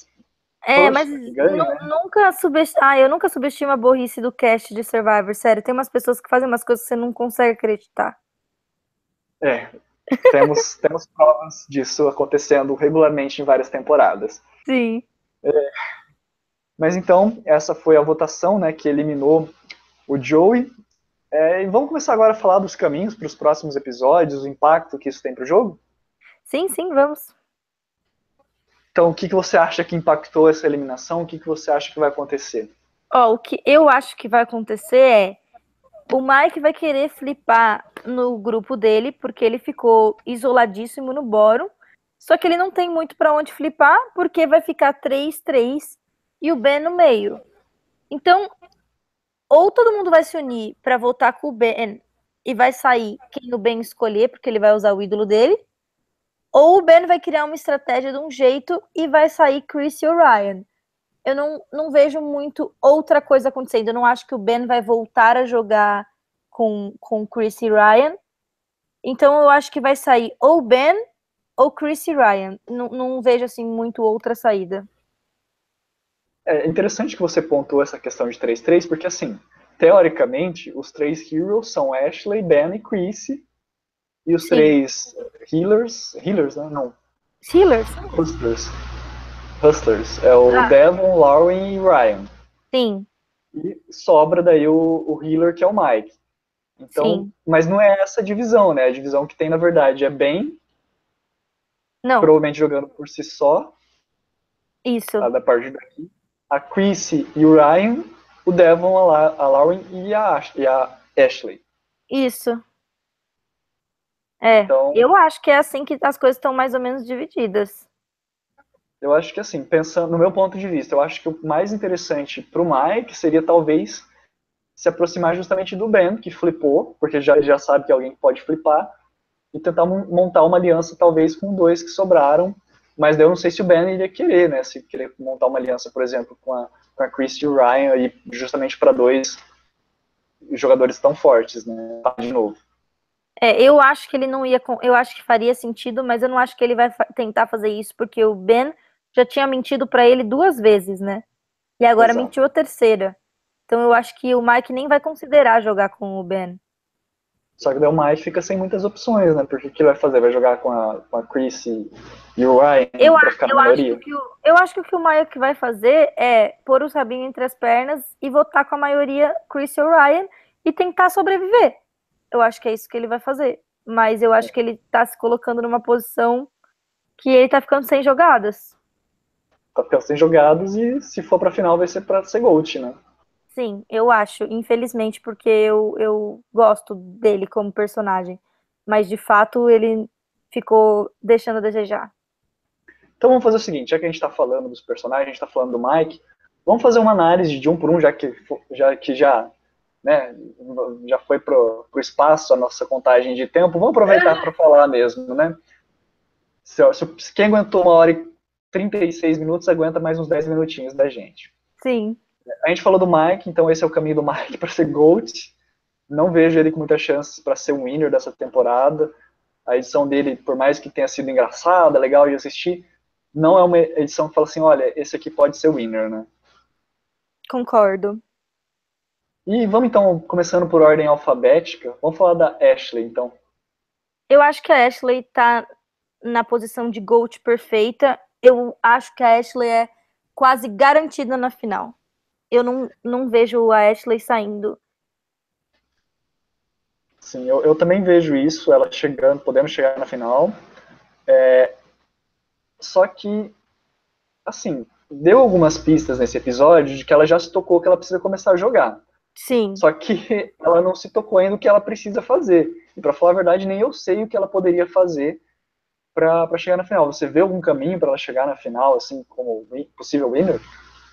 É, Poxa, mas ganha, né? nunca subestima. Ah, eu nunca subestimo a burrice do cast de Survivor, sério. Tem umas pessoas que fazem umas coisas que você não consegue acreditar. É, temos, temos provas disso acontecendo regularmente em várias temporadas. Sim. É, mas então, essa foi a votação né, que eliminou o Joey. É, e vamos começar agora a falar dos caminhos para os próximos episódios, o impacto que isso tem para o jogo? Sim, sim, vamos. Então, o que, que você acha que impactou essa eliminação? O que, que você acha que vai acontecer? Ó, o que eu acho que vai acontecer é o Mike vai querer flipar no grupo dele, porque ele ficou isoladíssimo no bórum. Só que ele não tem muito para onde flipar, porque vai ficar 3-3 e o Ben no meio. Então, ou todo mundo vai se unir para votar com o Ben e vai sair quem o Ben escolher, porque ele vai usar o ídolo dele. Ou o Ben vai criar uma estratégia de um jeito e vai sair Chris e Ryan eu não, não vejo muito outra coisa acontecendo. Eu não acho que o Ben vai voltar a jogar com, com Chris e Ryan. Então eu acho que vai sair ou Ben ou Chris e Ryan. Não, não vejo assim muito outra saída. É interessante que você pontuou essa questão de 3-3, porque assim, teoricamente, os três heroes são Ashley, Ben e Chris. E os Sim. três healers. Healers, né? Não. Healers? Hustlers Hustlers. É o ah. Devon, Lauren e Ryan. Sim. E sobra daí o, o healer, que é o Mike. Então, Sim. mas não é essa divisão, né? A divisão que tem, na verdade, é bem. Não. Provavelmente jogando por si só. Isso. Tá, da parte daqui. A Chrissy e o Ryan o Devon, a, a Lauren e a, e a Ashley. Isso. É, então, eu acho que é assim que as coisas estão mais ou menos divididas. Eu acho que assim, pensando no meu ponto de vista, eu acho que o mais interessante para o Mike seria talvez se aproximar justamente do Ben, que flipou, porque já, já sabe que alguém pode flipar, e tentar montar uma aliança talvez com dois que sobraram, mas daí eu não sei se o Ben iria querer, né, se querer montar uma aliança, por exemplo, com a, com a Chris e o Ryan, aí, justamente para dois jogadores tão fortes, né, de novo. É, eu acho que ele não ia, eu acho que faria sentido, mas eu não acho que ele vai tentar fazer isso, porque o Ben já tinha mentido para ele duas vezes, né, e agora Exato. mentiu a terceira. Então eu acho que o Mike nem vai considerar jogar com o Ben. Só que daí o Mike fica sem muitas opções, né? Porque o que ele vai fazer? Vai jogar com a, com a Chris e, o Ryan eu pra acho, ficar na eu maioria? Acho que o, eu acho que o que o Mike vai fazer é pôr o Sabinho entre as pernas e votar com a maioria Chris e o Ryan e tentar sobreviver. Eu acho que é isso que ele vai fazer. Mas eu acho que ele tá se colocando numa posição que ele tá ficando sem jogadas. Tá ficando sem jogadas e se for pra final vai ser pra ser Gold, né? Sim, eu acho, infelizmente, porque eu, eu gosto dele como personagem. Mas de fato ele ficou deixando a desejar. Então vamos fazer o seguinte, já que a gente está falando dos personagens, a gente está falando do Mike, vamos fazer uma análise de um por um, já que já, que já, né, já foi pro, pro espaço a nossa contagem de tempo, vamos aproveitar para falar mesmo, né? Se, se, quem aguentou uma hora e 36 minutos, aguenta mais uns 10 minutinhos da gente. Sim. A gente falou do Mike, então esse é o caminho do Mike para ser GOAT. Não vejo ele com muitas chances para ser o winner dessa temporada. A edição dele, por mais que tenha sido engraçada, legal de assistir, não é uma edição que fala assim, olha, esse aqui pode ser o winner, né? Concordo. E vamos então, começando por ordem alfabética, vamos falar da Ashley, então. Eu acho que a Ashley tá na posição de GOAT perfeita. Eu acho que a Ashley é quase garantida na final eu não, não vejo a Ashley saindo. Sim, eu, eu também vejo isso, ela chegando, podendo chegar na final. É, só que, assim, deu algumas pistas nesse episódio de que ela já se tocou que ela precisa começar a jogar. Sim. Só que ela não se tocou ainda o que ela precisa fazer. E para falar a verdade, nem eu sei o que ela poderia fazer para chegar na final. Você vê algum caminho para ela chegar na final, assim, como possível winner?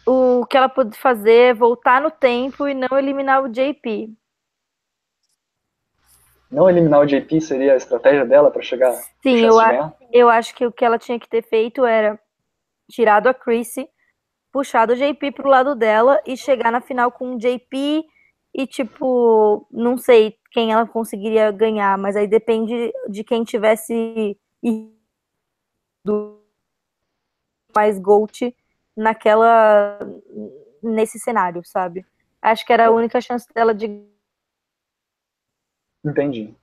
o que ela pode fazer é voltar no tempo e não eliminar o JP. Não eliminar o JP seria a estratégia dela para chegar? Sim, eu, a, eu acho que o que ela tinha que ter feito era tirado a Chrissy, puxado o JP pro lado dela e chegar na final com o JP e tipo, não sei quem ela conseguiria ganhar, mas aí depende de quem tivesse do mais Gold naquela nesse cenário, sabe? Acho que era a única chance dela de Entendi.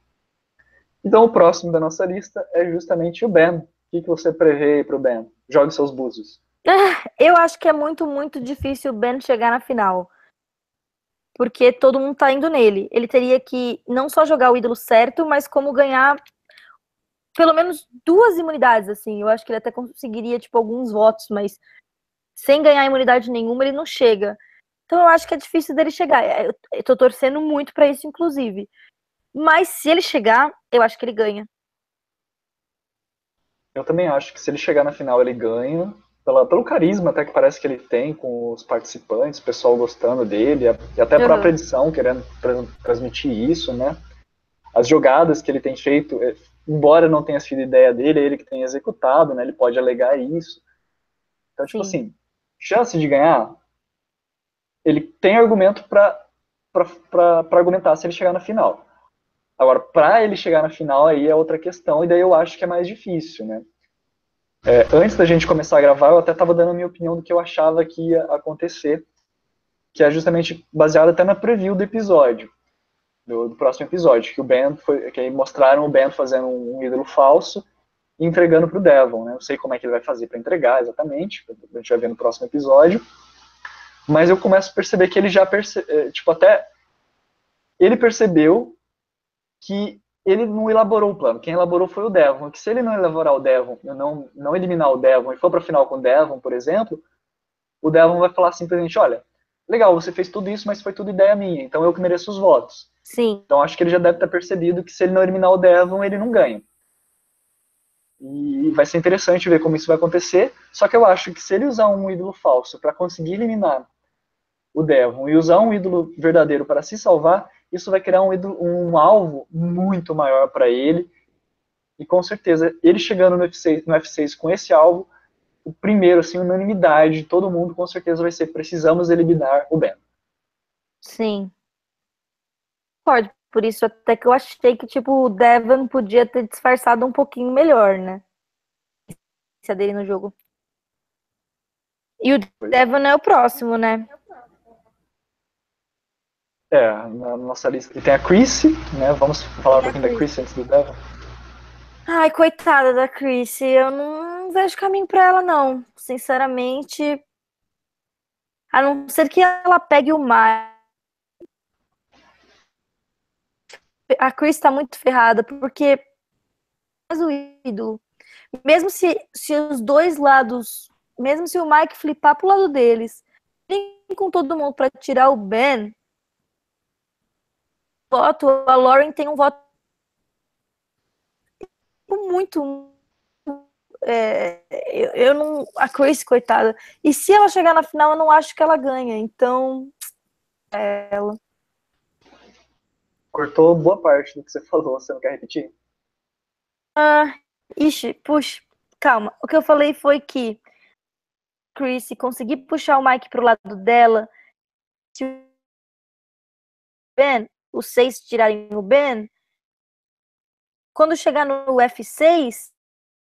Então o próximo da nossa lista é justamente o Ben. O que, que você prevê para o Ben? Jogue seus búzios. Eu acho que é muito, muito difícil o Ben chegar na final. Porque todo mundo tá indo nele. Ele teria que não só jogar o ídolo certo, mas como ganhar pelo menos duas imunidades, assim. Eu acho que ele até conseguiria, tipo, alguns votos, mas sem ganhar imunidade nenhuma, ele não chega. Então eu acho que é difícil dele chegar. É, eu tô torcendo muito para isso, inclusive. Mas se ele chegar, eu acho que ele ganha. Eu também acho que se ele chegar na final, ele ganha. Pela, pelo carisma até que parece que ele tem com os participantes, o pessoal gostando dele, e até a uhum. própria edição querendo transmitir isso, né? As jogadas que ele tem feito, é, embora não tenha sido ideia dele, é ele que tem executado, né? Ele pode alegar isso. Então, tipo Sim. assim, chance de ganhar, ele tem argumento para argumentar se ele chegar na final. Agora, para ele chegar na final aí é outra questão, e daí eu acho que é mais difícil, né? É, antes da gente começar a gravar, eu até estava dando a minha opinião do que eu achava que ia acontecer, que é justamente baseado até na preview do episódio, do, do próximo episódio, que o Ben foi, que mostraram o Ben fazendo um, um ídolo falso, entregando para o Devon. Né? Não sei como é que ele vai fazer para entregar exatamente, a gente vai ver no próximo episódio. Mas eu começo a perceber que ele já percebeu, tipo, até ele percebeu que ele não elaborou o plano. Quem elaborou foi o Devon. Que se ele não elaborar o Devon, não, não eliminar o Devon e for para a final com o Devon, por exemplo, o Devon vai falar simplesmente: olha, legal, você fez tudo isso, mas foi tudo ideia minha, então eu que mereço os votos. Sim. Então acho que ele já deve ter percebido que se ele não eliminar o Devon, ele não ganha. E vai ser interessante ver como isso vai acontecer. Só que eu acho que se ele usar um ídolo falso para conseguir eliminar o Devon e usar um ídolo verdadeiro para se salvar, isso vai criar um, ídolo, um alvo muito maior para ele. E com certeza, ele chegando no F6, no F6 com esse alvo, o primeiro, assim, unanimidade de todo mundo, com certeza vai ser precisamos eliminar o Ben. Sim. Pode, por isso até que eu achei que, tipo, o Devon podia ter disfarçado um pouquinho melhor, né? A dele no jogo. E o Devon é o próximo, né? É, na nossa lista. E tem a Chrissy, né? Vamos falar um pouquinho da Chrissy antes do Devon. Ai, coitada da Chrissy. Eu não vejo caminho pra ela, não. Sinceramente. A não ser que ela pegue o mar. A Chris tá muito ferrada, porque o ídolo, mesmo se, se os dois lados, mesmo se o Mike flipar pro lado deles, vem com todo mundo para tirar o Ben, voto, a Lauren tem um voto muito. É, eu, eu, não. A Chris, coitada. E se ela chegar na final, eu não acho que ela ganha. Então. É ela. Cortou boa parte do que você falou. Você não quer repetir? Ah, ixi, puxa. Calma. O que eu falei foi que Chris conseguir puxar o Mike pro lado dela. Se Ben, os seis tirarem o Ben, quando chegar no F6,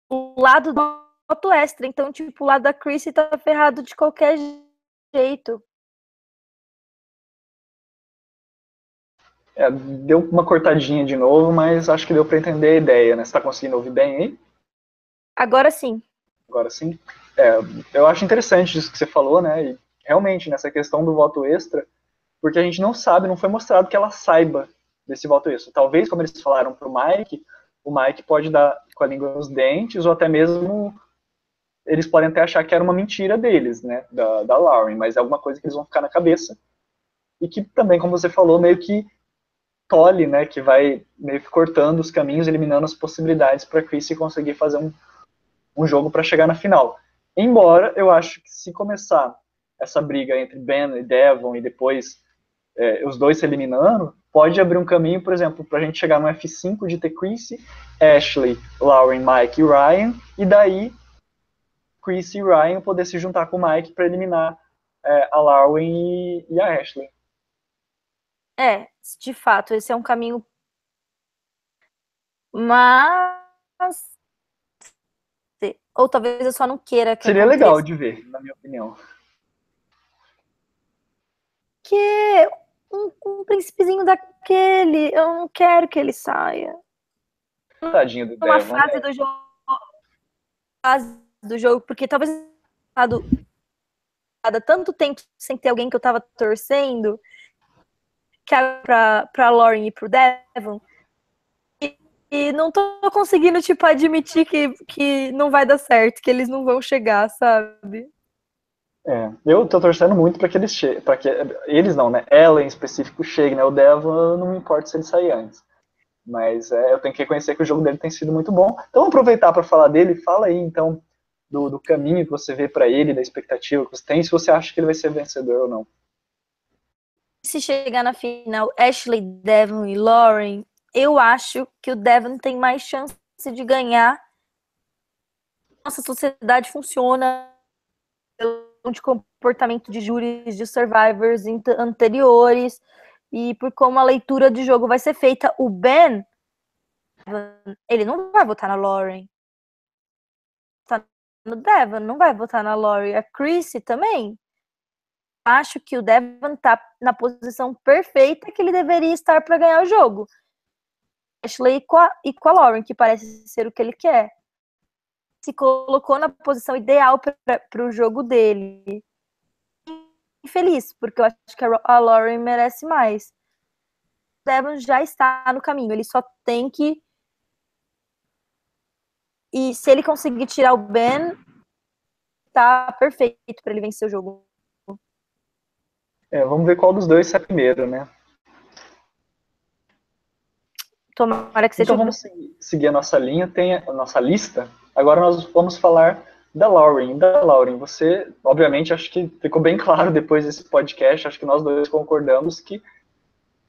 o lado do voto extra. Então, tipo, o lado da Chrissy tá ferrado de qualquer jeito. É, deu uma cortadinha de novo, mas acho que deu para entender a ideia, né? Você tá conseguindo ouvir bem aí? Agora sim. Agora sim. É, eu acho interessante isso que você falou, né? E realmente, nessa questão do voto extra, porque a gente não sabe, não foi mostrado que ela saiba desse voto extra. Talvez, como eles falaram para o Mike, o Mike pode dar com a língua nos dentes, ou até mesmo eles podem até achar que era uma mentira deles, né, da, da Lauren, mas é alguma coisa que eles vão ficar na cabeça. E que também, como você falou, meio que tolhe, né, que vai meio que cortando os caminhos, eliminando as possibilidades para Chrissy conseguir fazer um, um jogo para chegar na final. Embora eu acho que se começar essa briga entre Ben e Devon e depois é, os dois se eliminando, pode abrir um caminho, por exemplo, para a gente chegar no F5 de ter Chrissy, Ashley, Lauren, Mike e Ryan, e daí Chrissy e Ryan poder se juntar com o Mike para eliminar é, a Lauren e, e, a Ashley. É, de fato, esse é um caminho. Mas. Ou talvez eu só não queira que. Seria aconteça. legal de ver, na minha opinião. Que um, um príncipezinho daquele. Eu não quero que ele saia. Tadinho do Uma Devon, fase né? do jogo. Fase do jogo, porque talvez dado tanto tempo sem ter alguém que eu tava torcendo que pra, pra Lauren e pro Devon. E, e não tô conseguindo, tipo, admitir que, que não vai dar certo, que eles não vão chegar, sabe? É, eu tô torcendo muito para que eles cheguem, para que eles não, né? Ela em específico chegue, né? O Devon não me importa se ele sair antes. Mas é, eu tenho que reconhecer que o jogo dele tem sido muito bom. Então, aproveitar para falar dele. Fala aí, então, do, do caminho que você vê para ele, da expectativa que você tem, se você acha que ele vai ser vencedor ou não. Se chegar na final Ashley, Devon e Lauren, eu acho que o Devon tem mais chance de ganhar. Nossa sociedade funciona de comportamento de júris de survivors anteriores e por como a leitura de jogo vai ser feita. O Ben, ele não vai votar na Lauren. Tá no Devon, não vai votar na Lauren. A Chrissy também. Acho que o Devon tá na posição perfeita que ele deveria estar para ganhar o jogo. Ashley com a, e com a Lauren, que parece ser o que ele quer se colocou na posição ideal para o jogo dele. Feliz, porque eu acho que a Lauren merece mais. O Devon já está no caminho, ele só tem que. E se ele conseguir tirar o Ben, tá perfeito para ele vencer o jogo. É, vamos ver qual dos dois sai primeiro, né? Tomara que seja. Então vamos seguir, a nossa linha, tem a nossa lista. Agora nós vamos falar da Lauren. Da Lauren, você, obviamente, acho que ficou bem claro depois desse podcast, acho que nós dois concordamos que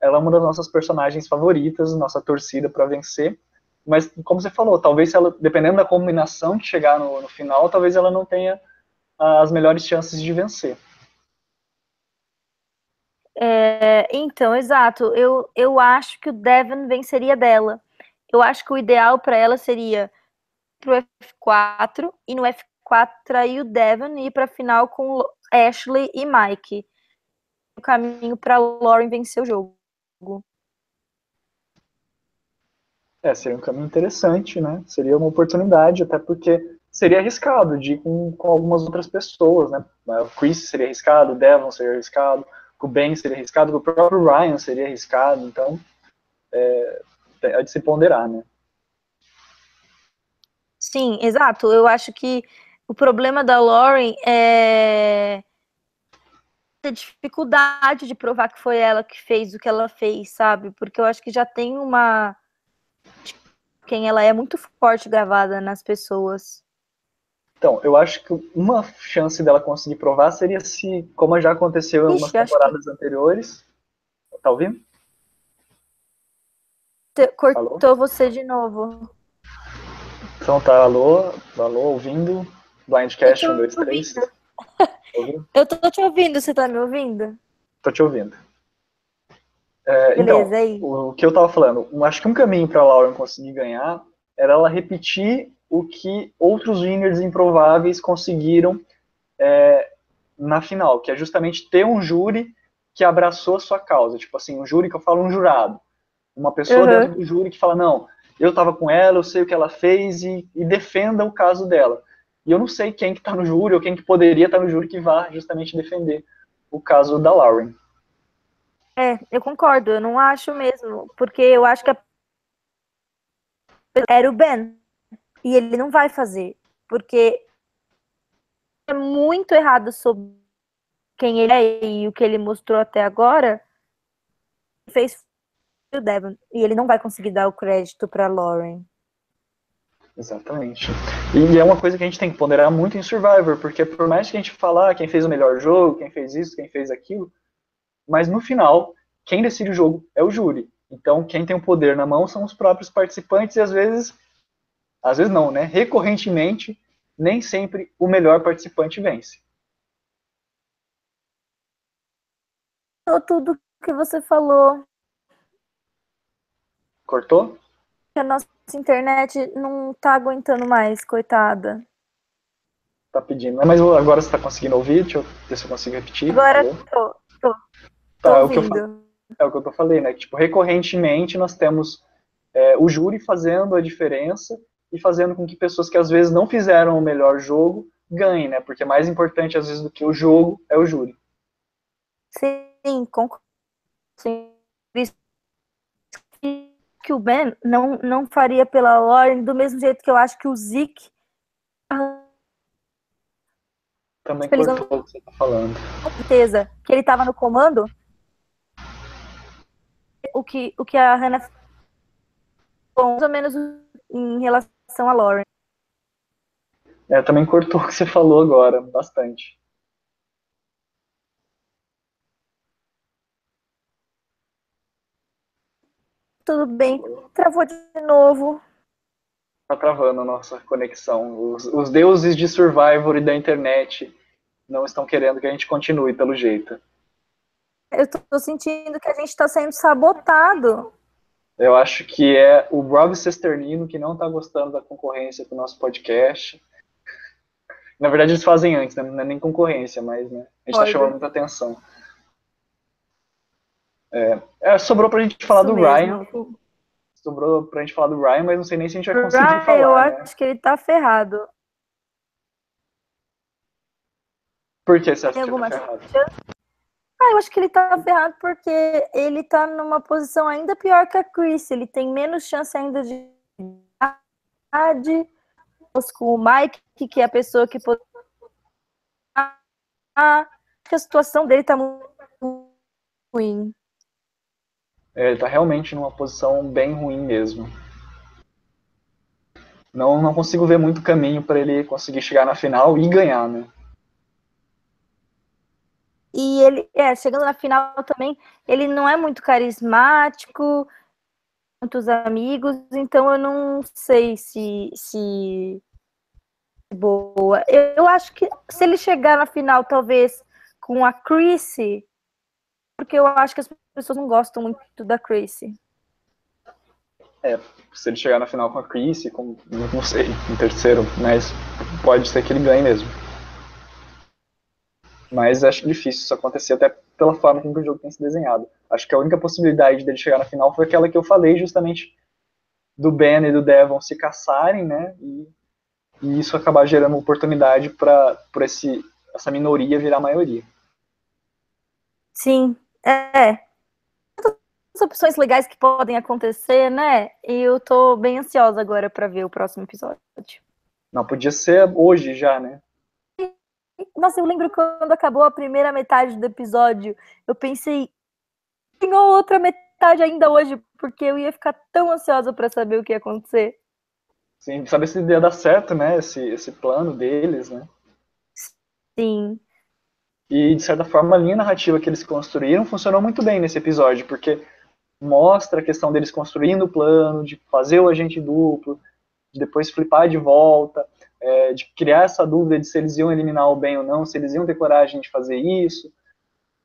ela é uma das nossas personagens favoritas, nossa torcida para vencer. Mas, como você falou, talvez ela, dependendo da combinação que chegar no, no final, talvez ela não tenha as melhores chances de vencer. É, então, exato. Eu, eu acho que o Devon venceria dela. Eu acho que o ideal para ela seria pro F4 e no F4 trair o Devon e ir para final com Ashley e Mike. O caminho para Lauren vencer o jogo. É, seria um caminho interessante, né? Seria uma oportunidade, até porque seria arriscado de ir com, com algumas outras pessoas, né? O Chris seria arriscado, o Devon seria arriscado, o Ben seria arriscado, o próprio Ryan seria arriscado, então é, é de se ponderar, né? Sim, exato. Eu acho que o problema da Lauren é a dificuldade de provar que foi ela que fez o que ela fez, sabe? Porque eu acho que já tem uma quem ela é muito forte gravada nas pessoas. Então, eu acho que uma chance dela conseguir provar seria se, como já aconteceu em algumas temporadas que... anteriores. Tá ouvindo? Cortou alô? você de novo. Então tá, alô, alô, ouvindo? Blindcast 1, 2, 3. Eu tô te ouvindo, você tá me ouvindo? Tô te ouvindo. É, Beleza, então, aí. O, o, que eu tava falando, acho que um caminho pra Lauren conseguir ganhar era ela repetir o que outros winners improváveis conseguiram é, na final, que é justamente ter um júri que abraçou a sua causa. Tipo assim, um júri que eu falo um jurado. Uma pessoa uhum. dentro do júri que fala, não, eu tava com ela, eu sei o que ela fez e, e defenda o caso dela. E eu não sei quem que tá no júri ou quem que poderia estar tá no júri que vá justamente defender o caso da Lauren. É, eu concordo, eu não acho mesmo, porque eu acho que a... era o Ben. E ele não vai fazer, porque é muito errado sobre quem ele é e o que ele mostrou até agora. Fez o Devon e ele não vai conseguir dar o crédito para Lauren. Exatamente. E é uma coisa que a gente tem que ponderar muito em Survivor, porque por mais que a gente falar quem fez o melhor jogo, quem fez isso, quem fez aquilo, mas no final, quem decide o jogo é o júri. Então, quem tem o poder na mão são os próprios participantes e às vezes, às vezes não, né? Recorrentemente, nem sempre o melhor participante vence. Tudo que você falou. Cortou? A nossa internet não tá aguentando mais, coitada. Tá pedindo. Mas agora você tá conseguindo ouvir? Deixa eu ver se eu consigo repetir. Agora tô, tô. Tá, tô é, o que eu, é o que eu tô falei, né? Tipo, recorrentemente nós temos é, o júri fazendo a diferença e fazendo com que pessoas que às vezes não fizeram o melhor jogo ganhem, né? Porque mais importante às vezes do que o jogo é o júri. Sim, concordo. Sim. Que o Ben não, não faria pela Lauren do mesmo jeito que eu acho que o Zeke também cortou o que você tá falando. Com certeza que ele estava no comando o que, o que a Hannah mais ou menos em relação a Lauren. É, também cortou o que você falou agora, bastante. Tudo bem. Travou de novo. Tá travando a nossa conexão. Os, os deuses de Survivor e da internet não estão querendo que a gente continue pelo jeito eu tô sentindo que a gente está sendo sabotado. Eu acho que é o Rob Cesternino que não está gostando da concorrência do nosso podcast. Na verdade, eles fazem antes, né? não é nem concorrência, mas né? a gente está chamando muita atenção. É, é, sobrou pra gente falar Isso do mesmo. Ryan. Sobrou pra gente falar do Ryan, mas não sei nem se a gente vai conseguir Ryan, falar. Eu né? acho que ele tá ferrado. Por que você acha que ele tá ferrado? Ah, eu acho que ele tá ferrado porque ele tá numa posição ainda pior que a Chris. Ele tem menos chance ainda de com o Mike, que é a pessoa que pode. A situação dele tá muito ruim. É, ele tá realmente numa posição bem ruim mesmo. Não, não consigo ver muito caminho para ele conseguir chegar na final e ganhar, né? E ele, é, chegando na final também, ele não é muito carismático, muitos amigos, então eu não sei se, se boa. Eu, acho que se ele chegar na final, talvez com a Chrissy, porque eu acho que as pessoas não gostam muito da Chrissy. É, se ele chegar na final com a Chrissy, com, não sei, em terceiro, mas pode ser que ele ganhe mesmo. Mas acho difícil isso acontecer, até pela forma como o jogo tem se desenhado. Acho que a única possibilidade dele chegar na final foi aquela que eu falei, justamente do Ben e do Devon se caçarem, né? E, e isso acabar gerando oportunidade para essa minoria virar maioria. Sim, é. As opções legais que podem acontecer, né? E eu tô bem ansiosa agora para ver o próximo episódio. Não, podia ser hoje já, né? Nossa, eu lembro quando acabou a primeira metade do episódio, eu pensei, tem outra metade ainda hoje, porque eu ia ficar tão ansiosa para saber o que ia acontecer. Sim, saber se ia dar certo, né? Esse, esse plano deles, né? Sim. E, de certa forma, a linha narrativa que eles construíram funcionou muito bem nesse episódio, porque mostra a questão deles construindo o plano, de fazer o agente duplo, de depois flipar de volta, é, de criar essa dúvida de se eles iam eliminar o Ben ou não, se eles iam ter coragem de fazer isso,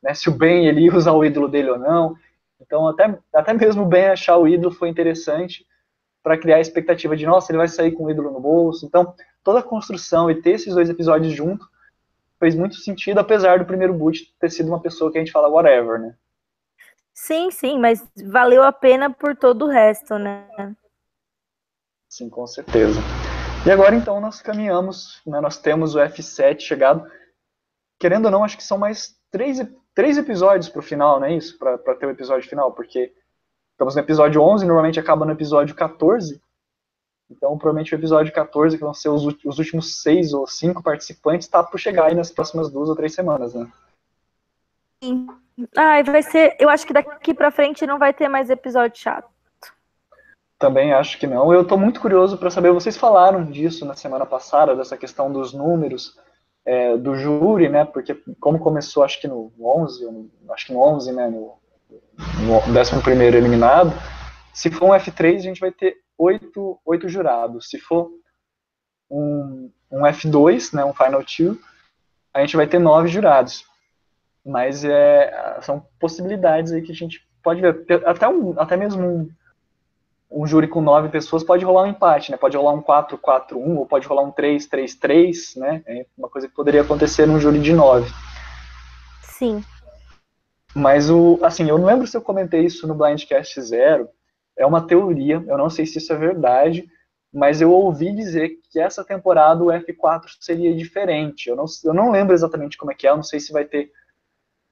né, se o Ben ele ia usar o ídolo dele ou não. Então, até, até mesmo o Ben achar o ídolo foi interessante para criar a expectativa de, nossa, ele vai sair com o ídolo no bolso. Então, toda a construção e ter esses dois episódios juntos fez muito sentido, apesar do primeiro boot ter sido uma pessoa que a gente fala whatever, né? Sim, sim, mas valeu a pena por todo o resto, né? Sim, com certeza. E agora então nós caminhamos, né, nós temos o F7 chegado. Querendo ou não, acho que são mais três, três episódios para o final, não é isso? Para ter o episódio final, porque estamos no episódio 11, normalmente acaba no episódio 14. Então, provavelmente o episódio 14, que vão ser os, os últimos seis ou cinco participantes, está por chegar aí nas próximas duas ou três semanas, né? Sim. Ai, vai ser. Eu acho que daqui para frente não vai ter mais episódio chato. Também acho que não. Eu estou muito curioso para saber. Vocês falaram disso na semana passada, dessa questão dos números é, do júri, né? Porque como começou, acho que no 11, acho que no 11, né? No, no 11 primeiro eliminado. Se for um F3, a gente vai ter oito, oito jurados. Se for um, um F2, né, um Final Two, a gente vai ter nove jurados. Mas é, são possibilidades aí que a gente pode ver. Até, um, até mesmo um, um júri com nove pessoas pode rolar um empate, né? Pode rolar um 4-4-1 ou pode rolar um 3-3-3, né? É uma coisa que poderia acontecer num júri de nove. Sim. Mas o, assim, eu não lembro se eu comentei isso no Blindcast Zero, é uma teoria, eu não sei se isso é verdade, mas eu ouvi dizer que essa temporada o F4 seria diferente. Eu não, eu não lembro exatamente como é que é, eu não sei se vai ter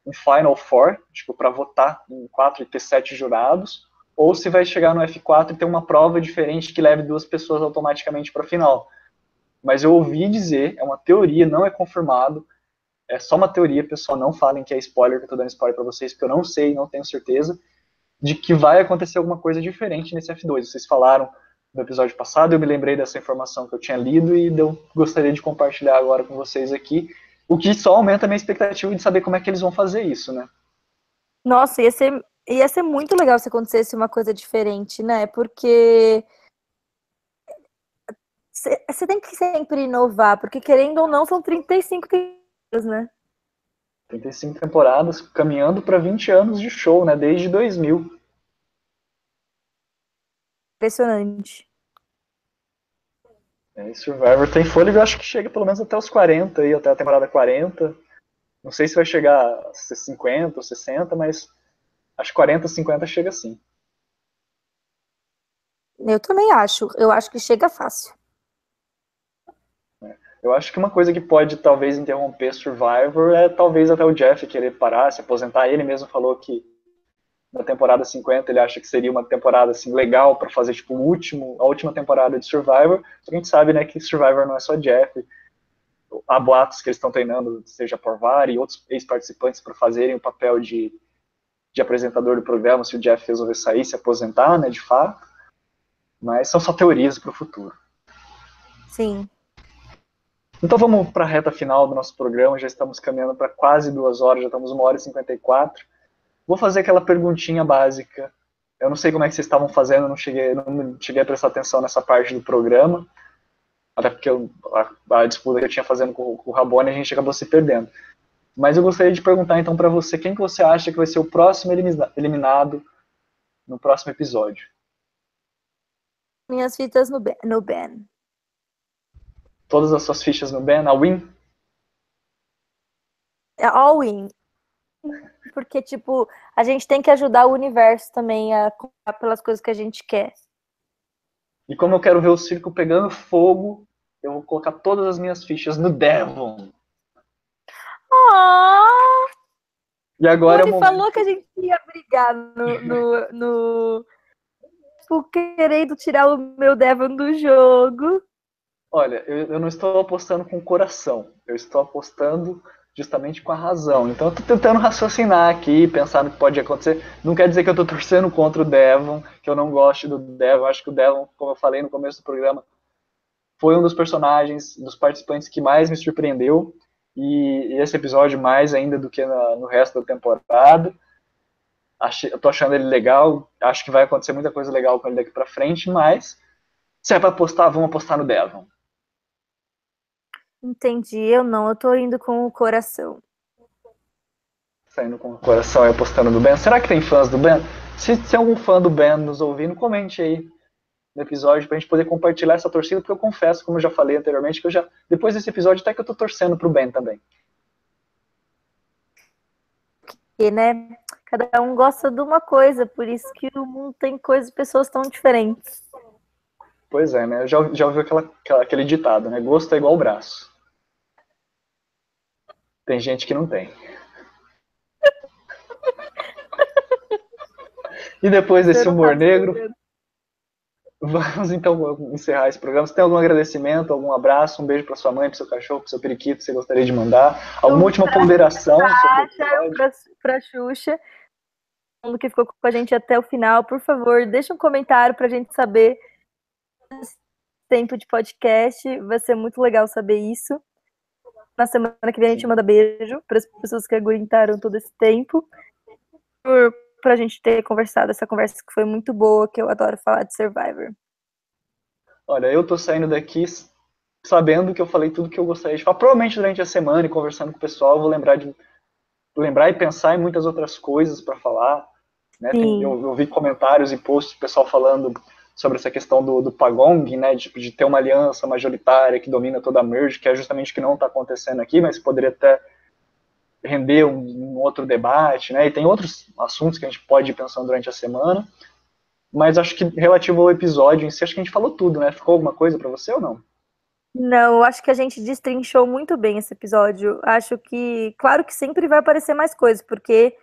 um Final Four, tipo, para votar em quatro e ter sete jurados, ou se vai chegar no F4 e ter uma prova diferente que leve duas pessoas automaticamente para a final. Mas eu ouvi dizer, é uma teoria, não é confirmado, é só uma teoria, pessoal, não falem que é spoiler, que eu tô dando spoiler para vocês, porque eu não sei, não tenho certeza de que vai acontecer alguma coisa diferente nesse F2. Vocês falaram no episódio passado, eu me lembrei dessa informação que eu tinha lido e eu gostaria de compartilhar agora com vocês aqui, o que só aumenta a minha expectativa de saber como é que eles vão fazer isso, né? Nossa, ia ser, ia ser muito legal se acontecesse uma coisa diferente, né? Porque você tem que sempre inovar, porque querendo ou não, são 35 temporadas, né? 35 temporadas, caminhando para 20 anos de show, né? Desde 2000. Impressionante. É, Survivor tem fôlego, eu acho que chega pelo menos até os 40, aí, até a temporada 40. Não sei se vai chegar a 50 ou 60, mas acho que 40, 50 chega sim. Eu também acho. Eu acho que chega fácil. Eu acho que uma coisa que pode talvez interromper Survivor é talvez até o Jeff querer parar, se aposentar. Ele mesmo falou que na temporada 50 ele acha que seria uma temporada assim legal para fazer tipo o último, a última temporada de Survivor. A gente sabe, né, que Survivor não é só Jeff. Há boatos que eles estão treinando, seja por VAR e outros ex-participantes para fazerem o papel de, de apresentador do programa, se o Jeff resolver sair, se aposentar, né, de fato. Mas são só teorias para o futuro. Sim. Então vamos para a reta final do nosso programa, já estamos caminhando para quase duas horas, já estamos uma hora e cinquenta e quatro. Vou fazer aquela perguntinha básica. Eu não sei como é que vocês estavam fazendo, não cheguei, não cheguei a prestar atenção nessa parte do programa, até porque eu, a, a, disputa que eu tinha fazendo com, com o Rabone a gente acabou se perdendo. Mas eu gostaria de perguntar então para você, quem que você acha que vai ser o próximo eliminado no próximo episódio? Minhas fitas no Ben. No ben. Todas as suas fichas no Ben, a win? É all win. Porque, tipo, a gente tem que ajudar o universo também a comprar pelas coisas que a gente quer. E como eu quero ver o circo pegando fogo, eu vou colocar todas as minhas fichas no Devon. Oh! E agora Ele é falou que a gente ia brigar no, no, no... Tipo, querendo tirar o meu Devon do jogo. Olha, eu, eu não estou apostando com o coração. Eu estou apostando justamente com a razão. Então eu tô tentando raciocinar aqui, pensar no que pode acontecer. Não quer dizer que eu tô torcendo contra o Devon, que eu não gosto do Devon. Acho que o Devon, como eu falei no começo do programa, foi um dos personagens, dos participantes que mais me surpreendeu. E, esse episódio mais ainda do que na, no resto da temporada. Achei, eu tô achando ele legal. Acho que vai acontecer muita coisa legal com ele daqui pra frente, mas se é pra apostar, vamos apostar no Devon. Entendi, eu não, eu tô indo com o coração. Saindo com o coração e apostando no Ben. Será que tem fãs do Ben? Se tem algum fã do Ben nos ouvindo, comente aí no episódio pra gente poder compartilhar essa torcida, porque eu confesso, como eu já falei anteriormente, que eu já, depois desse episódio, até que eu tô torcendo pro Ben também. E, né, cada um gosta de uma coisa, por isso que o mundo tem coisas, pessoas tão diferentes. Pois é, né? Já, já ouviu aquela, aquela, aquele ditado, né? Gosto é igual braço. Tem gente que não tem. E depois desse humor negro, vamos então encerrar esse programa. Você tem algum agradecimento, algum abraço, um beijo para sua mãe, para seu cachorro, para seu periquito que você gostaria de mandar? Alguma última ponderação? Para a Xuxa, todo mundo que ficou com a gente até o final, por favor, deixa um comentário para a gente saber tempo de podcast. Vai ser muito legal saber isso. Na semana que vem a gente manda beijo para as pessoas que aguentaram todo esse tempo. Para a gente ter conversado essa conversa que foi muito boa, que eu adoro falar de Survivor. Olha, eu tô saindo daqui sabendo que eu falei tudo que eu gostaria de falar. Provavelmente durante a semana e conversando com o pessoal, eu vou lembrar de lembrar e pensar em muitas outras coisas para falar. Né? Tem, eu, eu vi comentários e posts do pessoal falando sobre essa questão do, do Pagong, né, de, de, ter uma aliança majoritária que domina toda a merge, que é justamente o que não está acontecendo aqui, mas poderia até render um, um, outro debate, né, e tem outros assuntos que a gente pode ir pensando durante a semana, mas acho que relativo ao episódio em si, acho que a gente falou tudo, né, ficou alguma coisa para você ou não? Não, acho que a gente destrinchou muito bem esse episódio. Acho que, claro que sempre vai aparecer mais coisas, porque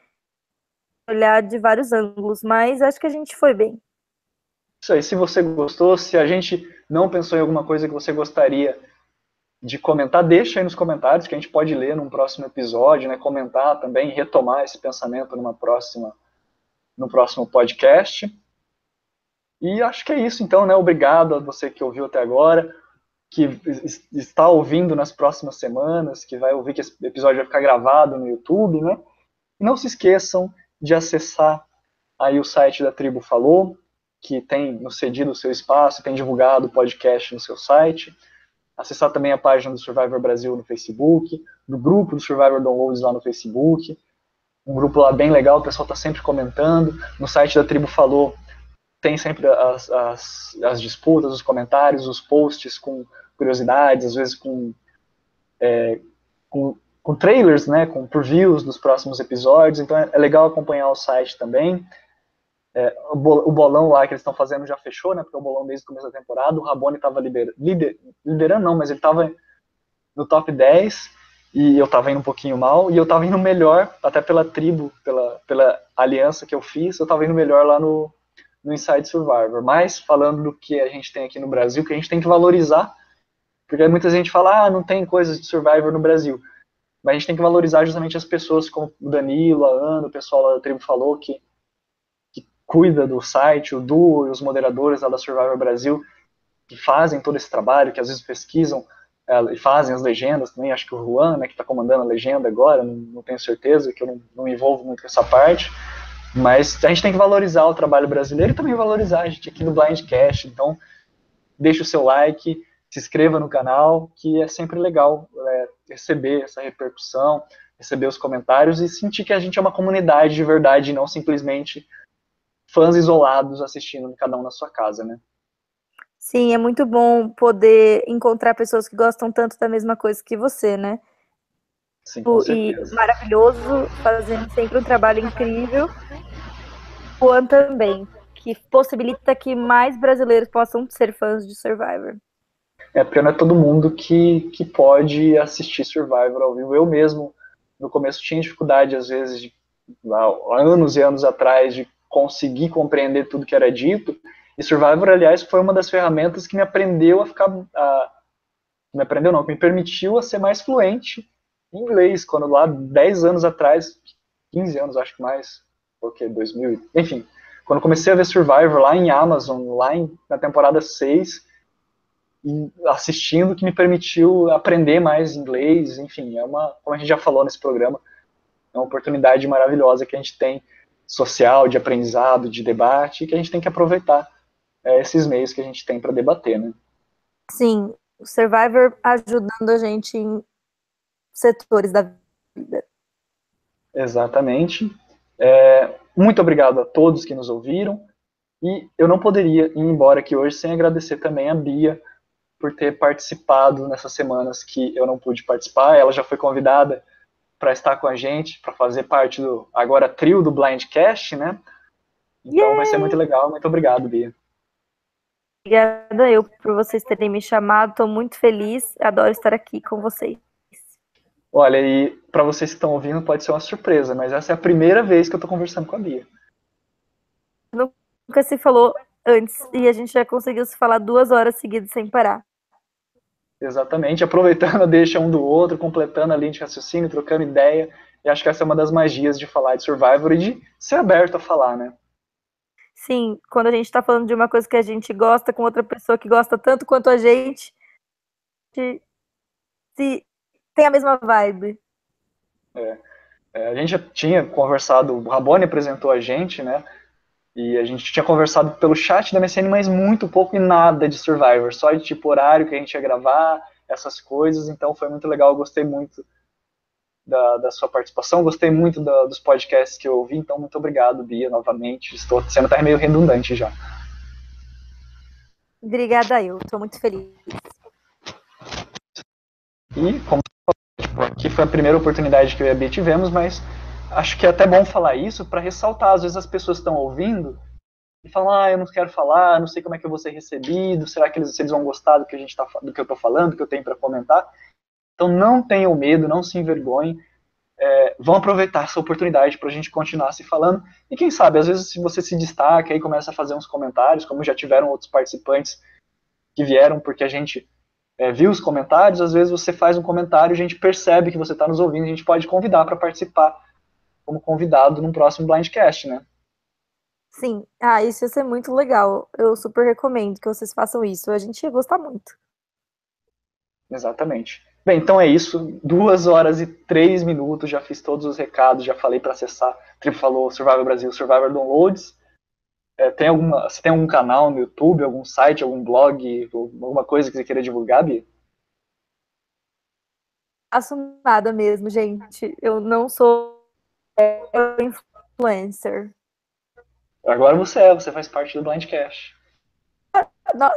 olhar de vários ângulos, mas acho que a gente foi bem. Isso aí, se você gostou, se a gente não pensou em alguma coisa que você gostaria de comentar, deixa aí nos comentários que a gente pode ler num próximo episódio, né? Comentar também, retomar esse pensamento numa próxima, no próximo podcast. E acho que é isso, então, né? Obrigado a você que ouviu até agora, que está ouvindo nas próximas semanas, que vai ouvir que esse episódio vai ficar gravado no YouTube, né? Não se esqueçam de acessar aí o site da Tribo Falou, que tem nos cedido o seu espaço, tem divulgado o podcast no seu site. Acessar também a página do Survivor Brasil no Facebook, do grupo do Survivor Downloads lá no Facebook. Um grupo lá bem legal, o pessoal está sempre comentando. No site da Tribo Falou tem sempre as, as, as, disputas, os comentários, os posts com curiosidades, às vezes com, é, com, com, trailers, né, com previews dos próximos episódios. Então é, é legal acompanhar o site também. É, o bolão lá que eles estão fazendo já fechou, né? Porque é o bolão desde o começo da temporada. O Rabone estava lider, lider, liderando, não, mas ele estava no top 10 e eu estava indo um pouquinho mal. E eu estava indo melhor, até pela tribo, pela, pela aliança que eu fiz, eu estava indo melhor lá no, no Inside Survivor. Mas falando do que a gente tem aqui no Brasil, que a gente tem que valorizar, porque muita gente fala, ah, não tem coisas de Survivor no Brasil. mas a gente tem que valorizar justamente as pessoas como o Danilo, a Ana, o pessoal da tribo falou, que cuida do site, o Duo e os moderadores da Survivor Brasil, que fazem todo esse trabalho, que às vezes pesquisam é, e fazem as legendas também, acho que o Juan, né, que está comandando a legenda agora, não, não tenho certeza, que eu não, não me envolvo muito com essa parte, mas a gente tem que valorizar o trabalho brasileiro e também valorizar a gente aqui no Blindcast, então deixe o seu like, se inscreva no canal, que é sempre legal é, receber essa repercussão, receber os comentários e sentir que a gente é uma comunidade de verdade, não simplesmente fãs isolados assistindo cada um na sua casa, né? Sim, é muito bom poder encontrar pessoas que gostam tanto da mesma coisa que você, né? Sim, com e maravilhoso, fazendo sempre um trabalho incrível. O Juan também, que possibilita que mais brasileiros possam ser fãs de Survivor. É, porque não é todo mundo que, que pode assistir Survivor ao vivo. Eu mesmo, no começo, tinha dificuldade, às vezes, de, há anos e anos atrás, de conseguir compreender tudo que era dito. E Survivor, aliás, foi uma das ferramentas que me aprendeu a ficar. A, me aprendeu, não, que me permitiu a ser mais fluente em inglês. Quando lá, 10 anos atrás, 15 anos, acho que mais, porque 2000, enfim, quando comecei a ver Survivor lá em Amazon, lá em, na temporada 6 assistindo que me permitiu aprender mais inglês, enfim, é uma, como a gente já falou nesse programa, é uma oportunidade maravilhosa que a gente tem social, de aprendizado, de debate, e que a gente tem que aproveitar é, esses meios que a gente tem para debater, né? Sim, o Survivor ajudando a gente em setores da vida. Exatamente. É, muito obrigado a todos que nos ouviram, e eu não poderia ir embora aqui hoje sem agradecer também a Bia, por ter participado nessas semanas que eu não pude participar. Ela já foi convidada para estar com a gente, para fazer parte do agora trio do Blindcast, né? Então vai ser muito legal. Muito obrigado, Bia. Obrigada eu por vocês terem me chamado. Estou muito feliz. Adoro estar aqui com vocês. Olha, e para vocês que estão ouvindo, pode ser uma surpresa, mas essa é a primeira vez que eu estou conversando com a Bia. Nunca se falou antes e a gente já conseguiu se falar duas horas seguidas sem parar. Exatamente, aproveitando a deixa um do outro, completando a linha de raciocínio, trocando ideia. E acho que essa é uma das magias de falar de Survivor e de ser aberto a falar, né? Sim, quando a gente está falando de uma coisa que a gente gosta com outra pessoa que gosta tanto quanto a gente, se tem a mesma vibe. É. É, a gente já tinha conversado, o Rabone apresentou a gente, né? E a gente tinha conversado pelo chat da MSN, mas muito pouco e nada de Survivor, só de tipo horário que a gente ia gravar, essas coisas. Então foi muito legal, eu gostei muito da, da sua participação, gostei muito da, dos podcasts que eu ouvi. Então, muito obrigado, Bia, novamente. Estou sendo até meio redundante já. Obrigada, eu. Estou muito feliz. E, como tipo, aqui foi a primeira oportunidade que eu e a Bia tivemos, mas acho que é até bom falar isso para ressaltar. Às vezes as pessoas estão ouvindo e falam, ah, eu não quero falar, não sei como é que eu vou ser recebido, será que eles, eles vão gostar do que, a gente tá, do que eu estou falando, do que eu tenho para comentar? Então não tenham medo, não se envergonhem, é, vão aproveitar essa oportunidade para a gente continuar se falando. E quem sabe, às vezes, se você se destaca e começa a fazer uns comentários, como já tiveram outros participantes que vieram porque a gente é, viu os comentários, às vezes você faz um comentário, a gente percebe que você está nos ouvindo, a gente pode convidar para participar como convidado num próximo Blindcast, né? Sim, ah, isso ia ser muito legal. Eu super recomendo que vocês façam isso. A gente ia gostar muito. Exatamente. Bem, então é isso. Duas horas e três minutos. Já fiz todos os recados, já falei para acessar. Tribo falou Survivor Brasil, Survivor Downloads. É, tem alguma, você tem algum canal no YouTube, algum site, algum blog, alguma coisa que você queira divulgar, Bia? Nada mesmo, gente. Eu não sou influencer. Agora você é, você faz parte do Blindcast.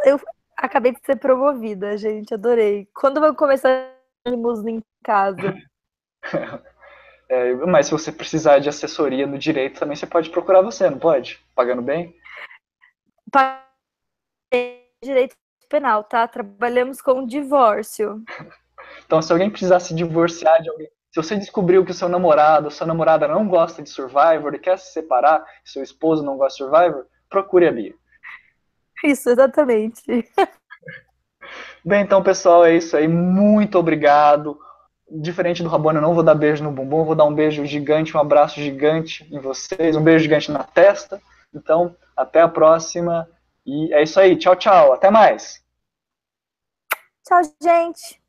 Eu acabei de ser promovida, gente, adorei. Quando vai começar ânimos em casa? É, mas se você precisar de assessoria no direito, também você pode procurar você, não pode? Pagando bem? Direito penal, tá? Trabalhamos com divórcio. Então, se alguém precisar se divorciar de alguém, se você descobriu que o seu namorado, sua namorada não gosta de Survivor e quer se separar, seu esposo não gosta de Survivor, procure a Bia. Isso, exatamente. Bem, então, pessoal, é isso aí. Muito obrigado. diferente do Rabone, eu não vou dar beijo no bumbum, vou dar um beijo gigante, um abraço gigante em vocês, um beijo gigante na testa. Então, até a próxima. E é isso aí. Tchau, tchau. Até mais. Tchau, gente.